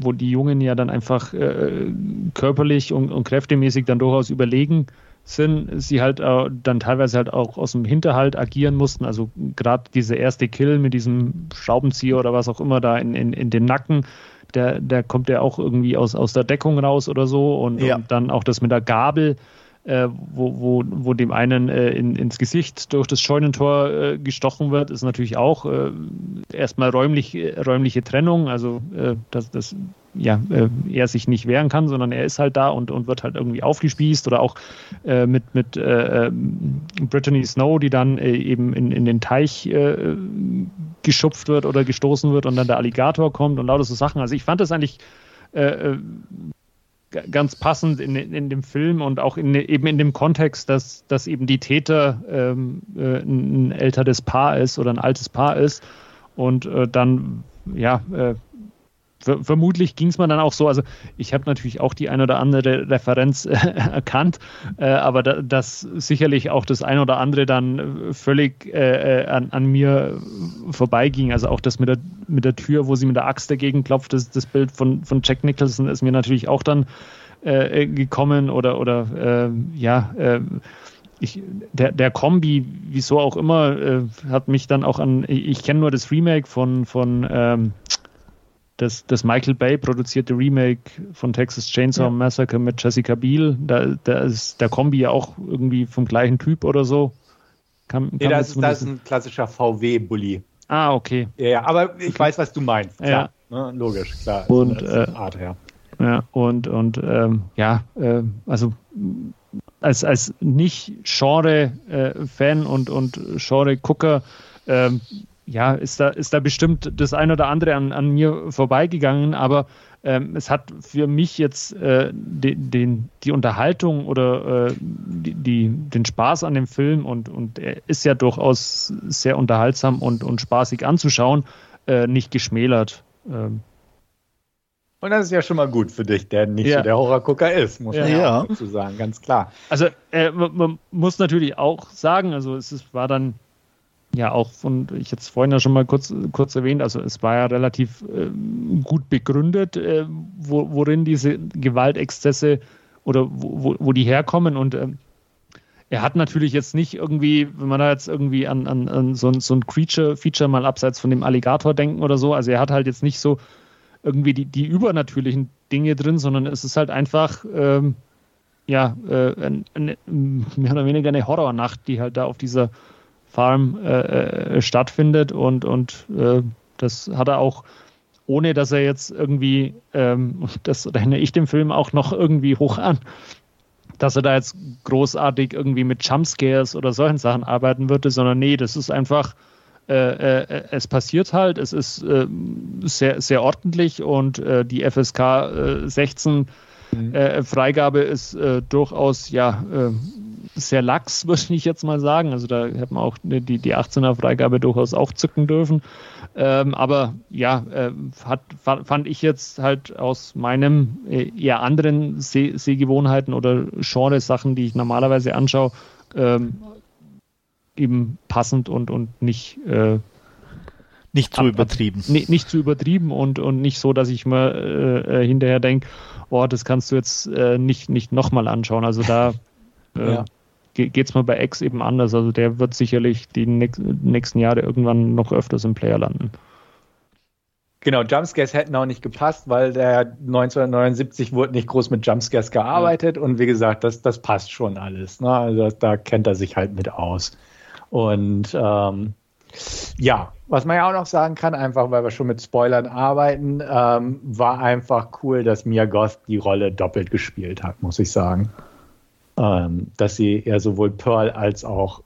wo die Jungen ja dann einfach äh, körperlich und, und kräftemäßig dann durchaus überlegen sind, sie halt äh, dann teilweise halt auch aus dem Hinterhalt agieren mussten. Also gerade dieser erste Kill mit diesem Schraubenzieher oder was auch immer da in, in, in den Nacken, der, der kommt ja auch irgendwie aus, aus der Deckung raus oder so. Und, Ja. und dann auch das mit der Gabel, äh, wo, wo, wo dem einen äh, in, ins Gesicht durch das Scheunentor äh, gestochen wird, ist natürlich auch äh, erstmal räumlich, äh, räumliche Trennung, also äh, dass, dass ja, er sich nicht wehren kann, sondern er ist halt da und, und wird halt irgendwie aufgespießt oder auch mit, mit äh, ähm, Brittany Snow, die dann eben in, in den Teich geschupft wird oder gestoßen wird und dann der Alligator kommt und lauter so Sachen. Also ich fand das eigentlich äh, ganz passend in, in dem Film und auch in, eben in dem Kontext, dass, dass eben die Täter ähm, äh, ein älteres Paar ist oder ein altes Paar ist und äh, dann, ja, äh, ver vermutlich ging es mir dann auch so, also ich habe natürlich auch die ein oder andere Referenz äh, [LAUGHS] erkannt, äh, aber da, das sicherlich auch das ein oder andere dann äh, völlig äh, äh, an, an mir vorbeiging. Also auch das mit der, mit der Tür, wo sie mit der Axt dagegen klopft, das, das Bild von, von Jack Nicholson ist mir natürlich auch dann äh, gekommen oder, oder ja, ich, der, der Kombi, wieso auch immer, äh, hat mich dann auch an, ich, ich kenne nur das Remake von, von ähm, das, das Michael Bay produzierte Remake von Texas Chainsaw Ja. Massacre mit Jessica Biel. Da, da ist der Kombi ja auch irgendwie vom gleichen Typ oder so. Kam, Nee, kam das, ist, das ist ein klassischer VW-Bully. ah, okay. Ja, ja, aber ich weiß, was du meinst. Ja. Klar. Ne, logisch, klar. Und, eine äh, Art, ja. Ja, und, und ähm, ja, äh, also als, als Nicht-Genre-Fan und, und Genre-Gucker, ähm, ja, ist da, ist da bestimmt das ein oder andere an, an mir vorbeigegangen, aber ähm, es hat für mich jetzt äh, den, den, die Unterhaltung oder äh, die, die, den Spaß an dem Film und, und er ist ja durchaus sehr unterhaltsam und, und spaßig anzuschauen, äh, nicht geschmälert. Ähm, Und das ist ja schon mal gut für dich, der nicht Ja. so der Horrorgucker ist, muss man Ja. ja, auch dazu sagen, ganz klar. Also äh, man, man muss natürlich auch sagen, also es ist, war dann ja auch von, ich jetzt vorhin ja schon mal kurz, kurz erwähnt, also es war ja relativ ähm, gut begründet, äh, wo, worin diese Gewaltexzesse oder wo, wo, die herkommen. Und ähm, er hat natürlich jetzt nicht irgendwie, wenn man da jetzt irgendwie an, an, an so, ein, so ein Creature-Feature mal abseits von dem Alligator denken oder so, also er hat halt jetzt nicht so irgendwie die, die übernatürlichen Dinge drin, sondern es ist halt einfach ähm, ja, äh, ein, ein, mehr oder weniger eine Horrornacht, die halt da auf dieser Farm äh, äh, stattfindet und, und äh, das hat er auch, ohne dass er jetzt irgendwie, ähm, [LAUGHS] das rechne ich dem Film auch noch irgendwie hoch an, dass er da jetzt großartig irgendwie mit Jumpscares oder solchen Sachen arbeiten würde, sondern nee, das ist einfach, äh, äh, es passiert halt, es ist äh, sehr, sehr ordentlich und äh, die FSK 16 äh, Mhm. Äh, Freigabe ist äh, durchaus ja äh, sehr lax, [LAUGHS] würde ich jetzt mal sagen. Also da hätte man auch die, die 18er Freigabe durchaus auch zücken dürfen. Ähm, aber ja, äh, hat, fand ich jetzt halt aus meinem äh, eher anderen Se Sehgewohnheiten oder Genre-Sachen, die ich normalerweise anschaue, ähm, eben passend und, und nicht. Äh, nicht zu ab, übertrieben. Nicht, nicht, zu übertrieben und, und nicht so, dass ich mir äh, äh, hinterher denke, oh, das kannst du jetzt äh, nicht, nicht nochmal anschauen. Also da [LAUGHS] äh, ja. geht es mir bei X eben anders. Also der wird sicherlich die nächsten Jahre irgendwann noch öfters im Player landen. Genau, Jumpscares hätten auch nicht gepasst, weil der 1979 wurde nicht groß mit Jumpscares gearbeitet ja. und wie gesagt, das, das passt schon alles. Ne? Also da kennt er sich halt mit aus. Und ähm, ja, was man ja auch noch sagen kann, einfach weil wir schon mit Spoilern arbeiten, ähm, war einfach cool, dass Mia Goth die Rolle doppelt gespielt hat, muss ich sagen. Ähm, dass sie ja sowohl Pearl als auch,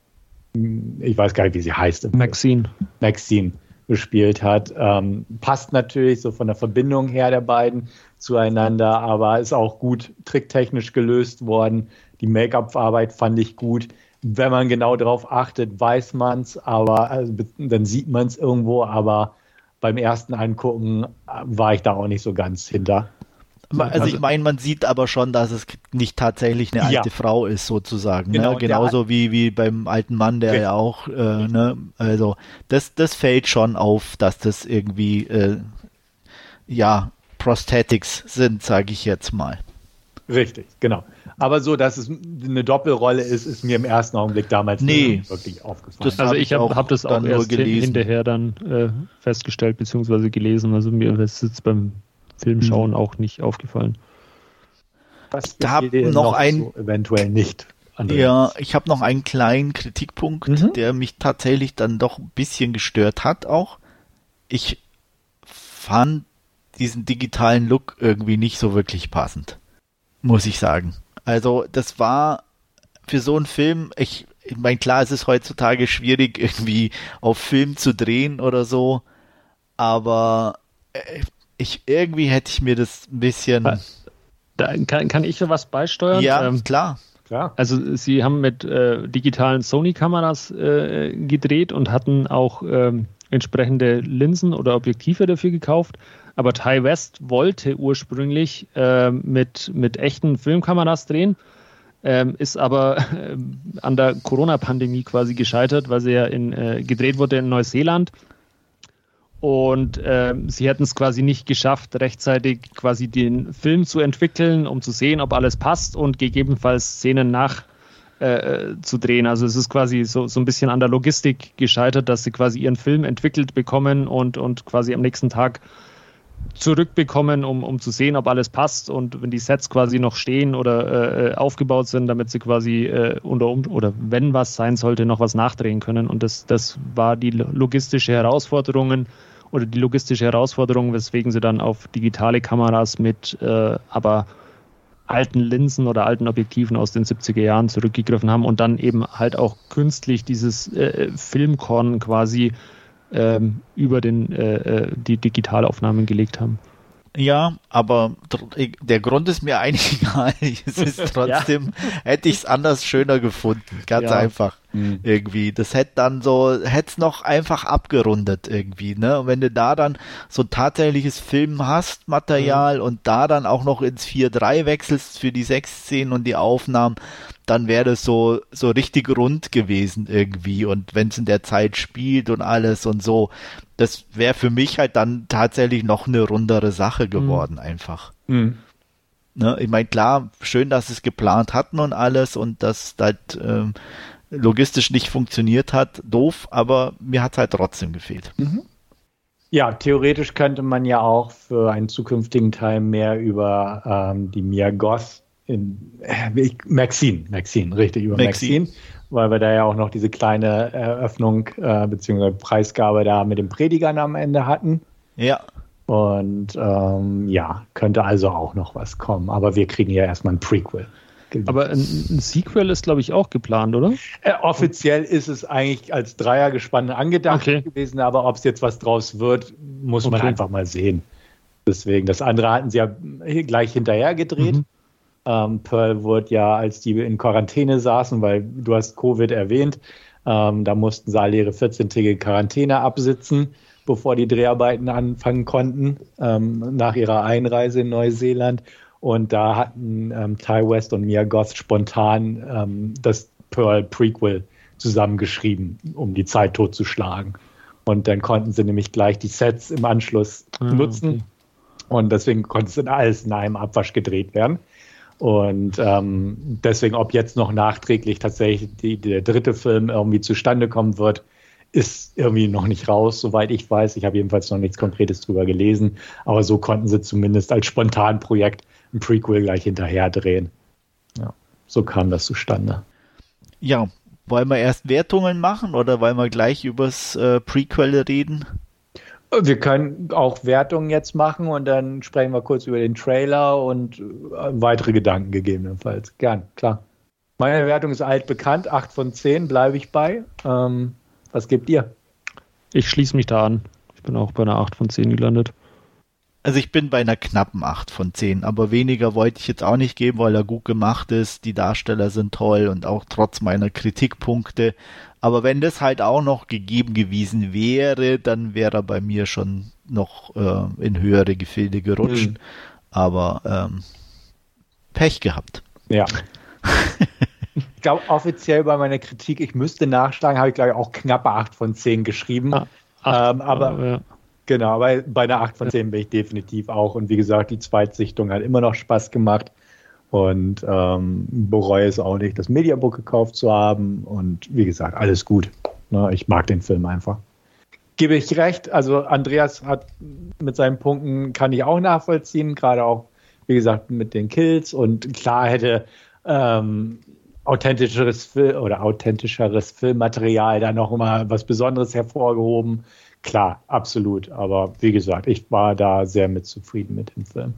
ich weiß gar nicht, wie sie heißt. Maxine. Maxine gespielt hat. Ähm, passt natürlich so von der Verbindung her der beiden zueinander, aber ist auch gut tricktechnisch gelöst worden. Die Make-up-Arbeit fand ich gut. Wenn man genau darauf achtet, weiß man es, aber also, dann sieht man es irgendwo, aber beim ersten Angucken äh, war ich da auch nicht so ganz hinter. Also ich meine, man sieht aber schon, dass es nicht tatsächlich eine alte ja. Frau ist, sozusagen. Ne? Genau, ne? Genauso wie, wie beim alten Mann, der ja auch, äh, ne? also das, das fällt schon auf, dass das irgendwie, äh, ja, Prosthetics sind, sage ich jetzt mal. Richtig, genau. Aber so, dass es eine Doppelrolle ist, ist mir im ersten Augenblick damals nee, wirklich aufgefallen. also ich habe hab das auch erst gelesen. hinterher dann äh, festgestellt bzw. gelesen. Also mir ist jetzt beim Filmschauen mhm. auch nicht aufgefallen. Was da noch, noch ein so eventuell nicht. Ja, ich habe noch einen kleinen Kritikpunkt, mhm. der mich tatsächlich dann doch ein bisschen gestört hat auch. Ich fand diesen digitalen Look irgendwie nicht so wirklich passend, muss ich sagen. Also das war für so einen Film, ich, ich meine, klar, es ist heutzutage schwierig, [LAUGHS] irgendwie auf Film zu drehen oder so, aber äh, ich irgendwie hätte ich mir das ein bisschen. Da kann, kann ich was beisteuern? Ja, ähm, klar. Klar. Also sie haben mit äh, digitalen Sony-Kameras äh, gedreht und hatten auch ähm, entsprechende Linsen oder Objektive dafür gekauft. Aber Ty West wollte ursprünglich äh, mit, mit echten Filmkameras drehen, ähm, ist aber äh, an der Corona-Pandemie quasi gescheitert, weil sie ja in, äh, gedreht wurde in Neuseeland und äh, sie hätten es quasi nicht geschafft, rechtzeitig quasi den Film zu entwickeln, um zu sehen, ob alles passt und gegebenenfalls Szenen nach äh, zu drehen. Also es ist quasi so, so ein bisschen an der Logistik gescheitert, dass sie quasi ihren Film entwickelt bekommen und, und quasi am nächsten Tag zurückbekommen, um, um zu sehen, ob alles passt und wenn die Sets quasi noch stehen oder äh, aufgebaut sind, damit sie quasi äh, unter oder wenn was sein sollte, noch was nachdrehen können. Und das, das war die logistische Herausforderungen oder die logistische Herausforderung, weswegen sie dann auf digitale Kameras mit äh, aber alten Linsen oder alten Objektiven aus den 70er Jahren zurückgegriffen haben und dann eben halt auch künstlich dieses äh, Filmkorn quasi ähm, über den, äh, äh die Digitalaufnahmen gelegt haben. Ja, aber der Grund ist mir eigentlich [LAUGHS] egal. Es ist [LAUGHS] trotzdem, ja. hätte ich es anders schöner gefunden. Ganz ja. einfach. Mhm. Irgendwie. Das hätte dann so, hätte es noch einfach abgerundet irgendwie, ne? Und wenn du da dann so tatsächliches Film hast, Material, mhm. und da dann auch noch ins 4-3 wechselst für die sechs Szenen und die Aufnahmen, dann wäre das so, so richtig rund gewesen irgendwie. Und wenn es in der Zeit spielt und alles und so, das wäre für mich halt dann tatsächlich noch eine rundere Sache geworden, mhm. einfach. Mhm. Ne, ich meine, klar, schön, dass es geplant hatten und alles und dass das halt, ähm, logistisch nicht funktioniert hat, doof, aber mir hat es halt trotzdem gefehlt. Mhm. Ja, theoretisch könnte man ja auch für einen zukünftigen Teil mehr über ähm, die Mia Goth in äh, Maxine, Maxine, richtig, über Maxine. Maxine. Weil wir da ja auch noch diese kleine Eröffnung äh, bzw. Preisgabe da mit den Predigern am Ende hatten. Ja. Und ähm, ja, könnte also auch noch was kommen. Aber wir kriegen ja erstmal ein Prequel. Aber ein, ein, Sequel ist, glaube ich, auch geplant, oder? Äh, offiziell ist es eigentlich als Dreiergespann angedacht okay. gewesen, aber ob es jetzt was draus wird, muss okay. man einfach mal sehen. Deswegen, das andere hatten sie ja gleich hinterher gedreht. Mhm. Ähm, Pearl wurde ja, als die in Quarantäne saßen, weil du hast Covid erwähnt, ähm, da mussten sie alle ihre 14-tägige Quarantäne absitzen, bevor die Dreharbeiten anfangen konnten, ähm, nach ihrer Einreise in Neuseeland. Und da hatten ähm, Ty West und Mia Goth spontan ähm, das Pearl Prequel zusammengeschrieben, um die Zeit totzuschlagen. Und dann konnten sie nämlich gleich die Sets im Anschluss ah, nutzen. Okay. Und deswegen konnte es in alles in einem Abwasch gedreht werden. Und ähm, deswegen, ob jetzt noch nachträglich tatsächlich die, der dritte Film irgendwie zustande kommen wird, ist irgendwie noch nicht raus, soweit ich weiß. Ich habe jedenfalls noch nichts Konkretes drüber gelesen. Aber so konnten sie zumindest als Spontanprojekt ein Prequel gleich hinterher drehen. Ja, so kam das zustande. Ja, wollen wir erst Wertungen machen oder wollen wir gleich übers äh, Prequel reden? Wir können auch Wertungen jetzt machen und dann sprechen wir kurz über den Trailer und äh, weitere Gedanken gegebenenfalls. Gern, klar. Meine Wertung ist altbekannt, 8 von 10 bleibe ich bei. Ähm, was gibt ihr? Ich schließe mich da an. Ich bin auch bei einer 8 von 10 gelandet. Also ich bin bei einer knappen 8 von 10, aber weniger wollte ich jetzt auch nicht geben, weil er gut gemacht ist, die Darsteller sind toll und auch trotz meiner Kritikpunkte. Aber wenn das halt auch noch gegeben gewesen wäre, dann wäre er bei mir schon noch äh, in höhere Gefilde gerutscht. Mhm. Aber ähm, Pech gehabt. Ja. [LAUGHS] ich glaube, offiziell bei meiner Kritik, ich müsste nachschlagen, habe ich glaube ich auch knappe 8 von 10 geschrieben. Ah, ähm, aber ja. Genau, aber bei einer 8 von 10 bin ich definitiv auch. Und wie gesagt, die Zweitsichtung hat immer noch Spaß gemacht. Und ähm, bereue es auch nicht, das Mediabook gekauft zu haben. Und wie gesagt, alles gut. Ne, ich mag den Film einfach. Gebe ich recht. Also Andreas hat mit seinen Punkten, kann ich auch nachvollziehen. Gerade auch, wie gesagt, mit den Kills. Und klar hätte ähm, authentischeres Film oder authentischeres Filmmaterial da noch mal was Besonderes hervorgehoben klar, absolut. Aber wie gesagt, ich war da sehr mit zufrieden mit dem Film.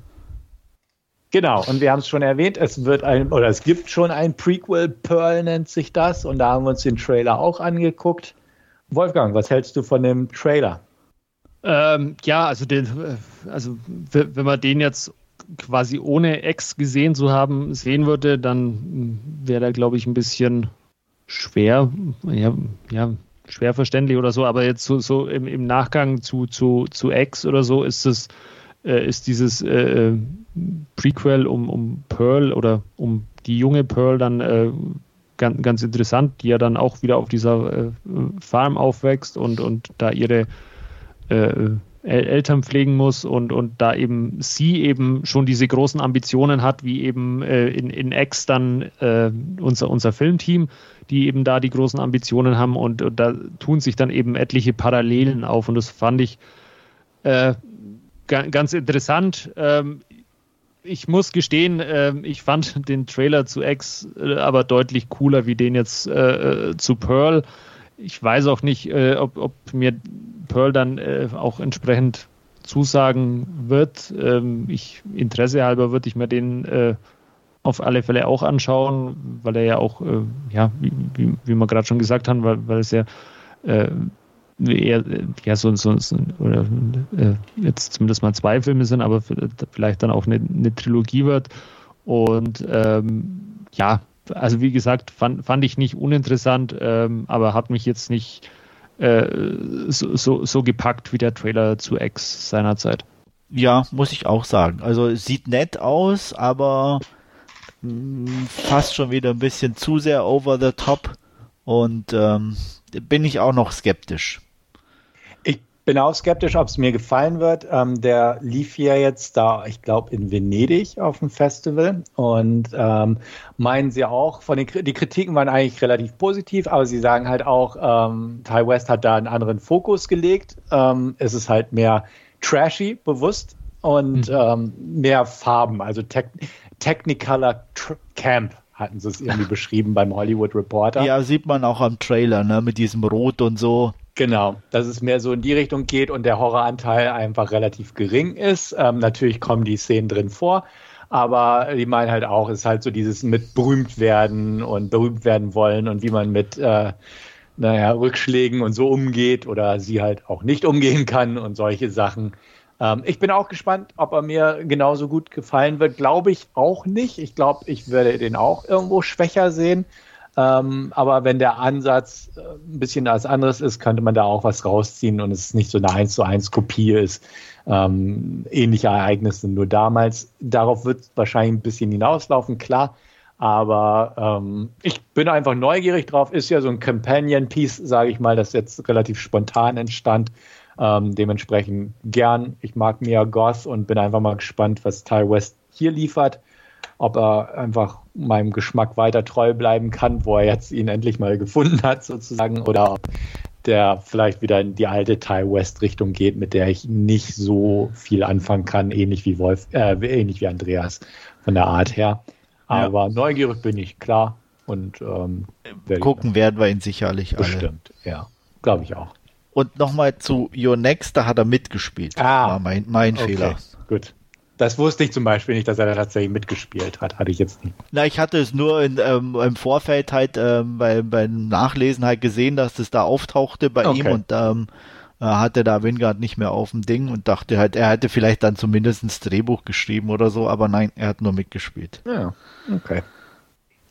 Genau, und wir haben es schon erwähnt, es wird ein, oder es gibt schon ein Prequel, Pearl nennt sich das, und da haben wir uns den Trailer auch angeguckt. Wolfgang, was hältst du von dem Trailer? Ähm, ja, also, den, also wenn man den jetzt quasi ohne Ex gesehen zu haben, sehen würde, dann wäre da, glaube ich, ein bisschen schwer. Ja, ja, schwer verständlich oder so, aber jetzt so, so im, im Nachgang zu, zu, zu X oder so ist es, äh, ist dieses äh, Prequel um, um Pearl oder um die junge Pearl dann äh, ganz, ganz interessant, die ja dann auch wieder auf dieser äh, Farm aufwächst und, und da ihre äh, Eltern pflegen muss und, und da eben sie eben schon diese großen Ambitionen hat, wie eben äh, in, in X dann äh, unser, unser Filmteam, die eben da die großen Ambitionen haben und, und, da tun sich dann eben etliche Parallelen auf und das fand ich äh, ganz interessant. Ähm, ich muss gestehen, äh, ich fand den Trailer zu X äh, aber deutlich cooler wie den jetzt äh, zu Pearl. Ich weiß auch nicht, ob, ob mir Pearl dann äh, auch entsprechend zusagen wird. Ähm, ich, Interesse halber würde ich mir den äh, auf alle Fälle auch anschauen, weil er ja auch, äh, ja, wie, wie, wie wir gerade schon gesagt haben, weil, weil es ja äh, eher ja, so, so, so oder äh, jetzt zumindest mal zwei Filme sind, aber vielleicht dann auch eine, eine Trilogie wird. Und ähm, ja, also wie gesagt, fand, fand ich nicht uninteressant, ähm, aber hat mich jetzt nicht äh, so, so, so gepackt wie der Trailer zu X seinerzeit. Ja, muss ich auch sagen. Also sieht nett aus, aber mm, fast schon wieder ein bisschen zu sehr over the top und ähm, bin ich auch noch skeptisch bin auch skeptisch, ob es mir gefallen wird. Ähm, der lief ja jetzt da, ich glaube, in Venedig auf dem Festival und ähm, meinen sie auch, von den die Kritiken waren eigentlich relativ positiv, aber sie sagen halt auch, ähm, Ty West hat da einen anderen Fokus gelegt. Ähm, es ist halt mehr trashy, bewusst und mhm. mehr Farben, also Tech Technicolor Camp hatten sie es irgendwie [LAUGHS] beschrieben beim Hollywood Reporter. Ja, sieht man auch am Trailer, ne, mit diesem Rot und so. Genau, dass es mehr so in die Richtung geht und der Horroranteil einfach relativ gering ist. Ähm, natürlich kommen die Szenen drin vor, aber die meinen halt auch, es ist halt so dieses mit berühmt werden und berühmt werden wollen und wie man mit äh, naja, Rückschlägen und so umgeht oder sie halt auch nicht umgehen kann und solche Sachen. Ähm, ich bin auch gespannt, ob er mir genauso gut gefallen wird. Glaube ich auch nicht. Ich glaube, ich werde den auch irgendwo schwächer sehen. Ähm, aber wenn der Ansatz äh, ein bisschen was anderes ist, könnte man da auch was rausziehen und es nicht so eine 1 zu 1 Kopie ist. Ähm, ähnliche Ereignisse nur damals. Darauf wird es wahrscheinlich ein bisschen hinauslaufen, klar. Aber ähm, ich bin einfach neugierig drauf. Ist ja so ein Companion-Piece, sage ich mal, das jetzt relativ spontan entstand. Ähm, dementsprechend gern. Ich mag Mia Goth und bin einfach mal gespannt, was Ty West hier liefert. Ob er einfach meinem Geschmack weiter treu bleiben kann, wo er jetzt ihn endlich mal gefunden hat, sozusagen, oder ob der vielleicht wieder in die alte Ty West Richtung geht, mit der ich nicht so viel anfangen kann, ähnlich wie Wolf, äh, ähnlich wie Andreas von der Art her. Aber ja. neugierig bin ich, klar. Und ähm, gucken werden wir ihn sicherlich alle. Bestimmt, ja. Glaube ich auch. Und nochmal zu Your Next, da hat er mitgespielt. Ah, war mein, mein okay. Fehler. Gut. Das wusste ich zum Beispiel nicht, dass er da tatsächlich mitgespielt hat. Hatte ich jetzt nicht. Na, ich hatte es nur in, ähm, im Vorfeld halt ähm, bei, beim Nachlesen halt gesehen, dass das da auftauchte bei okay. ihm und ähm, äh, hatte da Wingard nicht mehr auf dem Ding und dachte halt, er hätte vielleicht dann zumindest ein Drehbuch geschrieben oder so, aber nein, er hat nur mitgespielt. Ja, okay.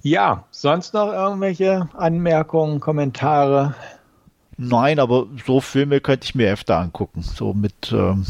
Ja, sonst noch irgendwelche Anmerkungen, Kommentare? Nein, aber so Filme könnte ich mir öfter angucken. So mit ähm,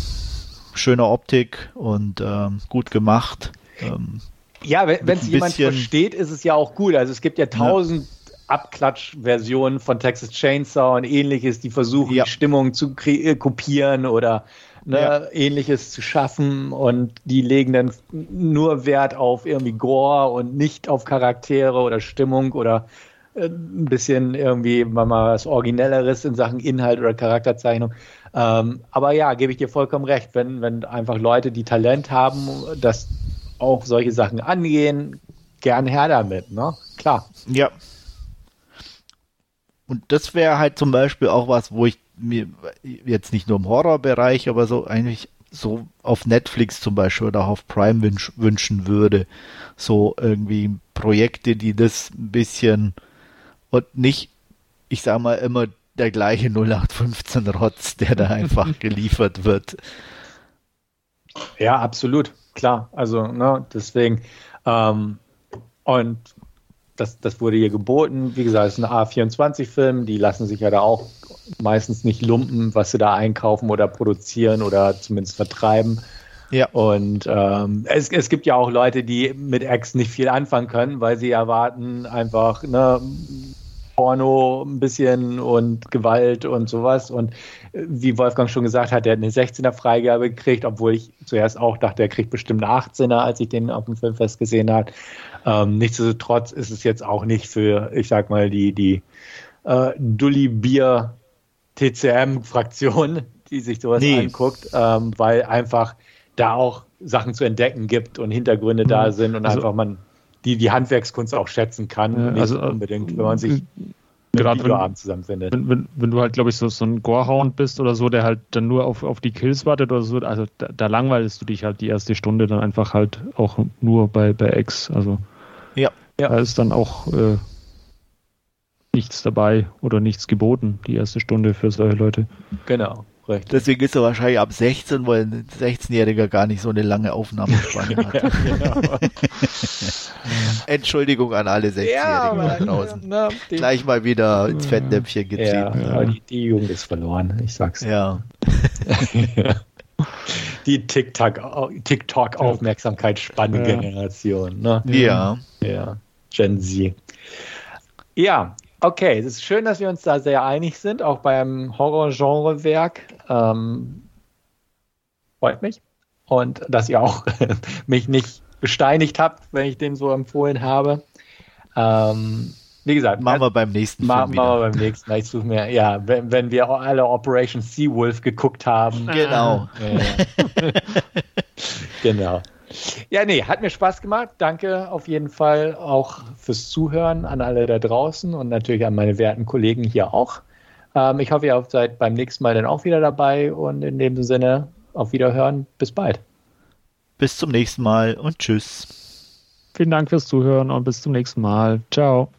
schöner Optik und ähm, gut gemacht. Ähm, ja, wenn es jemand versteht, ist es ja auch gut. Also es gibt ja tausend ja. Abklatsch-Versionen von Texas Chainsaw und ähnliches, die versuchen, ja. die Stimmung zu äh, kopieren oder ne, ja. ähnliches zu schaffen und die legen dann nur Wert auf irgendwie Gore und nicht auf Charaktere oder Stimmung oder ein bisschen irgendwie mal was Originelleres in Sachen Inhalt oder Charakterzeichnung. Ähm, aber ja, gebe ich dir vollkommen recht, wenn, wenn einfach Leute, die Talent haben, das auch solche Sachen angehen, gern her damit, ne? Klar. Ja, und das wäre halt zum Beispiel auch was, wo ich mir jetzt nicht nur im Horrorbereich, aber so eigentlich so auf Netflix zum Beispiel oder auf Prime wünsch, wünschen würde. So irgendwie Projekte, die das ein bisschen und nicht, ich sag mal, immer der gleiche 0815 Rotz, der da einfach [LAUGHS] geliefert wird. Ja, absolut, klar. Also, ne, deswegen, ähm, und das, das wurde hier geboten. Wie gesagt, es ist ein A24-Film. Die lassen sich ja da auch meistens nicht lumpen, was sie da einkaufen oder produzieren oder zumindest vertreiben. Ja. Und ähm, es, es gibt ja auch Leute, die mit X nicht viel anfangen können, weil sie erwarten einfach ne, Porno ein bisschen und Gewalt und sowas. Und äh, wie Wolfgang schon gesagt hat, der hat eine 16er Freigabe gekriegt, obwohl ich zuerst auch dachte, er kriegt bestimmt eine 18er, als ich den auf dem Filmfest gesehen habe. Ähm, nichtsdestotrotz ist es jetzt auch nicht für, ich sag mal, die, die äh, Dully Bier TCM-Fraktion, die sich sowas nee. anguckt, ähm, weil einfach da auch Sachen zu entdecken gibt und Hintergründe mhm. da sind und also, einfach man die, die Handwerkskunst auch schätzen kann. Nicht also unbedingt, wenn man sich gerade wenn, zusammenfindet. Wenn, wenn, wenn, du halt, glaube ich, so, so ein Gorehound bist oder so, der halt dann nur auf, auf die Kills wartet oder so, also da, da langweilst du dich halt die erste Stunde dann einfach halt auch nur bei, bei X. Also ja. ja. da ist dann auch äh, nichts dabei oder nichts geboten, die erste Stunde für solche Leute. Genau. Richtig. Deswegen ist er wahrscheinlich ab 16, weil ein 16-Jähriger gar nicht so eine lange Aufnahmespanne hat. ja, [LAUGHS] genau. Entschuldigung an alle 16-Jährigen ja, da draußen. Na, Gleich mal wieder ins Fettnäpfchen getreten. Ja, die, die, Jugend ist verloren, ich sag's. Ja. [LAUGHS] die TikTok-Aufmerksamkeitsspannen-Generation. Ne? Ja. Ja. Gen Z. Ja, Okay, es ist schön, dass wir uns da sehr einig sind, auch beim Horror-Genre-Werk. Ähm, freut mich. Und dass ihr auch [LAUGHS] mich nicht besteinigt habt, wenn ich den so empfohlen habe. Ähm, wie gesagt, machen wir beim nächsten Mal. Machen wir beim nächsten Mal. Ich suche mir, ja, wenn, wenn wir alle Operation Seawolf geguckt haben. Genau. Ja. [LAUGHS] genau. Ja, nee, hat mir Spaß gemacht. Danke auf jeden Fall auch fürs Zuhören an alle da draußen und natürlich an meine werten Kollegen hier auch. Ähm, ich hoffe, ihr seid beim nächsten Mal dann auch wieder dabei und in dem Sinne auf Wiederhören. Bis bald. Bis zum nächsten Mal und tschüss. Vielen Dank fürs Zuhören und bis zum nächsten Mal. Ciao.